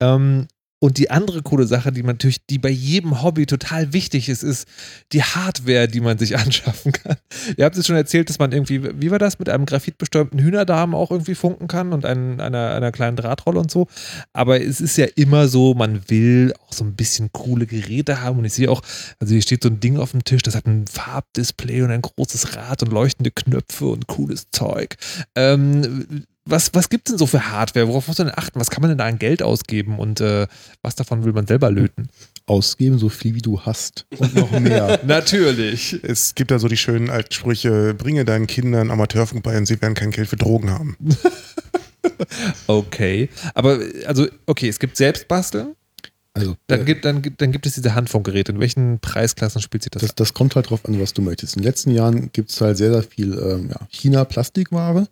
Ähm, und die andere coole Sache, die man natürlich, die bei jedem Hobby total wichtig ist, ist die Hardware, die man sich anschaffen kann. Ihr habt es schon erzählt, dass man irgendwie, wie war das, mit einem graphitbestäubten Hühnerdarm auch irgendwie funken kann und ein, einer, einer kleinen Drahtrolle und so. Aber es ist ja immer so, man will auch so ein bisschen coole Geräte haben. Und ich sehe auch, also hier steht so ein Ding auf dem Tisch, das hat ein Farbdisplay und ein großes Rad und leuchtende Knöpfe und cooles Zeug. Ähm, was, was gibt es denn so für Hardware? Worauf muss man denn achten? Was kann man denn da an Geld ausgeben und äh, was davon will man selber löten? Ausgeben, so viel wie du hast. Und noch mehr. Natürlich. Es gibt da so die schönen alten Sprüche, bringe deinen Kindern Amateurfunk bei und sie werden kein Geld für Drogen haben. Okay. Aber, also, okay, es gibt Selbstbasteln. Also, Dann äh, gibt, dann, dann gibt es diese Handfunkgeräte. In welchen Preisklassen spielt sich das? das, das kommt halt drauf an, was du möchtest. In den letzten Jahren gibt es halt sehr, sehr viel ähm, ja, China-Plastikware,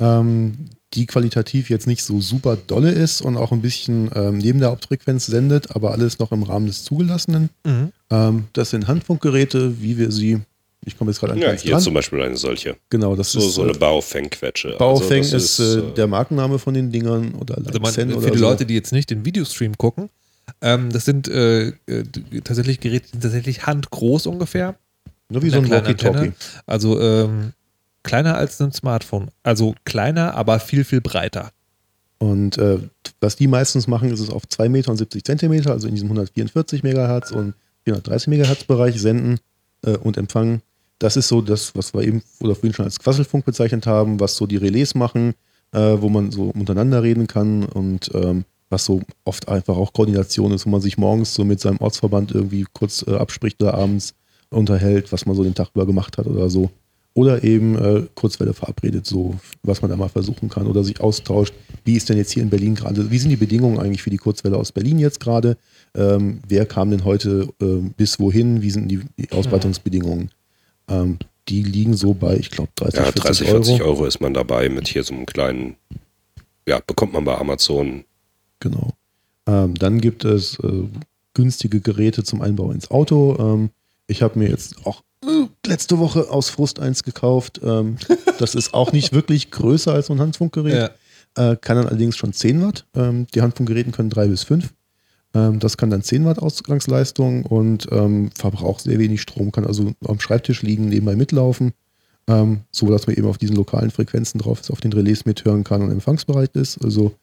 ähm, die qualitativ jetzt nicht so super dolle ist und auch ein bisschen ähm, neben der Hauptfrequenz sendet, aber alles noch im Rahmen des Zugelassenen. Mhm. Ähm, das sind Handfunkgeräte, wie wir sie, ich komme jetzt gerade an Ja, hier dran. zum Beispiel eine solche. Genau, das So, ist so eine äh, Baofeng-Quetsche. Baofeng Also das ist, äh, äh, der Markenname von den Dingern oder Also man, für oder die so. Leute, die jetzt nicht den Videostream gucken, ähm, das sind äh, äh, tatsächlich Geräte, die sind tatsächlich handgroß ungefähr. Nur wie so ein Walkie-Talkie. Antenne. Also ähm, kleiner als ein Smartphone. Also kleiner, aber viel, viel breiter. Und äh, was die meistens machen, ist es auf 2 Meter und 70 Zentimeter, also in diesem 144 Megahertz und 430 Megahertz Bereich senden äh, und empfangen. Das ist so das, was wir eben oder vorhin schon als Quasselfunk bezeichnet haben, was so die Relais machen, äh, wo man so untereinander reden kann und ähm, was so oft einfach auch Koordination ist, wo man sich morgens so mit seinem Ortsverband irgendwie kurz äh, abspricht oder abends unterhält, was man so den Tag über gemacht hat oder so. Oder eben äh, Kurzwelle verabredet, so was man da mal versuchen kann oder sich austauscht. Wie ist denn jetzt hier in Berlin gerade, wie sind die Bedingungen eigentlich für die Kurzwelle aus Berlin jetzt gerade? Ähm, wer kam denn heute ähm, bis wohin? Wie sind die, die Ausbreitungsbedingungen? Ähm, die liegen so bei, ich glaube, 30, ja, 40 30, Euro. 40 Euro ist man dabei mit hier so einem kleinen, ja, bekommt man bei Amazon. Genau. Ähm, dann gibt es äh, günstige Geräte zum Einbau ins Auto. Ähm, ich habe mir jetzt auch letzte Woche aus Frust eins gekauft. Ähm, das ist auch nicht wirklich größer als so ein Handfunkgerät. Äh, kann dann allerdings schon 10 Watt. Ähm, die Handfunkgeräten können 3 bis 5. Ähm, das kann dann 10 Watt Ausgangsleistung und ähm, verbraucht sehr wenig Strom, kann also am Schreibtisch liegen, nebenbei mitlaufen, ähm, so dass man eben auf diesen lokalen Frequenzen drauf ist, auf den Relais mithören kann und empfangsbereit ist. Also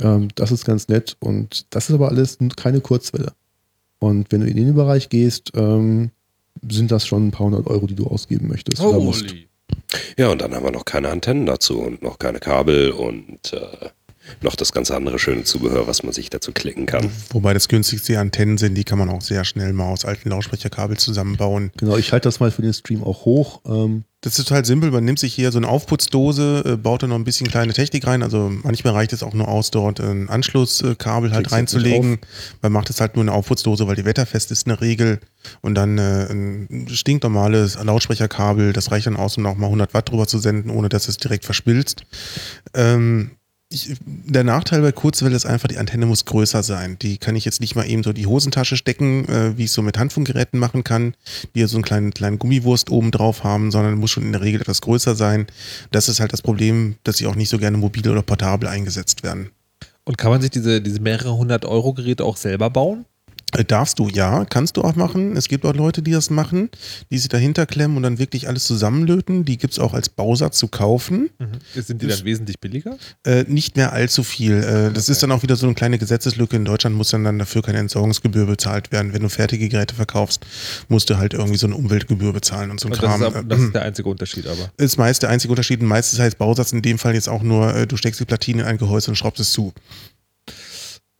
ähm, das ist ganz nett und das ist aber alles keine Kurzwelle. Und wenn du in den Bereich gehst, ähm, sind das schon ein paar hundert Euro, die du ausgeben möchtest. oder musst. Holy. Ja, und dann haben wir noch keine Antennen dazu und noch keine Kabel und äh, noch das ganze andere schöne Zubehör, was man sich dazu klicken kann. Wobei das günstigste Antennen sind, die kann man auch sehr schnell mal aus alten Lautsprecherkabel zusammenbauen. Genau, ich halte das mal für den Stream auch hoch. Ähm, Das ist total simpel. Man nimmt sich hier so eine Aufputzdose, äh, baut da noch ein bisschen kleine Technik rein. Also manchmal reicht es auch nur aus, dort ein Anschlusskabel halt Kriegst reinzulegen. Man macht es halt nur eine Aufputzdose, weil die wetterfest ist in der Regel. Und dann äh, ein stinknormales Lautsprecherkabel. Das reicht dann aus, um auch mal 100 Watt drüber zu senden, ohne dass es direkt verspilzt. Ähm, ich, der Nachteil bei Kurzwelle ist einfach, die Antenne muss größer sein. Die kann ich jetzt nicht mal eben so die Hosentasche stecken, äh, wie ich es so mit Handfunkgeräten machen kann, die ja so einen kleinen, kleinen Gummiwurst oben drauf haben, sondern muss schon in der Regel etwas größer sein. Das ist halt das Problem, dass sie auch nicht so gerne mobil oder portabel eingesetzt werden. Und kann man sich diese, diese mehrere hundert Euro Geräte auch selber bauen? Äh, Darfst du, ja, kannst du auch machen. Es gibt auch Leute, die das machen, die sich dahinter klemmen und dann wirklich alles zusammenlöten. Die gibt es auch als Bausatz zu kaufen. Sind die Das- dann wesentlich billiger? Äh, nicht mehr allzu viel. Äh, das ist dann auch wieder so eine kleine Gesetzeslücke. In Deutschland muss dann, dann dafür keine Entsorgungsgebühr bezahlt werden. Wenn du fertige Geräte verkaufst, musst du halt irgendwie so eine Umweltgebühr bezahlen und so ein Also das, Kram. ist, ab- das ist der einzige Unterschied aber. ist meist der einzige Unterschied. Und meistens heißt Bausatz in dem Fall jetzt auch nur, äh, du steckst die Platine in ein Gehäuse und schraubst es zu.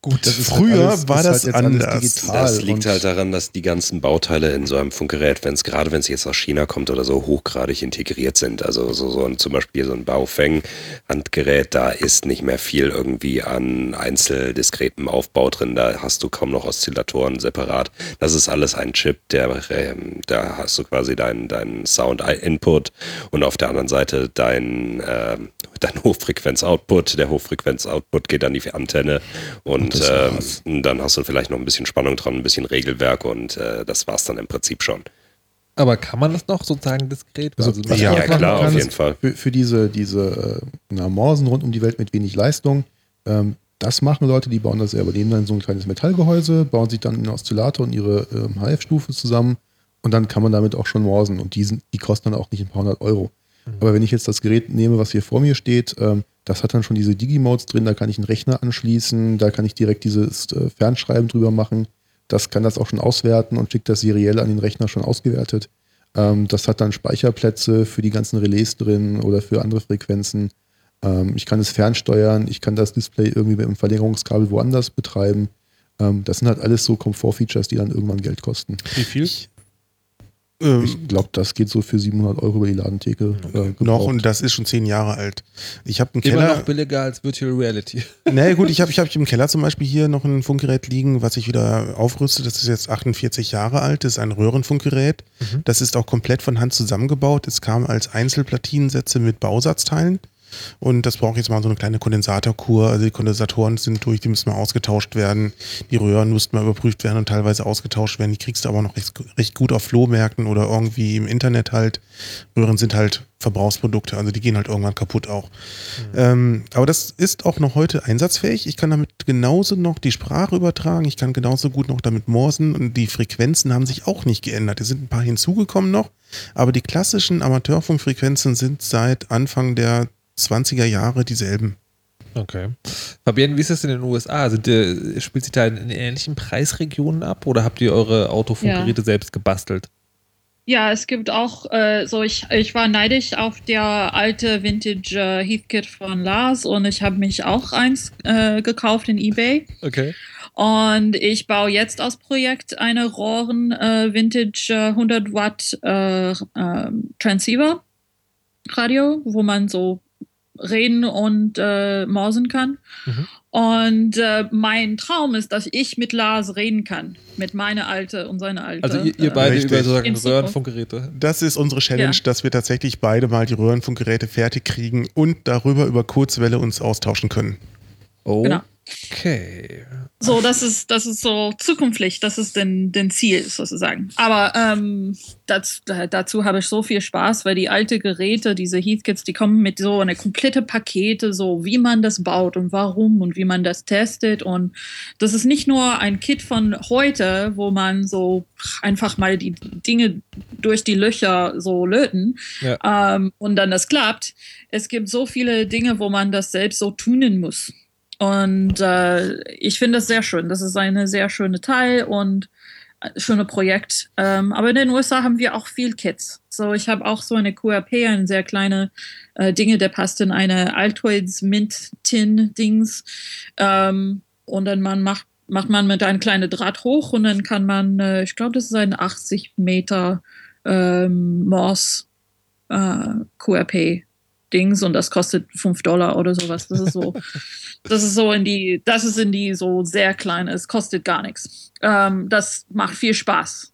Gut, Das ist halt früher alles- war ist das halt jetzt alles anders. digital. Das liegt halt daran, dass die ganzen Bauteile in so einem Funkgerät, wenn es gerade wenn es jetzt aus China kommt oder so, hochgradig integriert sind. Also so, so ein, zum Beispiel so ein Baofeng-Handgerät, da ist nicht mehr viel irgendwie an einzeldiskretem Aufbau drin. Da hast du kaum noch Oszillatoren separat. Das ist alles ein Chip, der ähm, da hast du quasi deinen dein Sound-Input und auf der anderen Seite dein, ähm, dein Hochfrequenz-Output. Der Hochfrequenz-Output geht an die Antenne und, ähm, war's. dann hast du vielleicht noch ein bisschen Spannung dran, ein bisschen Regelwerk und äh, das war's dann im Prinzip schon. Aber kann man das noch sozusagen diskret? Also, Also, was ja, ja, klar, auf jeden Fall. Für, für diese, diese äh, na, Morsen rund um die Welt mit wenig Leistung, ähm, das machen Leute, die bauen das selber. Die nehmen dann so ein kleines Metallgehäuse, bauen sich dann einen Oszillator und ihre ähm, HF-Stufe zusammen und dann kann man damit auch schon morsen. Und die, sind, die kosten dann auch nicht ein paar hundert Euro. Aber wenn ich jetzt das Gerät nehme, was hier vor mir steht, ähm, das hat dann schon diese Digimodes drin, da kann ich einen Rechner anschließen, da kann ich direkt dieses äh, Fernschreiben drüber machen. Das kann das auch schon auswerten und schickt das seriell an den Rechner schon ausgewertet. Ähm, das hat dann Speicherplätze für die ganzen Relais drin oder für andere Frequenzen. Ähm, ich kann es fernsteuern, ich kann das Display irgendwie mit einem Verlängerungskabel woanders betreiben. Ähm, das sind halt alles so Komfortfeatures, die dann irgendwann Geld kosten. wie viel? Ähm, Ich glaube, das geht so für 700 Euro über die Ladentheke. Äh, noch und das ist schon zehn Jahre alt. Ich habe einen Immer Keller. noch billiger als Virtual Reality. naja, gut, ich habe ich hab im Keller zum Beispiel hier noch ein Funkgerät liegen, was ich wieder aufrüste. Das ist jetzt 48 Jahre alt. Das ist ein Röhrenfunkgerät. Das ist auch komplett von Hand zusammengebaut. Es kam als Einzelplatinensätze mit Bausatzteilen. Und das braucht jetzt mal so eine kleine Kondensatorkur. Also die Kondensatoren sind durch, die müssen mal ausgetauscht werden. Die Röhren müssten mal überprüft werden und teilweise ausgetauscht werden. Die kriegst du aber noch recht, recht gut auf Flohmärkten oder irgendwie im Internet halt. Röhren sind halt Verbrauchsprodukte, also die gehen halt irgendwann kaputt auch. Ähm, aber das ist auch noch heute einsatzfähig. Ich kann damit genauso noch die Sprache übertragen. Ich kann genauso gut noch damit morsen. Und die Frequenzen haben sich auch nicht geändert. Es sind ein paar hinzugekommen noch. Aber die klassischen Amateurfunkfrequenzen sind seit Anfang der 20er Jahre dieselben. Okay. Fabienne, wie ist das in den USA? Sind, äh, spielt sich da in, in ähnlichen Preisregionen ab oder habt ihr eure Autofunkgeräte selbst gebastelt? Ja, es gibt auch, äh, so ich, ich war neidisch auf der alte Vintage äh, Heathkit von Lars und ich habe mich auch eins äh, gekauft in eBay. Okay. Und ich baue jetzt aus Projekt eine Rohren äh, Vintage äh, 100 Watt äh, ähm, Transceiver Radio, wo man so reden und äh, morsen kann. Mhm. Und äh, mein Traum ist, dass ich mit Lars reden kann. Mit meiner Alte und seiner Alte. Also ihr, ihr Äh, beide Richtig. über sozusagen. Röhrenfunkgeräte. Das ist unsere Challenge, Ja. dass wir tatsächlich beide mal die Röhrenfunkgeräte fertig kriegen und darüber über Kurzwelle uns austauschen können. Genau. Okay. So, das ist, das ist so zukünftig, das ist den, den Ziel sozusagen. Aber ähm, das, da- dazu habe ich so viel Spaß, weil die alte Geräte, diese Heathkits, die kommen mit so eine komplette Pakete, so wie man das baut und warum und wie man das testet. Und das ist nicht nur ein Kit von heute, wo man so einfach mal die Dinge durch die Löcher so löten ähm, und dann das klappt. Es gibt so viele Dinge, wo man das selbst so tunen muss. Und äh, ich finde das sehr schön. Das ist eine sehr schöne Teil und ein schöne Projekt. Ähm, aber in den USA haben wir auch viel Kits. So, ich habe auch so eine QRP, eine sehr kleine äh, Dinge, der passt in eine Altoids Mint Tin Dings. Ähm, und dann man macht macht man mit einem kleinen Draht hoch und dann kann man, äh, ich glaube, das ist ein 80 Meter ähm, Morse äh, QRP Dings und das kostet 5 Dollar oder sowas. Das ist so, das ist so in die, das ist in die so sehr klein, es kostet gar nichts. Ähm, das macht viel Spaß.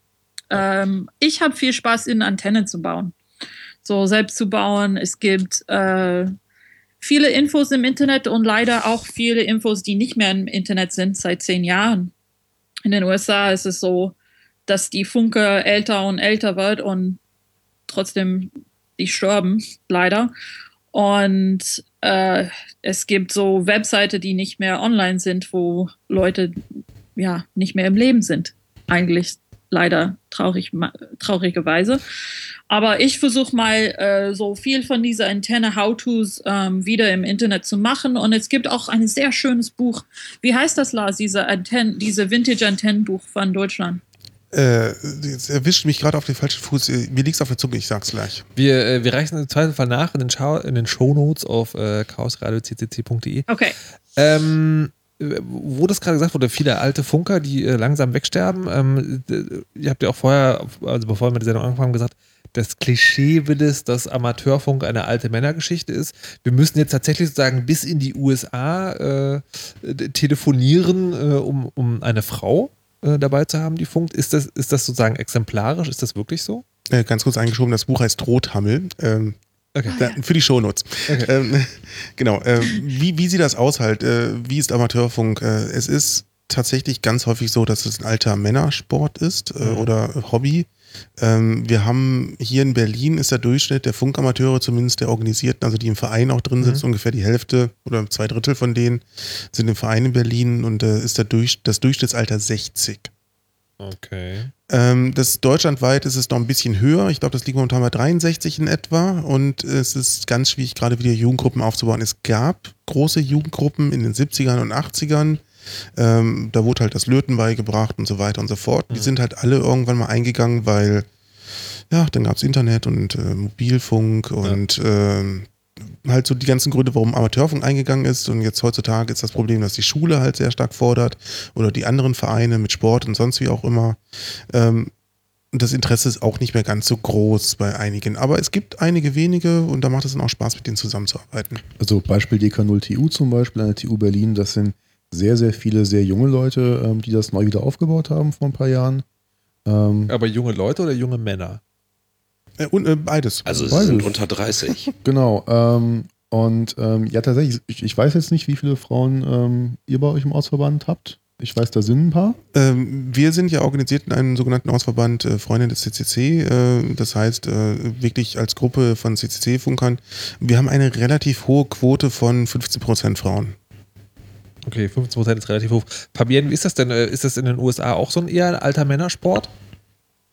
Ähm, ich habe viel Spaß, in Antennen zu bauen. So selbst zu bauen. Es gibt äh, viele Infos im Internet und leider auch viele Infos, die nicht mehr im Internet sind seit zehn Jahren. In den USA ist es so, dass die Funke älter und älter wird und trotzdem die sterben, leider. Und äh, es gibt so Webseite, die nicht mehr online sind, wo Leute ja nicht mehr im Leben sind. Eigentlich leider traurig, traurigerweise. Aber ich versuche mal äh, so viel von dieser Antenne How-Tos ähm, wieder im Internet zu machen. Und es gibt auch ein sehr schönes Buch. Wie heißt das, Lars, diese, Antennen, diese Vintage-Antennenbuch von Deutschland? Äh, jetzt erwischt mich gerade auf den falschen Fuß. Mir liegt's auf der Zunge, ich sag's gleich. Wir, äh, wir reichen im Zweifelsfall nach in den, Schau in den Shownotes auf äh, chaosradio.ccc.de. Okay. Ähm, äh, wo das gerade gesagt wurde, viele alte Funker, die äh, langsam wegsterben. Ähm, ihr habt ja auch vorher, also bevor wir mit der Sendung angefangen haben, gesagt, das Klischee will es, dass Amateurfunk eine alte Männergeschichte ist. Wir müssen jetzt tatsächlich sozusagen bis in die USA äh, telefonieren, äh, um, um eine Frau äh, dabei zu haben, die funkt. Ist das, ist das sozusagen exemplarisch? Ist das wirklich so? Äh, ganz kurz eingeschoben, das Buch heißt Rothammel. Ähm, Okay. da, für die Shownotes. Okay. Ähm, genau. Äh, wie, wie sieht das aus halt? Äh, wie ist Amateurfunk? Äh, es ist tatsächlich ganz häufig so, dass es ein alter Männersport ist Mhm. oder Hobby. Ähm, wir haben hier in Berlin ist der Durchschnitt der Funkamateure, zumindest der organisierten, also die im Verein auch drin sitzen, ungefähr die Hälfte oder zwei Drittel von denen sind im Verein in Berlin und äh, ist der Durch, das Durchschnittsalter 60. Okay. Ähm, das deutschlandweit ist es noch ein bisschen höher. Ich glaube, das liegt momentan bei 63 in etwa. Und es ist ganz schwierig, gerade wieder Jugendgruppen aufzubauen. Es gab große Jugendgruppen in den 70ern und 80ern. Ähm, da wurde halt das Löten beigebracht und so weiter und so fort. Die sind halt alle irgendwann mal eingegangen, weil ja, dann gab es Internet und äh, Mobilfunk und ähm, halt so die ganzen Gründe, warum Amateurfunk eingegangen ist. Und jetzt heutzutage ist das Problem, dass die Schule halt sehr stark fordert oder die anderen Vereine mit Sport und sonst wie auch immer. Ähm, und das Interesse ist auch nicht mehr ganz so groß bei einigen. Aber es gibt einige wenige und da macht es dann auch Spaß, mit denen zusammenzuarbeiten. Also Beispiel DK0 TU zum Beispiel an der TU Berlin, das sind sehr, sehr viele sehr junge Leute, ähm, die das neu wieder aufgebaut haben vor ein paar Jahren. Ähm, Aber junge Leute oder junge Männer? Äh, und äh, beides. Also sie Beides. sind unter 30. Genau. Ähm, und ähm, ja, tatsächlich, ich, ich weiß jetzt nicht, wie viele Frauen ähm, ihr bei euch im Ortsverband habt. Ich weiß, da sind ein paar. Ähm, wir sind ja organisiert in einem sogenannten Ausverband äh, Freunde des CCC. Äh, das heißt, äh, wirklich als Gruppe von CCC-Funkern. Wir haben eine relativ hohe Quote von 15% Frauen. Okay, 15% ist relativ hoch. Fabienne, wie ist das denn? Äh, Ist das in den USA auch so ein eher ein alter Männersport?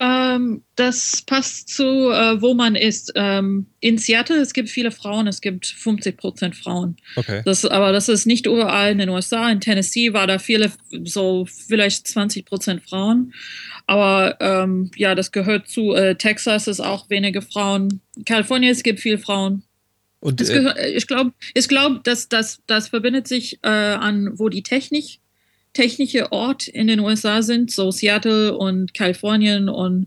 Ähm, das passt zu, äh, wo man ist. Ähm, in Seattle, es gibt viele Frauen, es gibt 50 Prozent Frauen. Okay. Das, aber das ist nicht überall in den USA. In Tennessee war da viele, so vielleicht 20 Prozent Frauen. Aber ähm, ja, das gehört zu. Äh, Texas ist auch wenige Frauen. Kalifornien, es gibt viele Frauen. Und äh, gehört, ich glaube, ich glaub, dass das, das verbindet sich äh, an, wo die Technik, technische Ort in den USA sind, so Seattle und Kalifornien und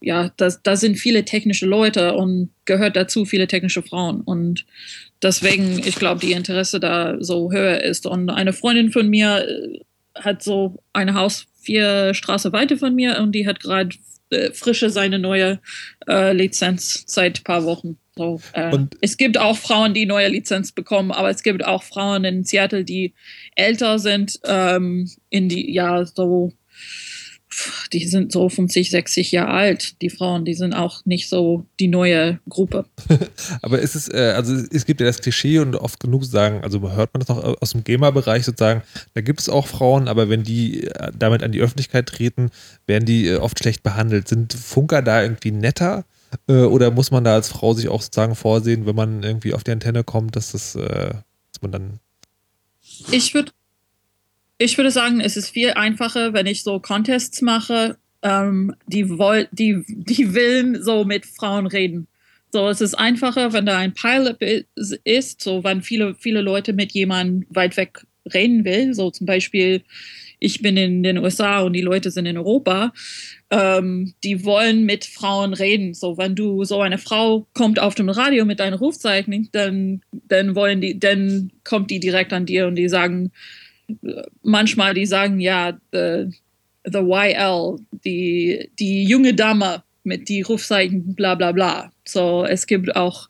ja, das, da sind viele technische Leute und gehört dazu viele technische Frauen. Und deswegen, ich glaube, die Interesse da so höher ist. Und eine Freundin von mir äh, hat so ein Haus vier Straße weiter von mir und die hat gerade äh, frische seine neue äh, Lizenz seit ein paar Wochen. So, äh, es gibt auch Frauen, die neue Lizenz bekommen, aber es gibt auch Frauen in Seattle, die älter sind, ähm, in die, ja, so, die sind so 50, 60 Jahre alt, die Frauen, die sind auch nicht so die neue Gruppe. Aber es ist, äh, also es gibt ja das Klischee und oft genug sagen, also hört man das noch aus dem Gamer-Bereich sozusagen, da gibt es auch Frauen, aber wenn die äh, damit an die Öffentlichkeit treten, werden die äh, oft schlecht behandelt. Sind Funker da irgendwie netter? Äh, oder muss man da als Frau sich auch sozusagen vorsehen, wenn man irgendwie auf die Antenne kommt, dass das, dass man dann. Ich würde ich würde sagen, es ist viel einfacher, wenn ich so Contests mache, ähm, die, woll, die, die willen so mit Frauen reden. So, es ist einfacher, wenn da ein Pilot is- ist, so wenn viele, viele Leute mit jemandem weit weg reden will. So zum Beispiel, ich bin in den USA und die Leute sind in Europa. Ähm, die wollen mit Frauen reden. So, wenn du so eine Frau kommt auf dem Radio mit deinem Rufzeichen, dann, dann wollen die, dann kommt die direkt an dir und die sagen, manchmal die sagen ja the, the YL die die junge Dame mit die Rufzeichen bla bla bla. So es gibt auch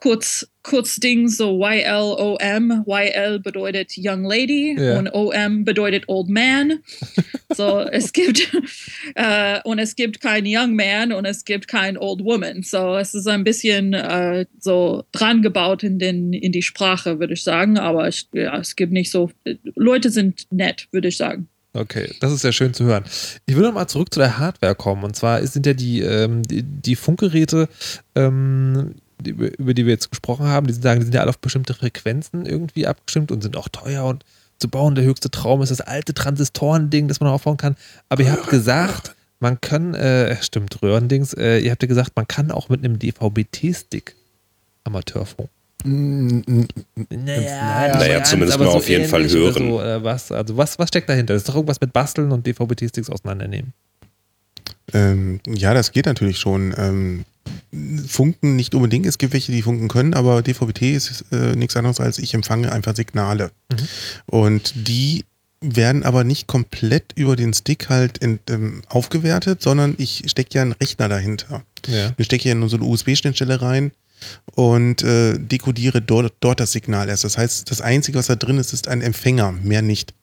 kurz kurz Ding so YLOM YL bedeutet young lady Ja. und OM bedeutet old man so es gibt äh, und es gibt kein young man und es gibt kein old woman so es ist ein bisschen äh, so dran gebaut in den in die Sprache würde ich sagen aber ich, ja, es gibt nicht so Leute sind nett würde ich sagen Okay, das ist ja schön zu hören. Ich will noch mal zurück zu der Hardware kommen. Und zwar sind ja die, ähm, die, die Funkgeräte, ähm, die, über die wir jetzt gesprochen haben, die sagen, die sind ja alle auf bestimmte Frequenzen irgendwie abgestimmt und sind auch teuer und zu bauen. Der höchste Traum ist das alte Transistoren-Ding, das man aufbauen kann. Aber ihr habt gesagt, man kann, äh, stimmt, Röhrendings, äh, ihr habt ja gesagt, man kann auch mit einem DVB-T-Stick Amateurfunk. Mm, mm, Naja, Naja, nicht zumindest mal auf jeden Fall hören. So, äh, was, also was, was steckt dahinter? Das ist doch irgendwas mit Basteln und DVB-T-Sticks auseinandernehmen. Ähm, ja, das geht natürlich schon. Ähm, Funken nicht unbedingt. Es gibt welche, die funken können, aber DVB-T ist äh, nichts anderes als ich empfange einfach Signale. Und die werden aber nicht komplett über den Stick halt in, ähm, aufgewertet, sondern ich stecke ja einen Rechner dahinter. Ja. Ich stecke ja nur so eine USB-Schnittstelle rein und äh, dekodiere dort, dort das Signal erst. Das heißt, das Einzige, was da drin ist, ist ein Empfänger, mehr nicht.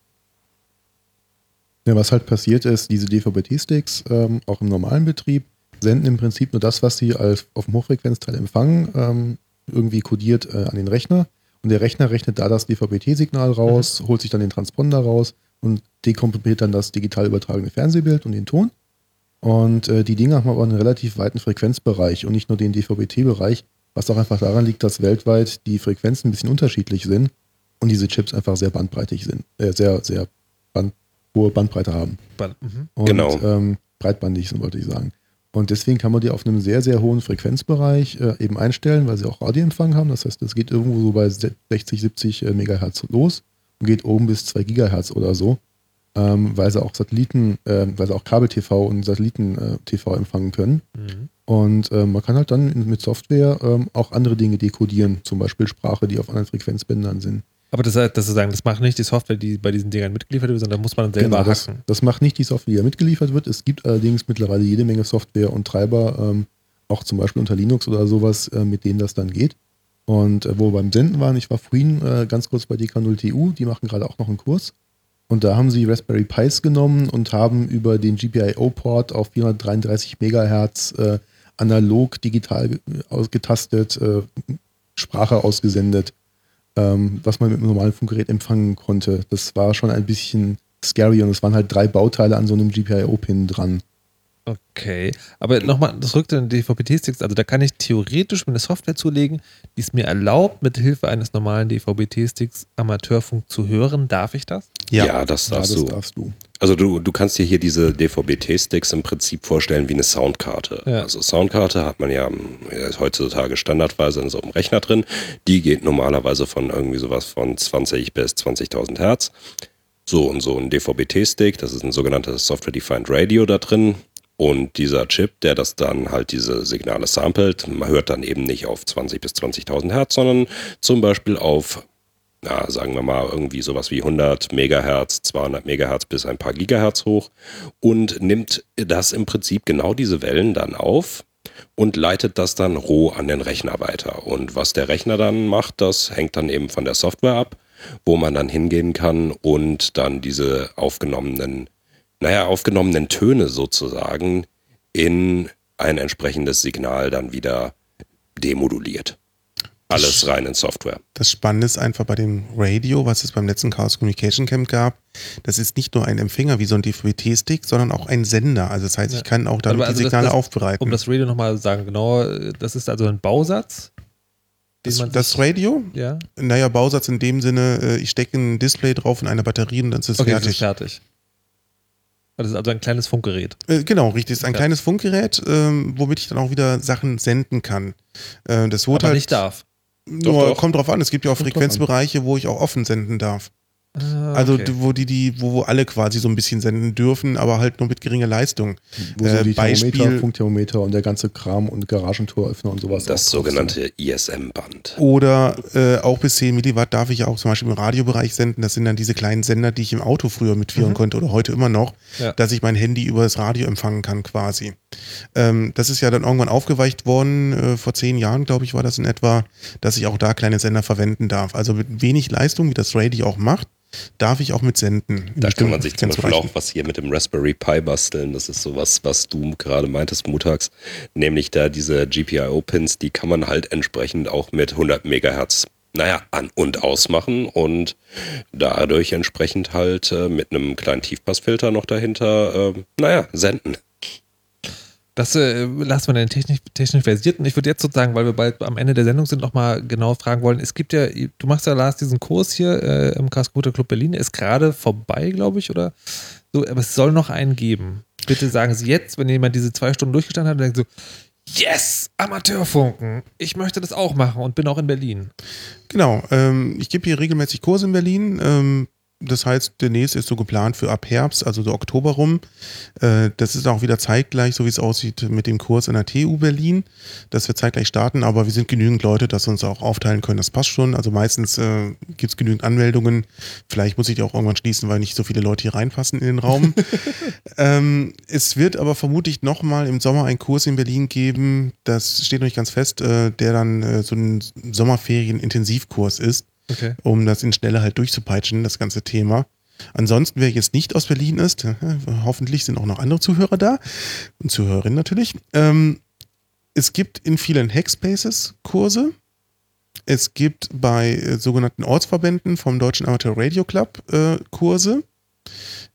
Ja, was halt passiert ist, diese DVB-T-Sticks, ähm, auch im normalen Betrieb, senden im Prinzip nur das, was sie als, auf dem Hochfrequenzteil empfangen, ähm, irgendwie kodiert äh, an den Rechner. Und der Rechner rechnet da das DVB-T-Signal raus, holt sich dann den Transponder raus und dekomprimiert dann das digital übertragene Fernsehbild und den Ton. Und äh, die Dinge haben aber einen relativ weiten Frequenzbereich und nicht nur den DVB-T-Bereich, was auch einfach daran liegt, dass weltweit die Frequenzen ein bisschen unterschiedlich sind und diese Chips einfach sehr bandbreitig sind, äh, sehr, sehr band, hohe Bandbreite haben. Ball- mhm. Und, Genau. Ähm, breitbandig sind, wollte ich sagen. Und deswegen kann man die auf einem sehr, sehr hohen Frequenzbereich äh, eben einstellen, weil sie auch Radioempfang haben. Das heißt, das geht irgendwo so bei 60, 70 äh, Megahertz los und geht oben bis 2 Gigahertz oder so, ähm, weil sie auch Satelliten, äh, weil sie auch Kabel-TV und Satelliten-TV empfangen können. Mhm. Und äh, man kann halt dann mit Software ähm, auch andere Dinge dekodieren, zum Beispiel Sprache, die auf anderen Frequenzbändern sind. Aber das, heißt, das, sagen, das macht nicht die Software, die bei diesen Dingern mitgeliefert wird, sondern da muss man dann selber Genau, das, hacken. das macht nicht die Software, die ja mitgeliefert wird. Es gibt allerdings mittlerweile jede Menge Software und Treiber, ähm, auch zum Beispiel unter Linux oder sowas, äh, mit denen das dann geht. Und äh, wo wir beim Senden waren, ich war vorhin äh, ganz kurz bei DK0TU, die machen gerade auch noch einen Kurs. Und da haben sie Raspberry Pis genommen und haben über den GPIO-Port auf 433 Megahertz äh, analog digital ge- ausgetastet äh, Sprache ausgesendet, ähm, was man mit einem normalen Funkgerät empfangen konnte. Das war schon ein bisschen scary und es waren halt drei Bauteile an so einem GPIO-Pin dran. Okay, aber nochmal zurück zu den DVB-T-Sticks. Also da kann ich theoretisch mir eine Software zulegen, die es mir erlaubt, mit Hilfe eines normalen DVB-T-Sticks Amateurfunk zu hören. Darf ich das? Ja, das Ja, darfst das du. darfst du. Also du, du kannst dir hier diese DVB-T-Sticks im Prinzip vorstellen wie eine Soundkarte. Ja. Also Soundkarte hat man ja ist heutzutage standardweise in so einem Rechner drin. Die geht normalerweise von irgendwie sowas von 20 bis 20.000 Hertz. So und so ein DVB-T-Stick, das ist ein sogenanntes Software-Defined Radio da drin. Und dieser Chip, der das dann halt diese Signale samplet, man hört dann eben nicht auf 20 bis 20.000 Hertz, sondern zum Beispiel auf na, sagen wir mal irgendwie sowas wie 100 Megahertz, 200 Megahertz bis ein paar Gigahertz hoch und nimmt das im Prinzip genau diese Wellen dann auf und leitet das dann roh an den Rechner weiter. Und was der Rechner dann macht, das hängt dann eben von der Software ab, wo man dann hingehen kann und dann diese aufgenommenen, naja, aufgenommenen Töne sozusagen in ein entsprechendes Signal dann wieder demoduliert. Alles rein in Software. Das Spannende ist einfach bei dem Radio, was es beim letzten Chaos Communication Camp gab, das ist nicht nur ein Empfänger wie so ein DVB-T-Stick, sondern auch ein Sender. Also das heißt, ich kann auch damit also die das- Signale das- aufbereiten. Um das Radio nochmal zu sagen, genau, das ist also ein Bausatz. das, das Radio? Ja, Naja, Bausatz in dem Sinne, äh, ich stecke ein Display drauf in eine Batterie und dann ist es okay, das fertig. ist fertig. Das ist also ein kleines Funkgerät. Äh, genau, richtig. Es ist ein Ja. kleines Funkgerät, ähm, womit ich dann auch wieder Sachen senden kann. Äh, das wurde Aber halt nicht darf. Nur Doch, doch. kommt drauf an. Es gibt ja auch. Frequenzbereiche, wo ich auch offen senden darf. Ah, Also okay. d- wo die, die, wo, wo alle quasi so ein bisschen senden dürfen, aber halt nur mit geringer Leistung. Wo so Äh, die Beispiel- Thermometer, Funkthermometer und der ganze Kram und Garagentoröffner und sowas. Das sogenannte ISM-Band. Oder äh, auch bis 10 Milliwatt darf ich ja auch zum Beispiel im Radiobereich senden. Das sind dann diese kleinen Sender, die ich im Auto früher mitführen konnte oder heute immer noch, Ja. dass ich mein Handy über das Radio empfangen kann quasi. Ähm, das ist ja dann irgendwann aufgeweicht worden, äh, vor zehn Jahren, glaube ich, war das in etwa, dass ich auch da kleine Sender verwenden darf. Also mit wenig Leistung, wie das Radio auch macht, darf ich auch mit senden. Da kann man sich zum Beispiel auch was hier mit dem Raspberry Pi basteln. Das ist sowas, was du gerade meintest, Mutags. Nämlich da diese GPIO-Pins, die kann man halt entsprechend auch mit 100 Megahertz, naja, an- und ausmachen und dadurch entsprechend halt äh, mit einem kleinen Tiefpassfilter noch dahinter, äh, naja, senden. Das äh, lassen wir den technisch, technisch versierten. Ich würde jetzt sozusagen, weil wir bald am Ende der Sendung sind, nochmal genau fragen wollen. Es gibt ja, du machst ja Lars diesen Kurs hier äh, im Computer Club Berlin, ist gerade vorbei, glaube ich, oder so, aber es soll noch einen geben. Bitte sagen Sie jetzt, wenn jemand diese zwei Stunden durchgestanden hat denkt so, Yes, Amateurfunken. Ich möchte das auch machen und bin auch in Berlin. Genau, ähm, ich gebe hier regelmäßig Kurse in Berlin. Ähm, das heißt, der nächste ist so geplant für ab Herbst, also so Oktober rum. Äh, das ist auch wieder zeitgleich, so wie es aussieht, mit dem Kurs in der TU Berlin. Das wird zeitgleich starten, aber wir sind genügend Leute, dass wir uns auch aufteilen können. Das passt schon. Also meistens äh, gibt es genügend Anmeldungen. Vielleicht muss ich die auch irgendwann schließen, weil nicht so viele Leute hier reinpassen in den Raum. ähm, es wird aber vermutlich nochmal im Sommer einen Kurs in Berlin geben. Das steht noch nicht ganz fest, äh, der dann äh, so ein Sommerferien-Intensivkurs ist Okay. um das in Schnelle halt durchzupeitschen, das ganze Thema. Ansonsten, wer jetzt nicht aus Berlin ist, hoffentlich sind auch noch andere Zuhörer da und Zuhörerinnen natürlich. Ähm, es gibt in vielen Hackspaces Kurse. Es gibt bei äh, sogenannten Ortsverbänden vom Deutschen Amateur Radio Club äh, Kurse.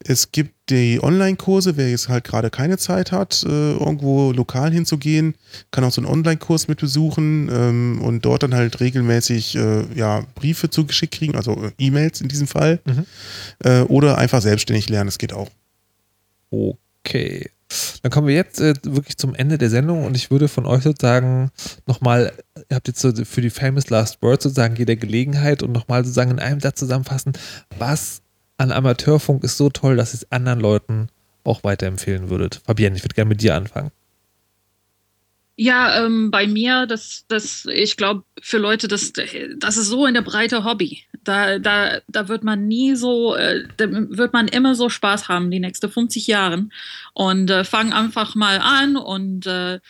Es gibt die Online-Kurse, wer jetzt halt gerade keine Zeit hat, äh, irgendwo lokal hinzugehen, kann auch so einen Online-Kurs mit besuchen ähm, und dort dann halt regelmäßig äh, ja, Briefe zugeschickt kriegen, also äh, E-Mails in diesem Fall. Mhm. Oder einfach selbstständig lernen, das geht auch. Okay. Dann kommen wir jetzt äh, wirklich zum Ende der Sendung und ich würde von euch sozusagen nochmal, ihr habt jetzt so für die Famous Last Words sozusagen jede Gelegenheit und nochmal sozusagen in einem Satz zusammenfassen, was an Amateurfunk ist so toll, dass ihr es anderen Leuten auch weiterempfehlen würdet. Fabienne, ich würde gerne mit dir anfangen. Ja, ähm, bei mir, das, das, ich glaube, für Leute, das, das ist so in der Breite Hobby. Da, da, da wird man nie so, äh, da wird man immer so Spaß haben, die nächsten 50 Jahren. Und äh, fang einfach mal an und äh,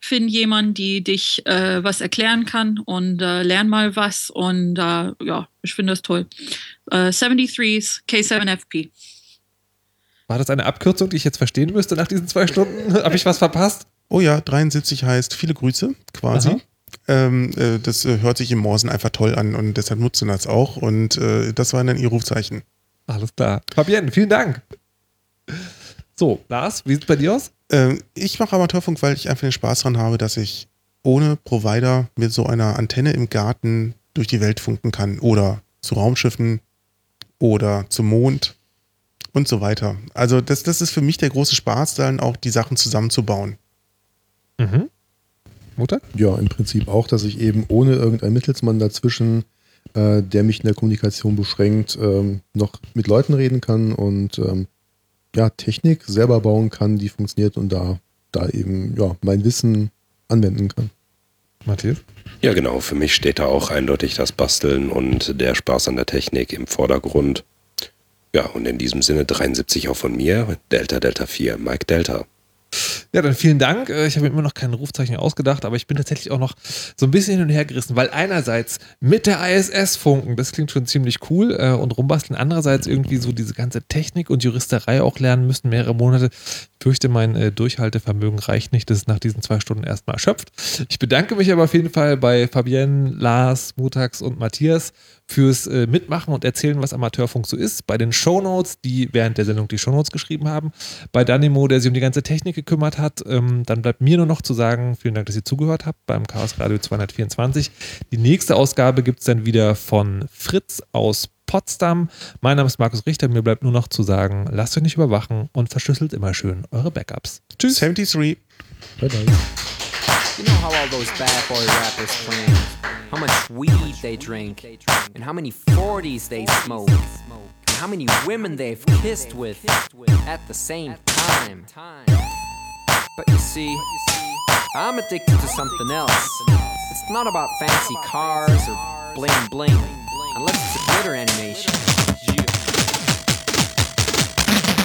find jemanden, die dich äh, was erklären kann und äh, lern mal was. Und äh, ja, ich finde das toll. Äh, 73s K7FP. War das eine Abkürzung, die ich jetzt verstehen müsste nach diesen zwei Stunden? Habe ich was verpasst? Oh ja, 73 heißt viele Grüße quasi. Aha. Ähm, äh, das äh, hört sich im Morsen einfach toll an und deshalb nutzen das auch. Und äh, das waren dann ihr Rufzeichen. Alles klar. Fabienne, vielen Dank. So, Lars, wie sieht es bei dir aus? Ähm, ich mache Amateurfunk, weil ich einfach den Spaß dran habe, dass ich ohne Provider mit so einer Antenne im Garten durch die Welt funken kann oder zu Raumschiffen oder zum Mond und so weiter. Also das, das ist für mich der große Spaß, dann auch die Sachen zusammenzubauen. Mhm. Mutter? Ja, im Prinzip auch, dass ich eben ohne irgendeinen Mittelsmann dazwischen, äh, der mich in der Kommunikation beschränkt, ähm, noch mit Leuten reden kann und ähm, ja, Technik selber bauen kann, die funktioniert und da, da eben ja, mein Wissen anwenden kann. Matthias? Ja, genau. Für mich steht da auch eindeutig das Basteln und der Spaß an der Technik im Vordergrund. Ja, und in diesem Sinne 73 auch von mir. Delta Delta 4, Mike Delta. Ja, dann vielen Dank. Äh, Ich habe mir immer noch kein Rufzeichen ausgedacht, aber ich bin tatsächlich auch noch so ein bisschen hin und her gerissen, weil einerseits mit der ISS funken, das klingt schon ziemlich cool äh, und rumbasteln, andererseits irgendwie so diese ganze Technik und Juristerei auch lernen müssen, mehrere Monate. Ich fürchte, mein äh, Durchhaltevermögen reicht nicht, das ist nach diesen zwei Stunden erstmal erschöpft. Ich bedanke mich aber auf jeden Fall bei Fabienne, Lars, Mutax und Matthias fürs äh, Mitmachen und Erzählen, was Amateurfunk so ist. Bei den Shownotes, die während der Sendung die Shownotes geschrieben haben. Bei Danimo, der sich um die ganze Technik gekümmert hat. Ähm, dann bleibt mir nur noch zu sagen, vielen Dank, dass ihr zugehört habt beim Chaos Radio 224. Die nächste Ausgabe gibt es dann wieder von Fritz aus Potsdam. Mein Name ist Markus Richter. Mir bleibt nur noch zu sagen, lasst euch nicht überwachen und verschlüsselt immer schön eure Backups. Tschüss. 73. Bye bye. You know how all those bad boy rappers claim how much weed they drink, and how many 40s they smoke, and how many women they've kissed with at the same time. But you see, I'm addicted to something else. It's not about fancy cars or bling bling, unless it's a glitter animation.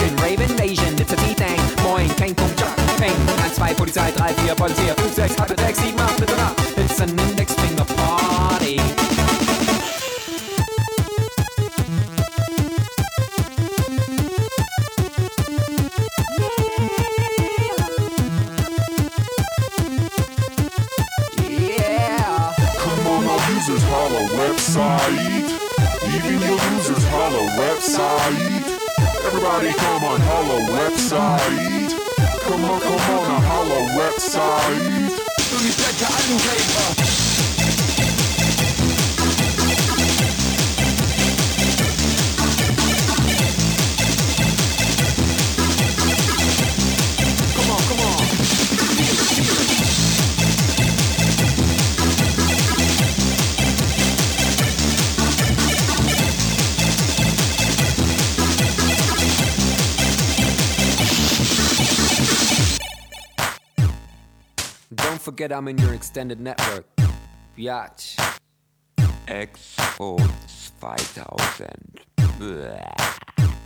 Rave invasion, it's a D-Thing. Moin, kein Punkt, Job, Peng. 1, 2, Polizei, 3, 4, Polizei, 5, 6, halbe 6, 7, 8, bitte nach. It's an index finger party. Yeah. Come on, holla website. Even your users holla website. Everybody come on holla website. Come on, come on, a holla website. Forget I'm in your extended network. Biatch. X-Force 2000. Bäh.